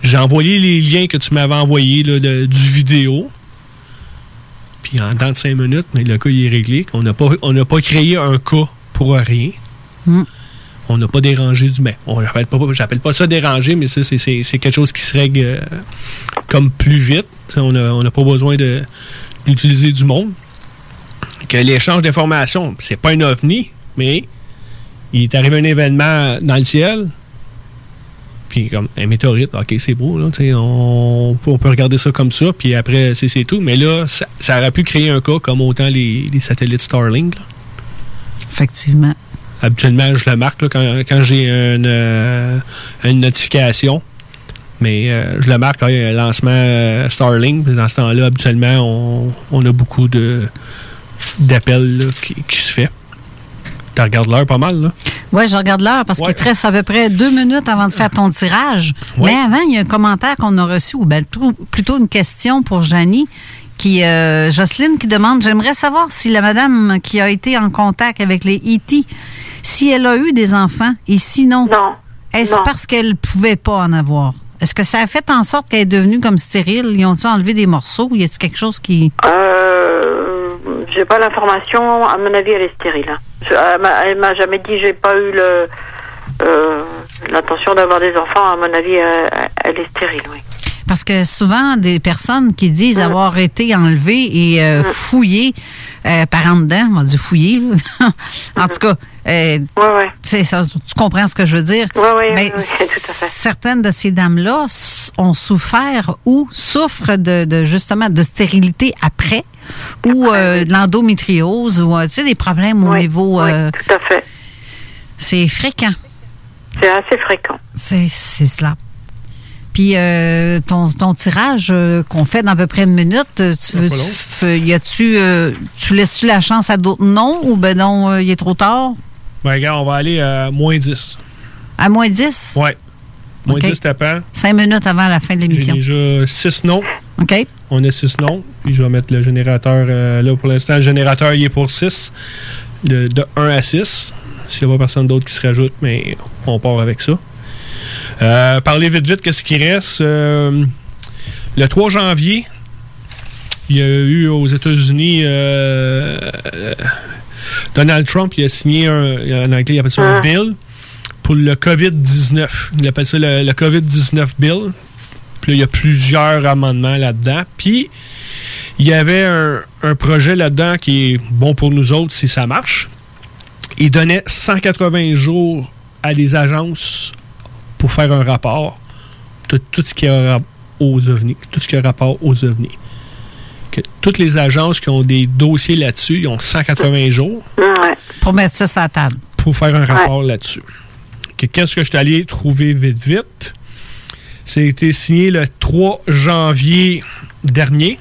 Speaker 5: J'ai envoyé les liens que tu m'avais envoyés là, du vidéo. Puis en temps de cinq minutes, mais le cas il est réglé. On n'a pas, on pas créé un cas pour rien.
Speaker 7: Mm.
Speaker 5: On n'a pas dérangé du mais. On j'appelle pas, j'appelle pas ça déranger, mais ça, c'est, c'est- c'est quelque chose qui se règle euh, comme plus vite. T'sais, On n'a on n'a pas besoin de, utiliser du monde. Que l'échange d'informations, c'est pas un ovni, mais il est arrivé un événement dans le ciel, puis comme un météorite, ok, c'est beau, là, on, on peut regarder ça comme ça, puis après, c'est tout. Mais là, ça, ça aurait pu créer un cas comme autant les, les satellites Starlink. là.
Speaker 7: Effectivement.
Speaker 5: Habituellement, je le marque là, quand, quand j'ai une, euh, une notification. Mais euh, je le marque quand il y a un lancement euh, Starlink. Dans ce temps-là, habituellement, on, on a beaucoup de d'appels qui, qui se fait. Tu regardes l'heure pas mal, là.
Speaker 7: Oui, je regarde l'heure parce qu'il te reste à peu près deux minutes avant de faire ton tirage.
Speaker 5: Ouais.
Speaker 7: Mais avant, il y a un commentaire qu'on a reçu, ou ben, plutôt- une question pour Janie, qui, euh, Jocelyne, qui demande J'aimerais savoir si la madame qui a été en contact avec les E.T., si elle a eu des enfants et sinon, est-ce
Speaker 6: Non.
Speaker 7: parce qu'elle pouvait pas en avoir? Est-ce que ça a fait en sorte qu'elle est devenue comme stérile? Ils ont-ils enlevé des morceaux? Y a-t-il quelque chose qui.
Speaker 6: Euh, j'ai pas l'information. À mon avis, elle est stérile. hein. Elle m'a- jamais dit j'ai pas eu le euh, l'intention d'avoir des enfants. À mon avis, elle, elle est stérile. Oui.
Speaker 7: Parce que souvent, des personnes qui disent
Speaker 6: Mm.
Speaker 7: avoir été enlevées et euh, fouillées euh, par en dedans, on dire fouillées, là. en tout cas, euh, ça, tu comprends ce que je veux dire? Ben, Certaines de ces dames-là ont souffert ou souffrent de, de, justement de stérilité après ou euh, de l'endométriose ou euh, tu sais, des problèmes au niveau. euh,
Speaker 6: tout à fait.
Speaker 7: c'est fréquent.
Speaker 6: C'est assez fréquent.
Speaker 7: C'est c'est cela. Puis euh, ton, ton tirage euh, qu'on fait dans à peu près une minute, tu veux, tu, y a-tu, euh, tu laisses-tu la chance à d'autres non ou ben non, euh, il est trop tard?
Speaker 5: Ben, regarde, on va aller à moins 10.
Speaker 7: À moins 10?
Speaker 5: Ouais. Moins
Speaker 7: Ok.
Speaker 5: 10 tapants.
Speaker 7: Cinq minutes avant la fin de
Speaker 5: J'ai
Speaker 7: l'émission.
Speaker 5: déjà 6 noms.
Speaker 7: OK?
Speaker 5: On a 6 noms. Puis je vais mettre le générateur euh, là pour l'instant. Le générateur, il est pour 6. De, de 1 à 6. S'il n'y a pas personne d'autre qui se rajoute, mais on part avec ça. Euh, parlez vite, vite, qu'est-ce qui reste? Euh, le 3 janvier, il y a eu aux États-Unis euh, euh, Donald Trump, il a signé un, en anglais, il appelle ça un bill pour le COVID-19. Il appelle ça le, le COVID-19 bill. Puis là, il y a plusieurs amendements là-dedans. Puis, il y avait un, un projet là-dedans qui est bon pour nous autres si ça marche. Il donnait 180 jours à des agences pour faire un rapport de tout ce qui a aux ovnis, tout ce qui a rapport aux ovnis. Que toutes les agences qui ont des dossiers là-dessus, ils ont 180 jours
Speaker 7: Pour mettre ça sur la table.
Speaker 5: pour faire un rapport là-dessus. Que Qu'est-ce que je suis allé trouver vite, vite? C'était signé le 3 janvier dernier,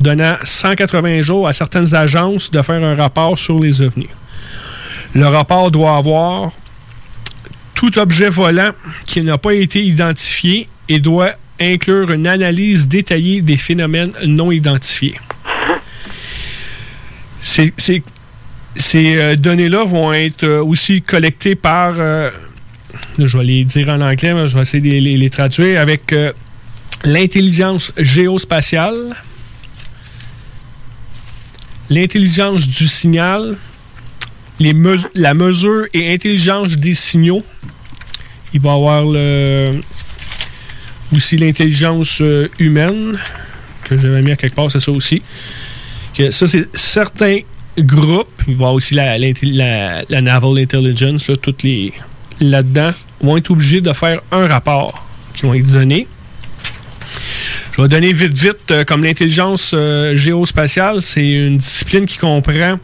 Speaker 5: donnant 180 jours à certaines agences de faire un rapport sur les ovnis. Le rapport doit avoir tout objet volant qui n'a pas été identifié et doit inclure une analyse détaillée des phénomènes non identifiés. Ces euh, données-là vont être euh, aussi collectées par, euh, je vais les dire en anglais, mais je vais essayer de les, traduire, avec euh, l'intelligence géospatiale, l'intelligence du signal, les la mesure et intelligence des signaux. Il va y avoir le, aussi l'intelligence euh, humaine, que j'avais mis à quelque part, c'est ça aussi. Que ça, c'est certains groupes, il va y avoir aussi la Naval Intelligence, là, toutes les là-dedans, vont être obligés de faire un rapport qui vont être donné. Je vais donner vite, vite, euh, comme l'intelligence euh, géospatiale, c'est une discipline qui comprend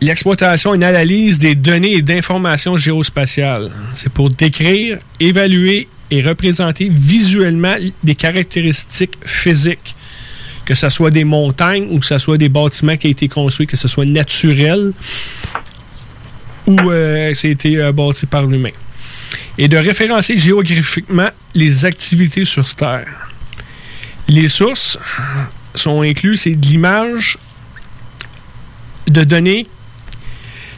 Speaker 5: l'exploitation et l'analyse des données et d'informations géospatiales. C'est pour décrire, évaluer et représenter visuellement des caractéristiques physiques, que ce soit des montagnes ou que ce soit des bâtiments qui ont été construits, que ce soit naturel ou euh, ça a été euh, bâti par l'humain. Et de référencer géographiquement les activités sur Terre. Les sources sont incluses, c'est de l'image de données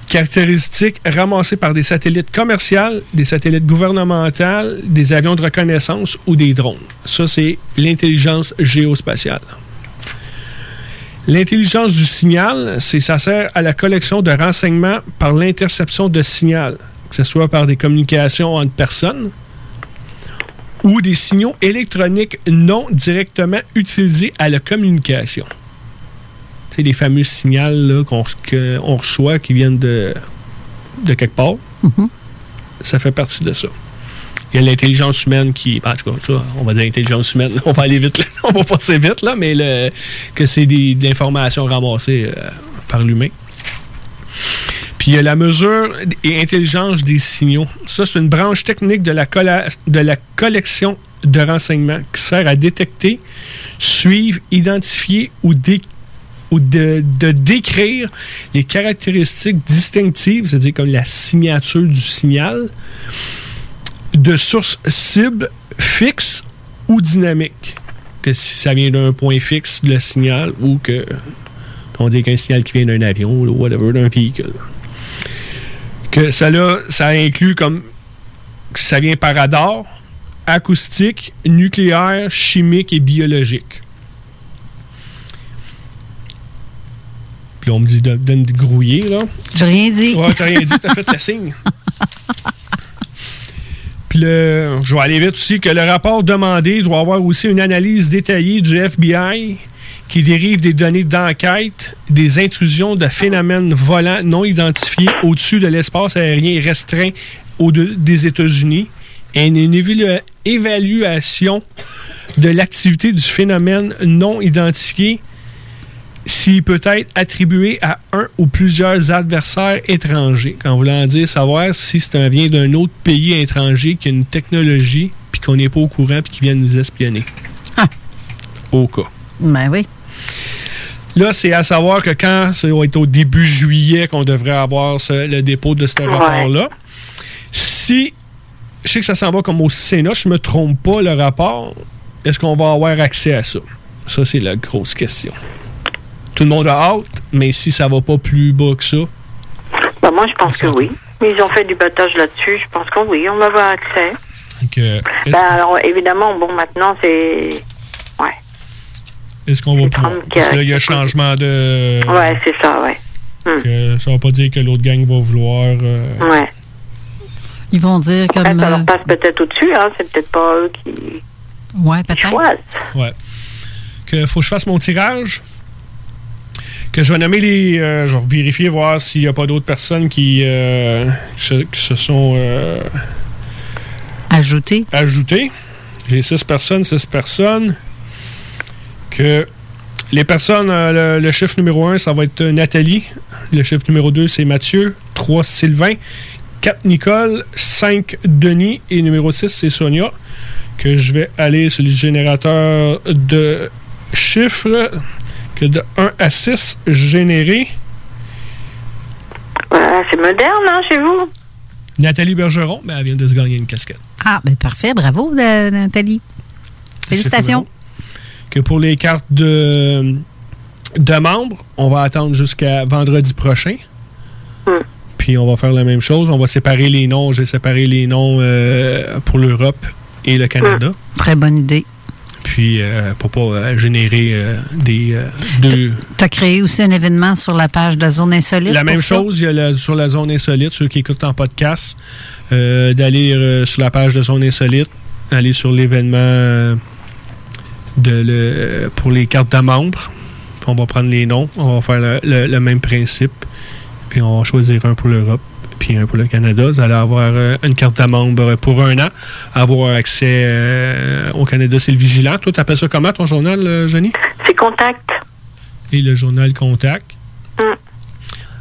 Speaker 5: caractéristiques ramassées par des satellites commerciaux, des satellites gouvernementaux, des avions de reconnaissance ou des drones. Ça, c'est l'intelligence géospatiale. L'intelligence du signal, c'est ça sert à la collection de renseignements par l'interception de signal, que ce soit par des communications entre personnes ou des signaux électroniques non directement utilisés à la communication. C'est les fameux signaux qu'on reçoit qui viennent de, de quelque part. Ça fait partie de ça. Il y a l'intelligence humaine qui. En tout cas, on va dire l'intelligence humaine. On va aller vite, là. on va passer vite, là, mais le, que c'est des- de l'information euh, par l'humain. Puis il y a la mesure et intelligence des signaux. Ça, c'est une branche technique de la, de la collection de renseignements qui sert à détecter, suivre, identifier ou, ou de, de décrire les caractéristiques distinctives, c'est-à-dire comme la signature du signal, de sources cibles fixes ou dynamiques? Que si ça vient d'un point fixe, le signal, ou que on dit qu'un signal qui vient d'un avion, ou whatever, d'un véhicule. Que ça, là, ça inclut comme ça vient par radar, acoustique, nucléaire, chimique et biologique. Puis on me dit de, de me grouiller, là.
Speaker 7: J'ai rien dit.
Speaker 5: Ouais, t'as rien dit, t'as fait le signe. Je vais aller vite aussi, que le rapport demandé doit avoir aussi une analyse détaillée du FBI qui dérive des données d'enquête des intrusions de phénomènes volants non identifiés au-dessus de l'espace aérien restreint au des États-Unis et une évalu- évaluation de l'activité du phénomène non identifié s'il peut être attribué à un ou plusieurs adversaires étrangers. Quand voulant dire savoir si c'est un vient d'un autre pays étranger qui a une technologie puis qu'on n'est pas au courant puis qui vient nous espionner. Au cas.
Speaker 7: Ben oui.
Speaker 5: Là, c'est à savoir que quand ça va être au début juillet qu'on devrait avoir ce- le dépôt de ce rapport-là, si je sais que ça s'en va comme au Sénat, je ne me trompe pas, le rapport, est-ce qu'on va avoir accès à ça? Ça, c'est la grosse question. Tout le monde a hâte, mais si ça va pas plus bas que ça,
Speaker 6: Ben, moi, je pense que oui. Ils ont fait du battage là-dessus. Je pense que oui, on va avoir accès.
Speaker 5: que- est-ce
Speaker 6: Ben, alors, évidemment, bon, maintenant, c'est. Ouais.
Speaker 5: est-ce qu'on va pouvoir? Parce que là, il y a changement de.
Speaker 6: Ouais, c'est ça, ouais. Hmm.
Speaker 5: que ça va pas dire que l'autre gang va vouloir. euh,
Speaker 6: Ouais.
Speaker 7: Ils vont dire comme.
Speaker 6: ça
Speaker 7: euh,
Speaker 6: leur passe peut-être au-dessus, hein. C'est peut-être pas eux qui.
Speaker 7: ouais, peut-être.
Speaker 6: choisissent.
Speaker 5: Ouais. Que faut que je fasse mon tirage? Que je vais nommer les. euh, je vais vérifier, voir s'il n'y a pas d'autres personnes qui, euh, qui se, qui se sont euh, ajoutées. J'ai six personnes, six personnes. Que les personnes, euh, le, le chiffre numéro un, ça va être Nathalie. Le chiffre numéro 2, c'est Mathieu. 3, Sylvain. 4, Nicole. 5, Denis. Et numéro 6, c'est Sonia. Que je vais aller sur le générateur de chiffres. Que de 1 à 6, généré.
Speaker 6: Voilà, c'est moderne, hein, chez vous?
Speaker 5: Nathalie Bergeron, ben, elle vient de se gagner une casquette.
Speaker 7: Ah, ben parfait. Bravo, euh, Nathalie. Félicitations.
Speaker 5: que pour les cartes de, de membres, on va attendre jusqu'à vendredi prochain. Puis on va faire la même chose. On va séparer les noms. J'ai séparé les noms euh, pour l'Europe et le Canada.
Speaker 7: Très bonne idée.
Speaker 5: Puis euh, pour pas euh, générer euh, des euh, deux.
Speaker 7: Tu as créé aussi un événement sur la page de la zone insolite.
Speaker 5: La même
Speaker 7: ça?
Speaker 5: chose, il y a la- sur la zone insolite, ceux qui écoutent en podcast, d'aller sur la page de zone insolite, aller sur l'événement de le, pour les cartes de membres. On va prendre les noms, on va faire le, le- le même principe, puis on va choisir un pour l'Europe, puis un pour le Canada. Vous allez avoir euh, une carte de membre pour un an, avoir accès euh, au Canada, c'est le vigilant. Toi, tu appelles ça comment ton journal, euh, Jenny?
Speaker 6: C'est contact.
Speaker 5: et le journal Contact.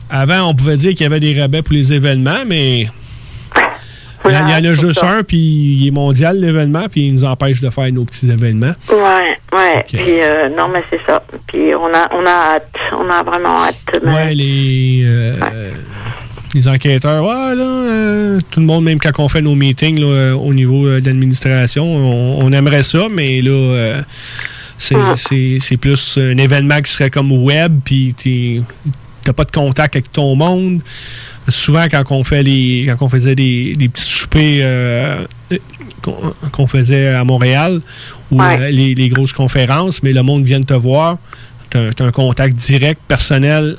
Speaker 5: Avant, on pouvait dire qu'il y avait des rabais pour les événements, mais il y, en- a juste
Speaker 6: ça.
Speaker 5: un, puis il est mondial l'événement, puis il nous empêche de faire nos petits événements.
Speaker 6: Ouais, ouais. Puis, euh, non, mais c'est ça. Puis, on a, on a hâte. On a vraiment hâte. mais-
Speaker 5: Ouais, les, euh, les enquêteurs, ouais, là, euh, tout le monde, même quand on fait nos meetings là, euh, au niveau euh, de l'administration, on, on aimerait ça, mais là, euh, c'est plus un événement qui serait comme web, puis t'as pas de contact avec ton monde. Souvent, quand on fait les, quand on faisait des, des petits soupers euh, qu'on faisait à Montréal, ou les, les grosses conférences, mais le monde vient te voir, t'as as un contact direct, personnel,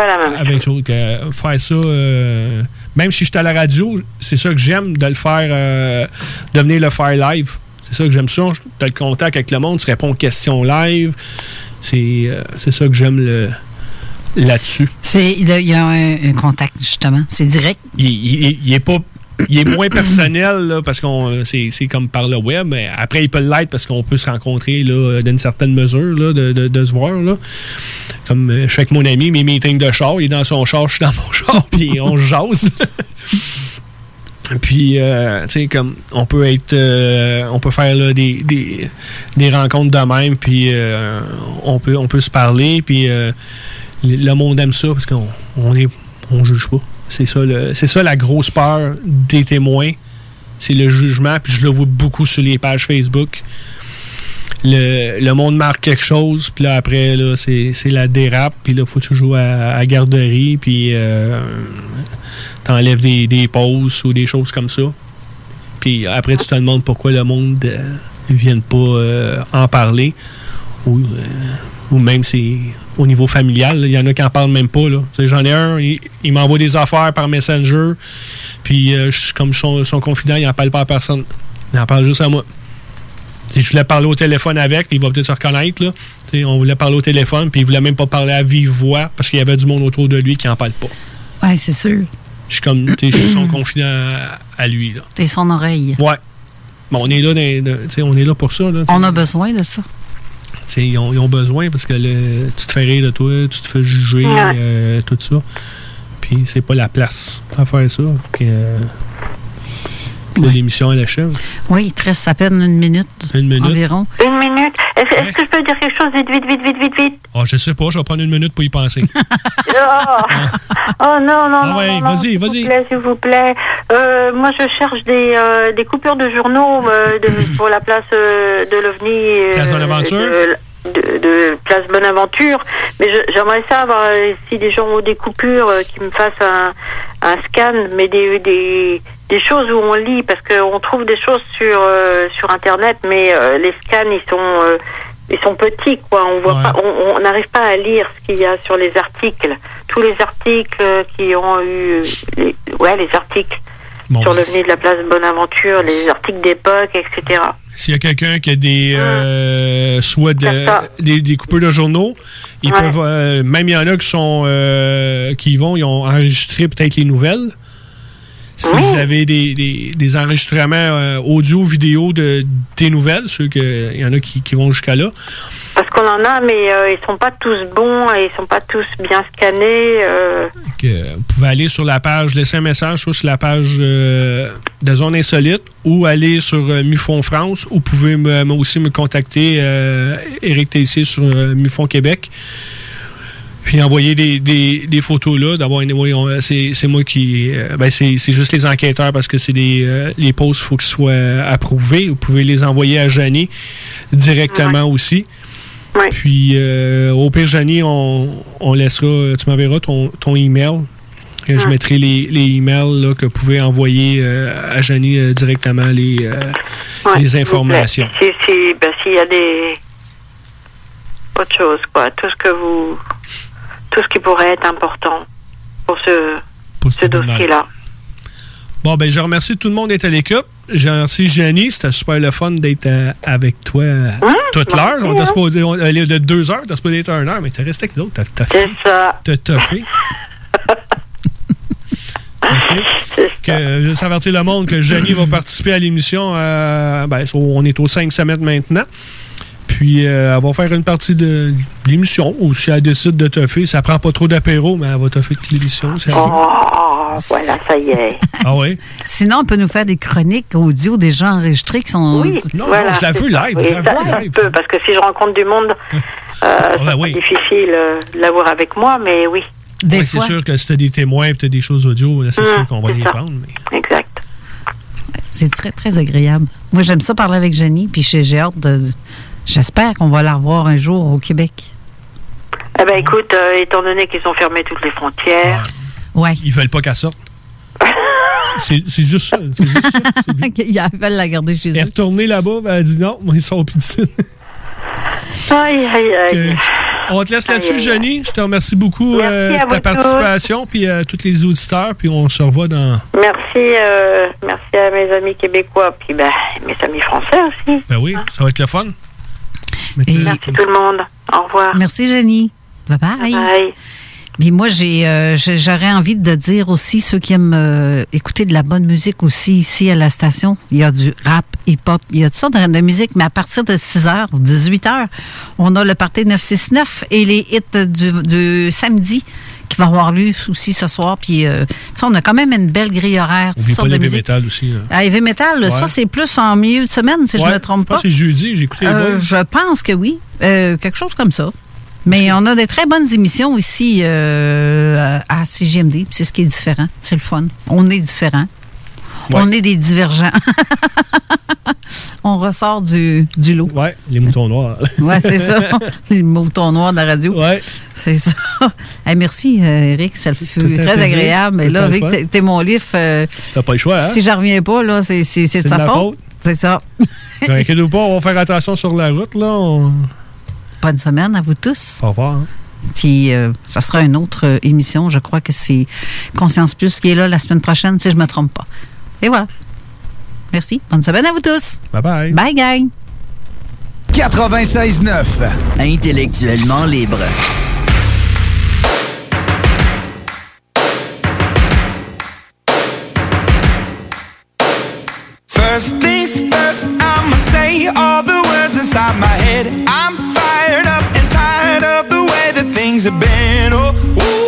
Speaker 6: pas la même
Speaker 5: avec chose. Que faire ça, euh, même si je suis à la radio, c'est ça que j'aime de le faire, euh, de venir le faire live. C'est ça que j'aime ça. Tu as le contact avec le monde, tu réponds aux questions live. C'est euh, c'est ça que j'aime le- là-dessus.
Speaker 7: C'est, il y a- un, un contact, justement. C'est direct?
Speaker 5: Il, il- il est pas. Il est moins personnel là, parce qu'on euh, c'est comme par le web. Mais après, il peut l'être parce qu'on peut se rencontrer là, d'une certaine mesure là, de, de- se voir. Là. Comme euh, je fais avec mon ami, mes meetings de char, il est dans son char, je suis dans mon char, puis on se jase. Puis, euh, tu sais, comme on peut être, euh, on peut faire là, des, des, des rencontres de même, puis euh, on peut, on peut se parler, puis le monde aime ça parce qu'on on est, on juge pas. C'est ça, le- ça la grosse peur des témoins, c'est le jugement, puis je le vois beaucoup sur les pages Facebook. Le, le monde marque quelque chose, puis là après là c'est, la dérape, puis là faut toujours à, garderie, puis euh, t'enlèves des, des pauses ou des choses comme ça. Puis après, tu te demandes pourquoi le monde ne vienne pas euh, en parler. Ou, euh, ou même c'est au niveau familial. Il y en a qui en parlent même pas. J'en ai un, il, il m'envoie des affaires par Messenger. Puis euh, je suis comme son, son confident, il n'en parle pas à personne. Il en parle juste à moi. Si je voulais parler au téléphone avec, il va peut-être se reconnaître. Là. On voulait parler au téléphone, puis il voulait même pas parler à vive voix parce qu'il y avait du monde autour de lui qui en parle pas.
Speaker 7: Oui, c'est sûr.
Speaker 5: Je suis comme, je suis son confident à, à lui. Là.
Speaker 7: T'es son oreille.
Speaker 5: Ouais. Bon, on est là, dans- dans- on est là pour ça. Là.
Speaker 7: On a besoin de ça.
Speaker 5: Ils, ont, ils ont besoin parce que le- tu te fais rire de toi, tu te fais juger,
Speaker 7: Ouais.
Speaker 5: euh, tout ça. Puis c'est pas la place à faire ça. Puis, euh, là, l'émission, elle achève.
Speaker 7: Oui, il te reste à peine une minute.
Speaker 5: Une minute.
Speaker 7: Environ.
Speaker 6: Une minute? Est-ce que je peux dire quelque chose vite, vite, vite, vite, vite, vite?
Speaker 5: Ah, je sais pas, je vais prendre une minute pour y penser.
Speaker 6: Oh, oh non, non,
Speaker 5: Ah
Speaker 6: non,
Speaker 5: ouais,
Speaker 6: non,
Speaker 5: vas-y,
Speaker 6: s'il vous
Speaker 5: vas-y.
Speaker 6: plaît, S'il vous plaît. Euh, moi, je cherche des, euh, des coupures de journaux euh, de- pour la place euh, de l'OVNI. euh,
Speaker 5: Place Bonaventure?
Speaker 6: De, de- de Place Bonaventure. Mais j'aimerais savoir euh, si des gens ont des coupures euh, qui me fassent un, un scan, mais des, des, des choses où on lit, parce qu'on trouve des choses sur, euh, sur Internet, mais euh, les scans, ils sont... euh, ils sont petits, quoi. On voit pas, on n'arrive pas à lire ce qu'il y a sur les articles. Tous les articles qui ont eu, les, ouais, les articles
Speaker 5: Bon,
Speaker 6: sur
Speaker 5: ben,
Speaker 6: l'avenir de la place Bonaventure, les articles d'époque, etc.
Speaker 5: S'il y a quelqu'un qui a des euh, soit de- des, des coupures de journaux, ils
Speaker 6: Ouais.
Speaker 5: peuvent euh, même il y en a qui sont euh, qui vont, ils ont enregistré peut-être les nouvelles. Si
Speaker 6: Oui.
Speaker 5: vous avez des, des, des enregistrements euh, audio, vidéo de des nouvelles, ceux que il y en a qui, qui vont jusqu'à là.
Speaker 6: Parce qu'on en a, mais euh, ils sont pas tous bons et ils sont pas tous bien scannés. euh.
Speaker 5: vous pouvez aller sur la page, laisser un message soit sur la page euh, de Zone Insolite ou aller sur Mufon France ou vous pouvez me- aussi me contacter, Éric Tessier sur Mufon Québec. Puis envoyer des, des, des photos là. Anyway, on- c'est moi qui. euh, ben c'est juste les enquêteurs parce que c'est des euh, les posts, il faut qu'ils soient approuvés. Vous pouvez les envoyer à Janie directement aussi. Puis euh, au pire, Janie, on, on laissera, tu m'enverras ton, ton email. Euh, Je
Speaker 6: Ouais.
Speaker 5: mettrai les, les emails là, que vous pouvez envoyer euh, à Janie euh, directement les, euh,
Speaker 6: Ouais,
Speaker 5: les informations.
Speaker 6: Si, si, ben, s'il y a des autre chose, quoi, tout ce que vous, tout ce qui pourrait être important pour ce, ce dossier-là.
Speaker 5: Bon, ben, je remercie tout le monde d'être à l'écoute. Je remercie Janie. C'était super le fun d'être euh, avec toi euh, toute l'heure. On t'a supposé, on, aller de deux heures, t'as supposé être une heure, mais t'es resté avec nous. T'as- T'as
Speaker 6: C'est ça.
Speaker 5: T'as toffé. que, euh, juste avertir le monde que Jenny va participer à l'émission. euh, ben, on est aux 5 semaines maintenant. Puis, euh, elle va faire une partie de l'émission. Ou si elle décide de toffer, ça prend pas trop d'apéro, mais elle va toffer toute l'émission. c'est.
Speaker 6: Oh, voilà, ça y est.
Speaker 5: Ah oui?
Speaker 7: Sinon, on peut nous faire des chroniques audio des gens enregistrés qui sont.
Speaker 6: Oui, voilà, c'est ça. Oui, ça, ça peut, parce que si je rencontre du monde, euh, c'est difficile euh, de l'avoir avec moi, mais oui.
Speaker 5: Ouais, c'est sûr que si t'as des témoins et des choses audio, là, c'est
Speaker 6: Hum,
Speaker 5: sûr qu'on va
Speaker 6: c'est
Speaker 5: les
Speaker 6: ça.
Speaker 5: prendre. mais-
Speaker 6: Exact.
Speaker 7: C'est très, très agréable. Moi, j'aime ça parler avec Jenny, puis j'ai j'ai hâte de. J'espère qu'on va la revoir un jour au Québec.
Speaker 6: Eh ben, écoute, euh, étant donné qu'ils ont fermé toutes les frontières,
Speaker 7: Ouais.
Speaker 5: Ils veulent pas qu'elle sorte. C'est juste ça. C'est juste ça.
Speaker 7: Ils veulent la garder chez
Speaker 5: Elle est
Speaker 7: eux.
Speaker 5: retournée là-bas, ben, elle a dit non, moi, ils sont d'ici.
Speaker 6: aïe, aïe, aïe.
Speaker 5: On te laisse là-dessus, Jenny. Je te remercie beaucoup euh, de ta participation, puis à tous les auditeurs, puis on se revoit dans...
Speaker 6: Merci, euh, merci à mes amis québécois, puis ben, mes amis français aussi.
Speaker 5: Ben oui, ça va être le fun.
Speaker 6: Merci tout le monde. Au revoir.
Speaker 7: Merci, Jenny. Bye-bye.
Speaker 6: Bye.
Speaker 7: Puis moi, j'ai, euh, j'ai- j'aurais envie de dire aussi, ceux qui aiment euh, écouter de la bonne musique aussi ici à la station, il y a du rap, hip-hop, il y a toutes sortes de, de musique, mais à partir de 6h ou 18h, on a le party 969 et les hits du, du samedi qui va avoir lieu aussi ce soir. Puis, euh, on a quand même une belle grille horaire,
Speaker 5: Oublie pas
Speaker 7: musique.
Speaker 5: métal aussi. là.
Speaker 7: Ah, Heavy Metal,
Speaker 5: Ouais.
Speaker 7: ça, c'est plus en milieu de semaine, si je
Speaker 5: Ouais,
Speaker 7: me trompe
Speaker 5: pense
Speaker 7: pas.
Speaker 5: c'est jeudi, j'ai écouté
Speaker 7: Euh, je pense que oui. Euh, quelque chose comme ça. Mais on a des très bonnes émissions ici euh, à CGMD. puis C'est ce qui est différent. C'est le fun. On est différent. On est des divergents. on ressort du, du lot.
Speaker 5: Ouais, les moutons noirs.
Speaker 7: Ouais, c'est ça. Les moutons noirs de la radio.
Speaker 5: Ouais.
Speaker 7: C'est ça. Hey, merci, euh, Eric. Ça fut très
Speaker 5: plaisir.
Speaker 7: agréable. Mais là, que t'es- mon livre, euh,
Speaker 5: T'as pas le choix, hein?
Speaker 7: si j'en reviens pas, là, c'est de sa faute.
Speaker 5: faute.
Speaker 7: C'est ça.
Speaker 5: Inquiétez-vous pas, on va faire attention sur la route, là. On...
Speaker 7: Bonne semaine à vous tous.
Speaker 5: Au revoir. hein.
Speaker 7: Puis, euh, ça sera une autre euh, émission. Je crois que c'est Conscience Plus qui est là la semaine prochaine, si je ne me trompe pas. Et voilà. Merci. Bonne semaine à vous tous.
Speaker 5: Bye bye.
Speaker 7: Bye, gang.
Speaker 14: 96.9.
Speaker 17: Intellectuellement libre.
Speaker 18: First things first, I'ma say all the words inside my head. I'm fired up and tired of the way that things have been. Oh, ooh,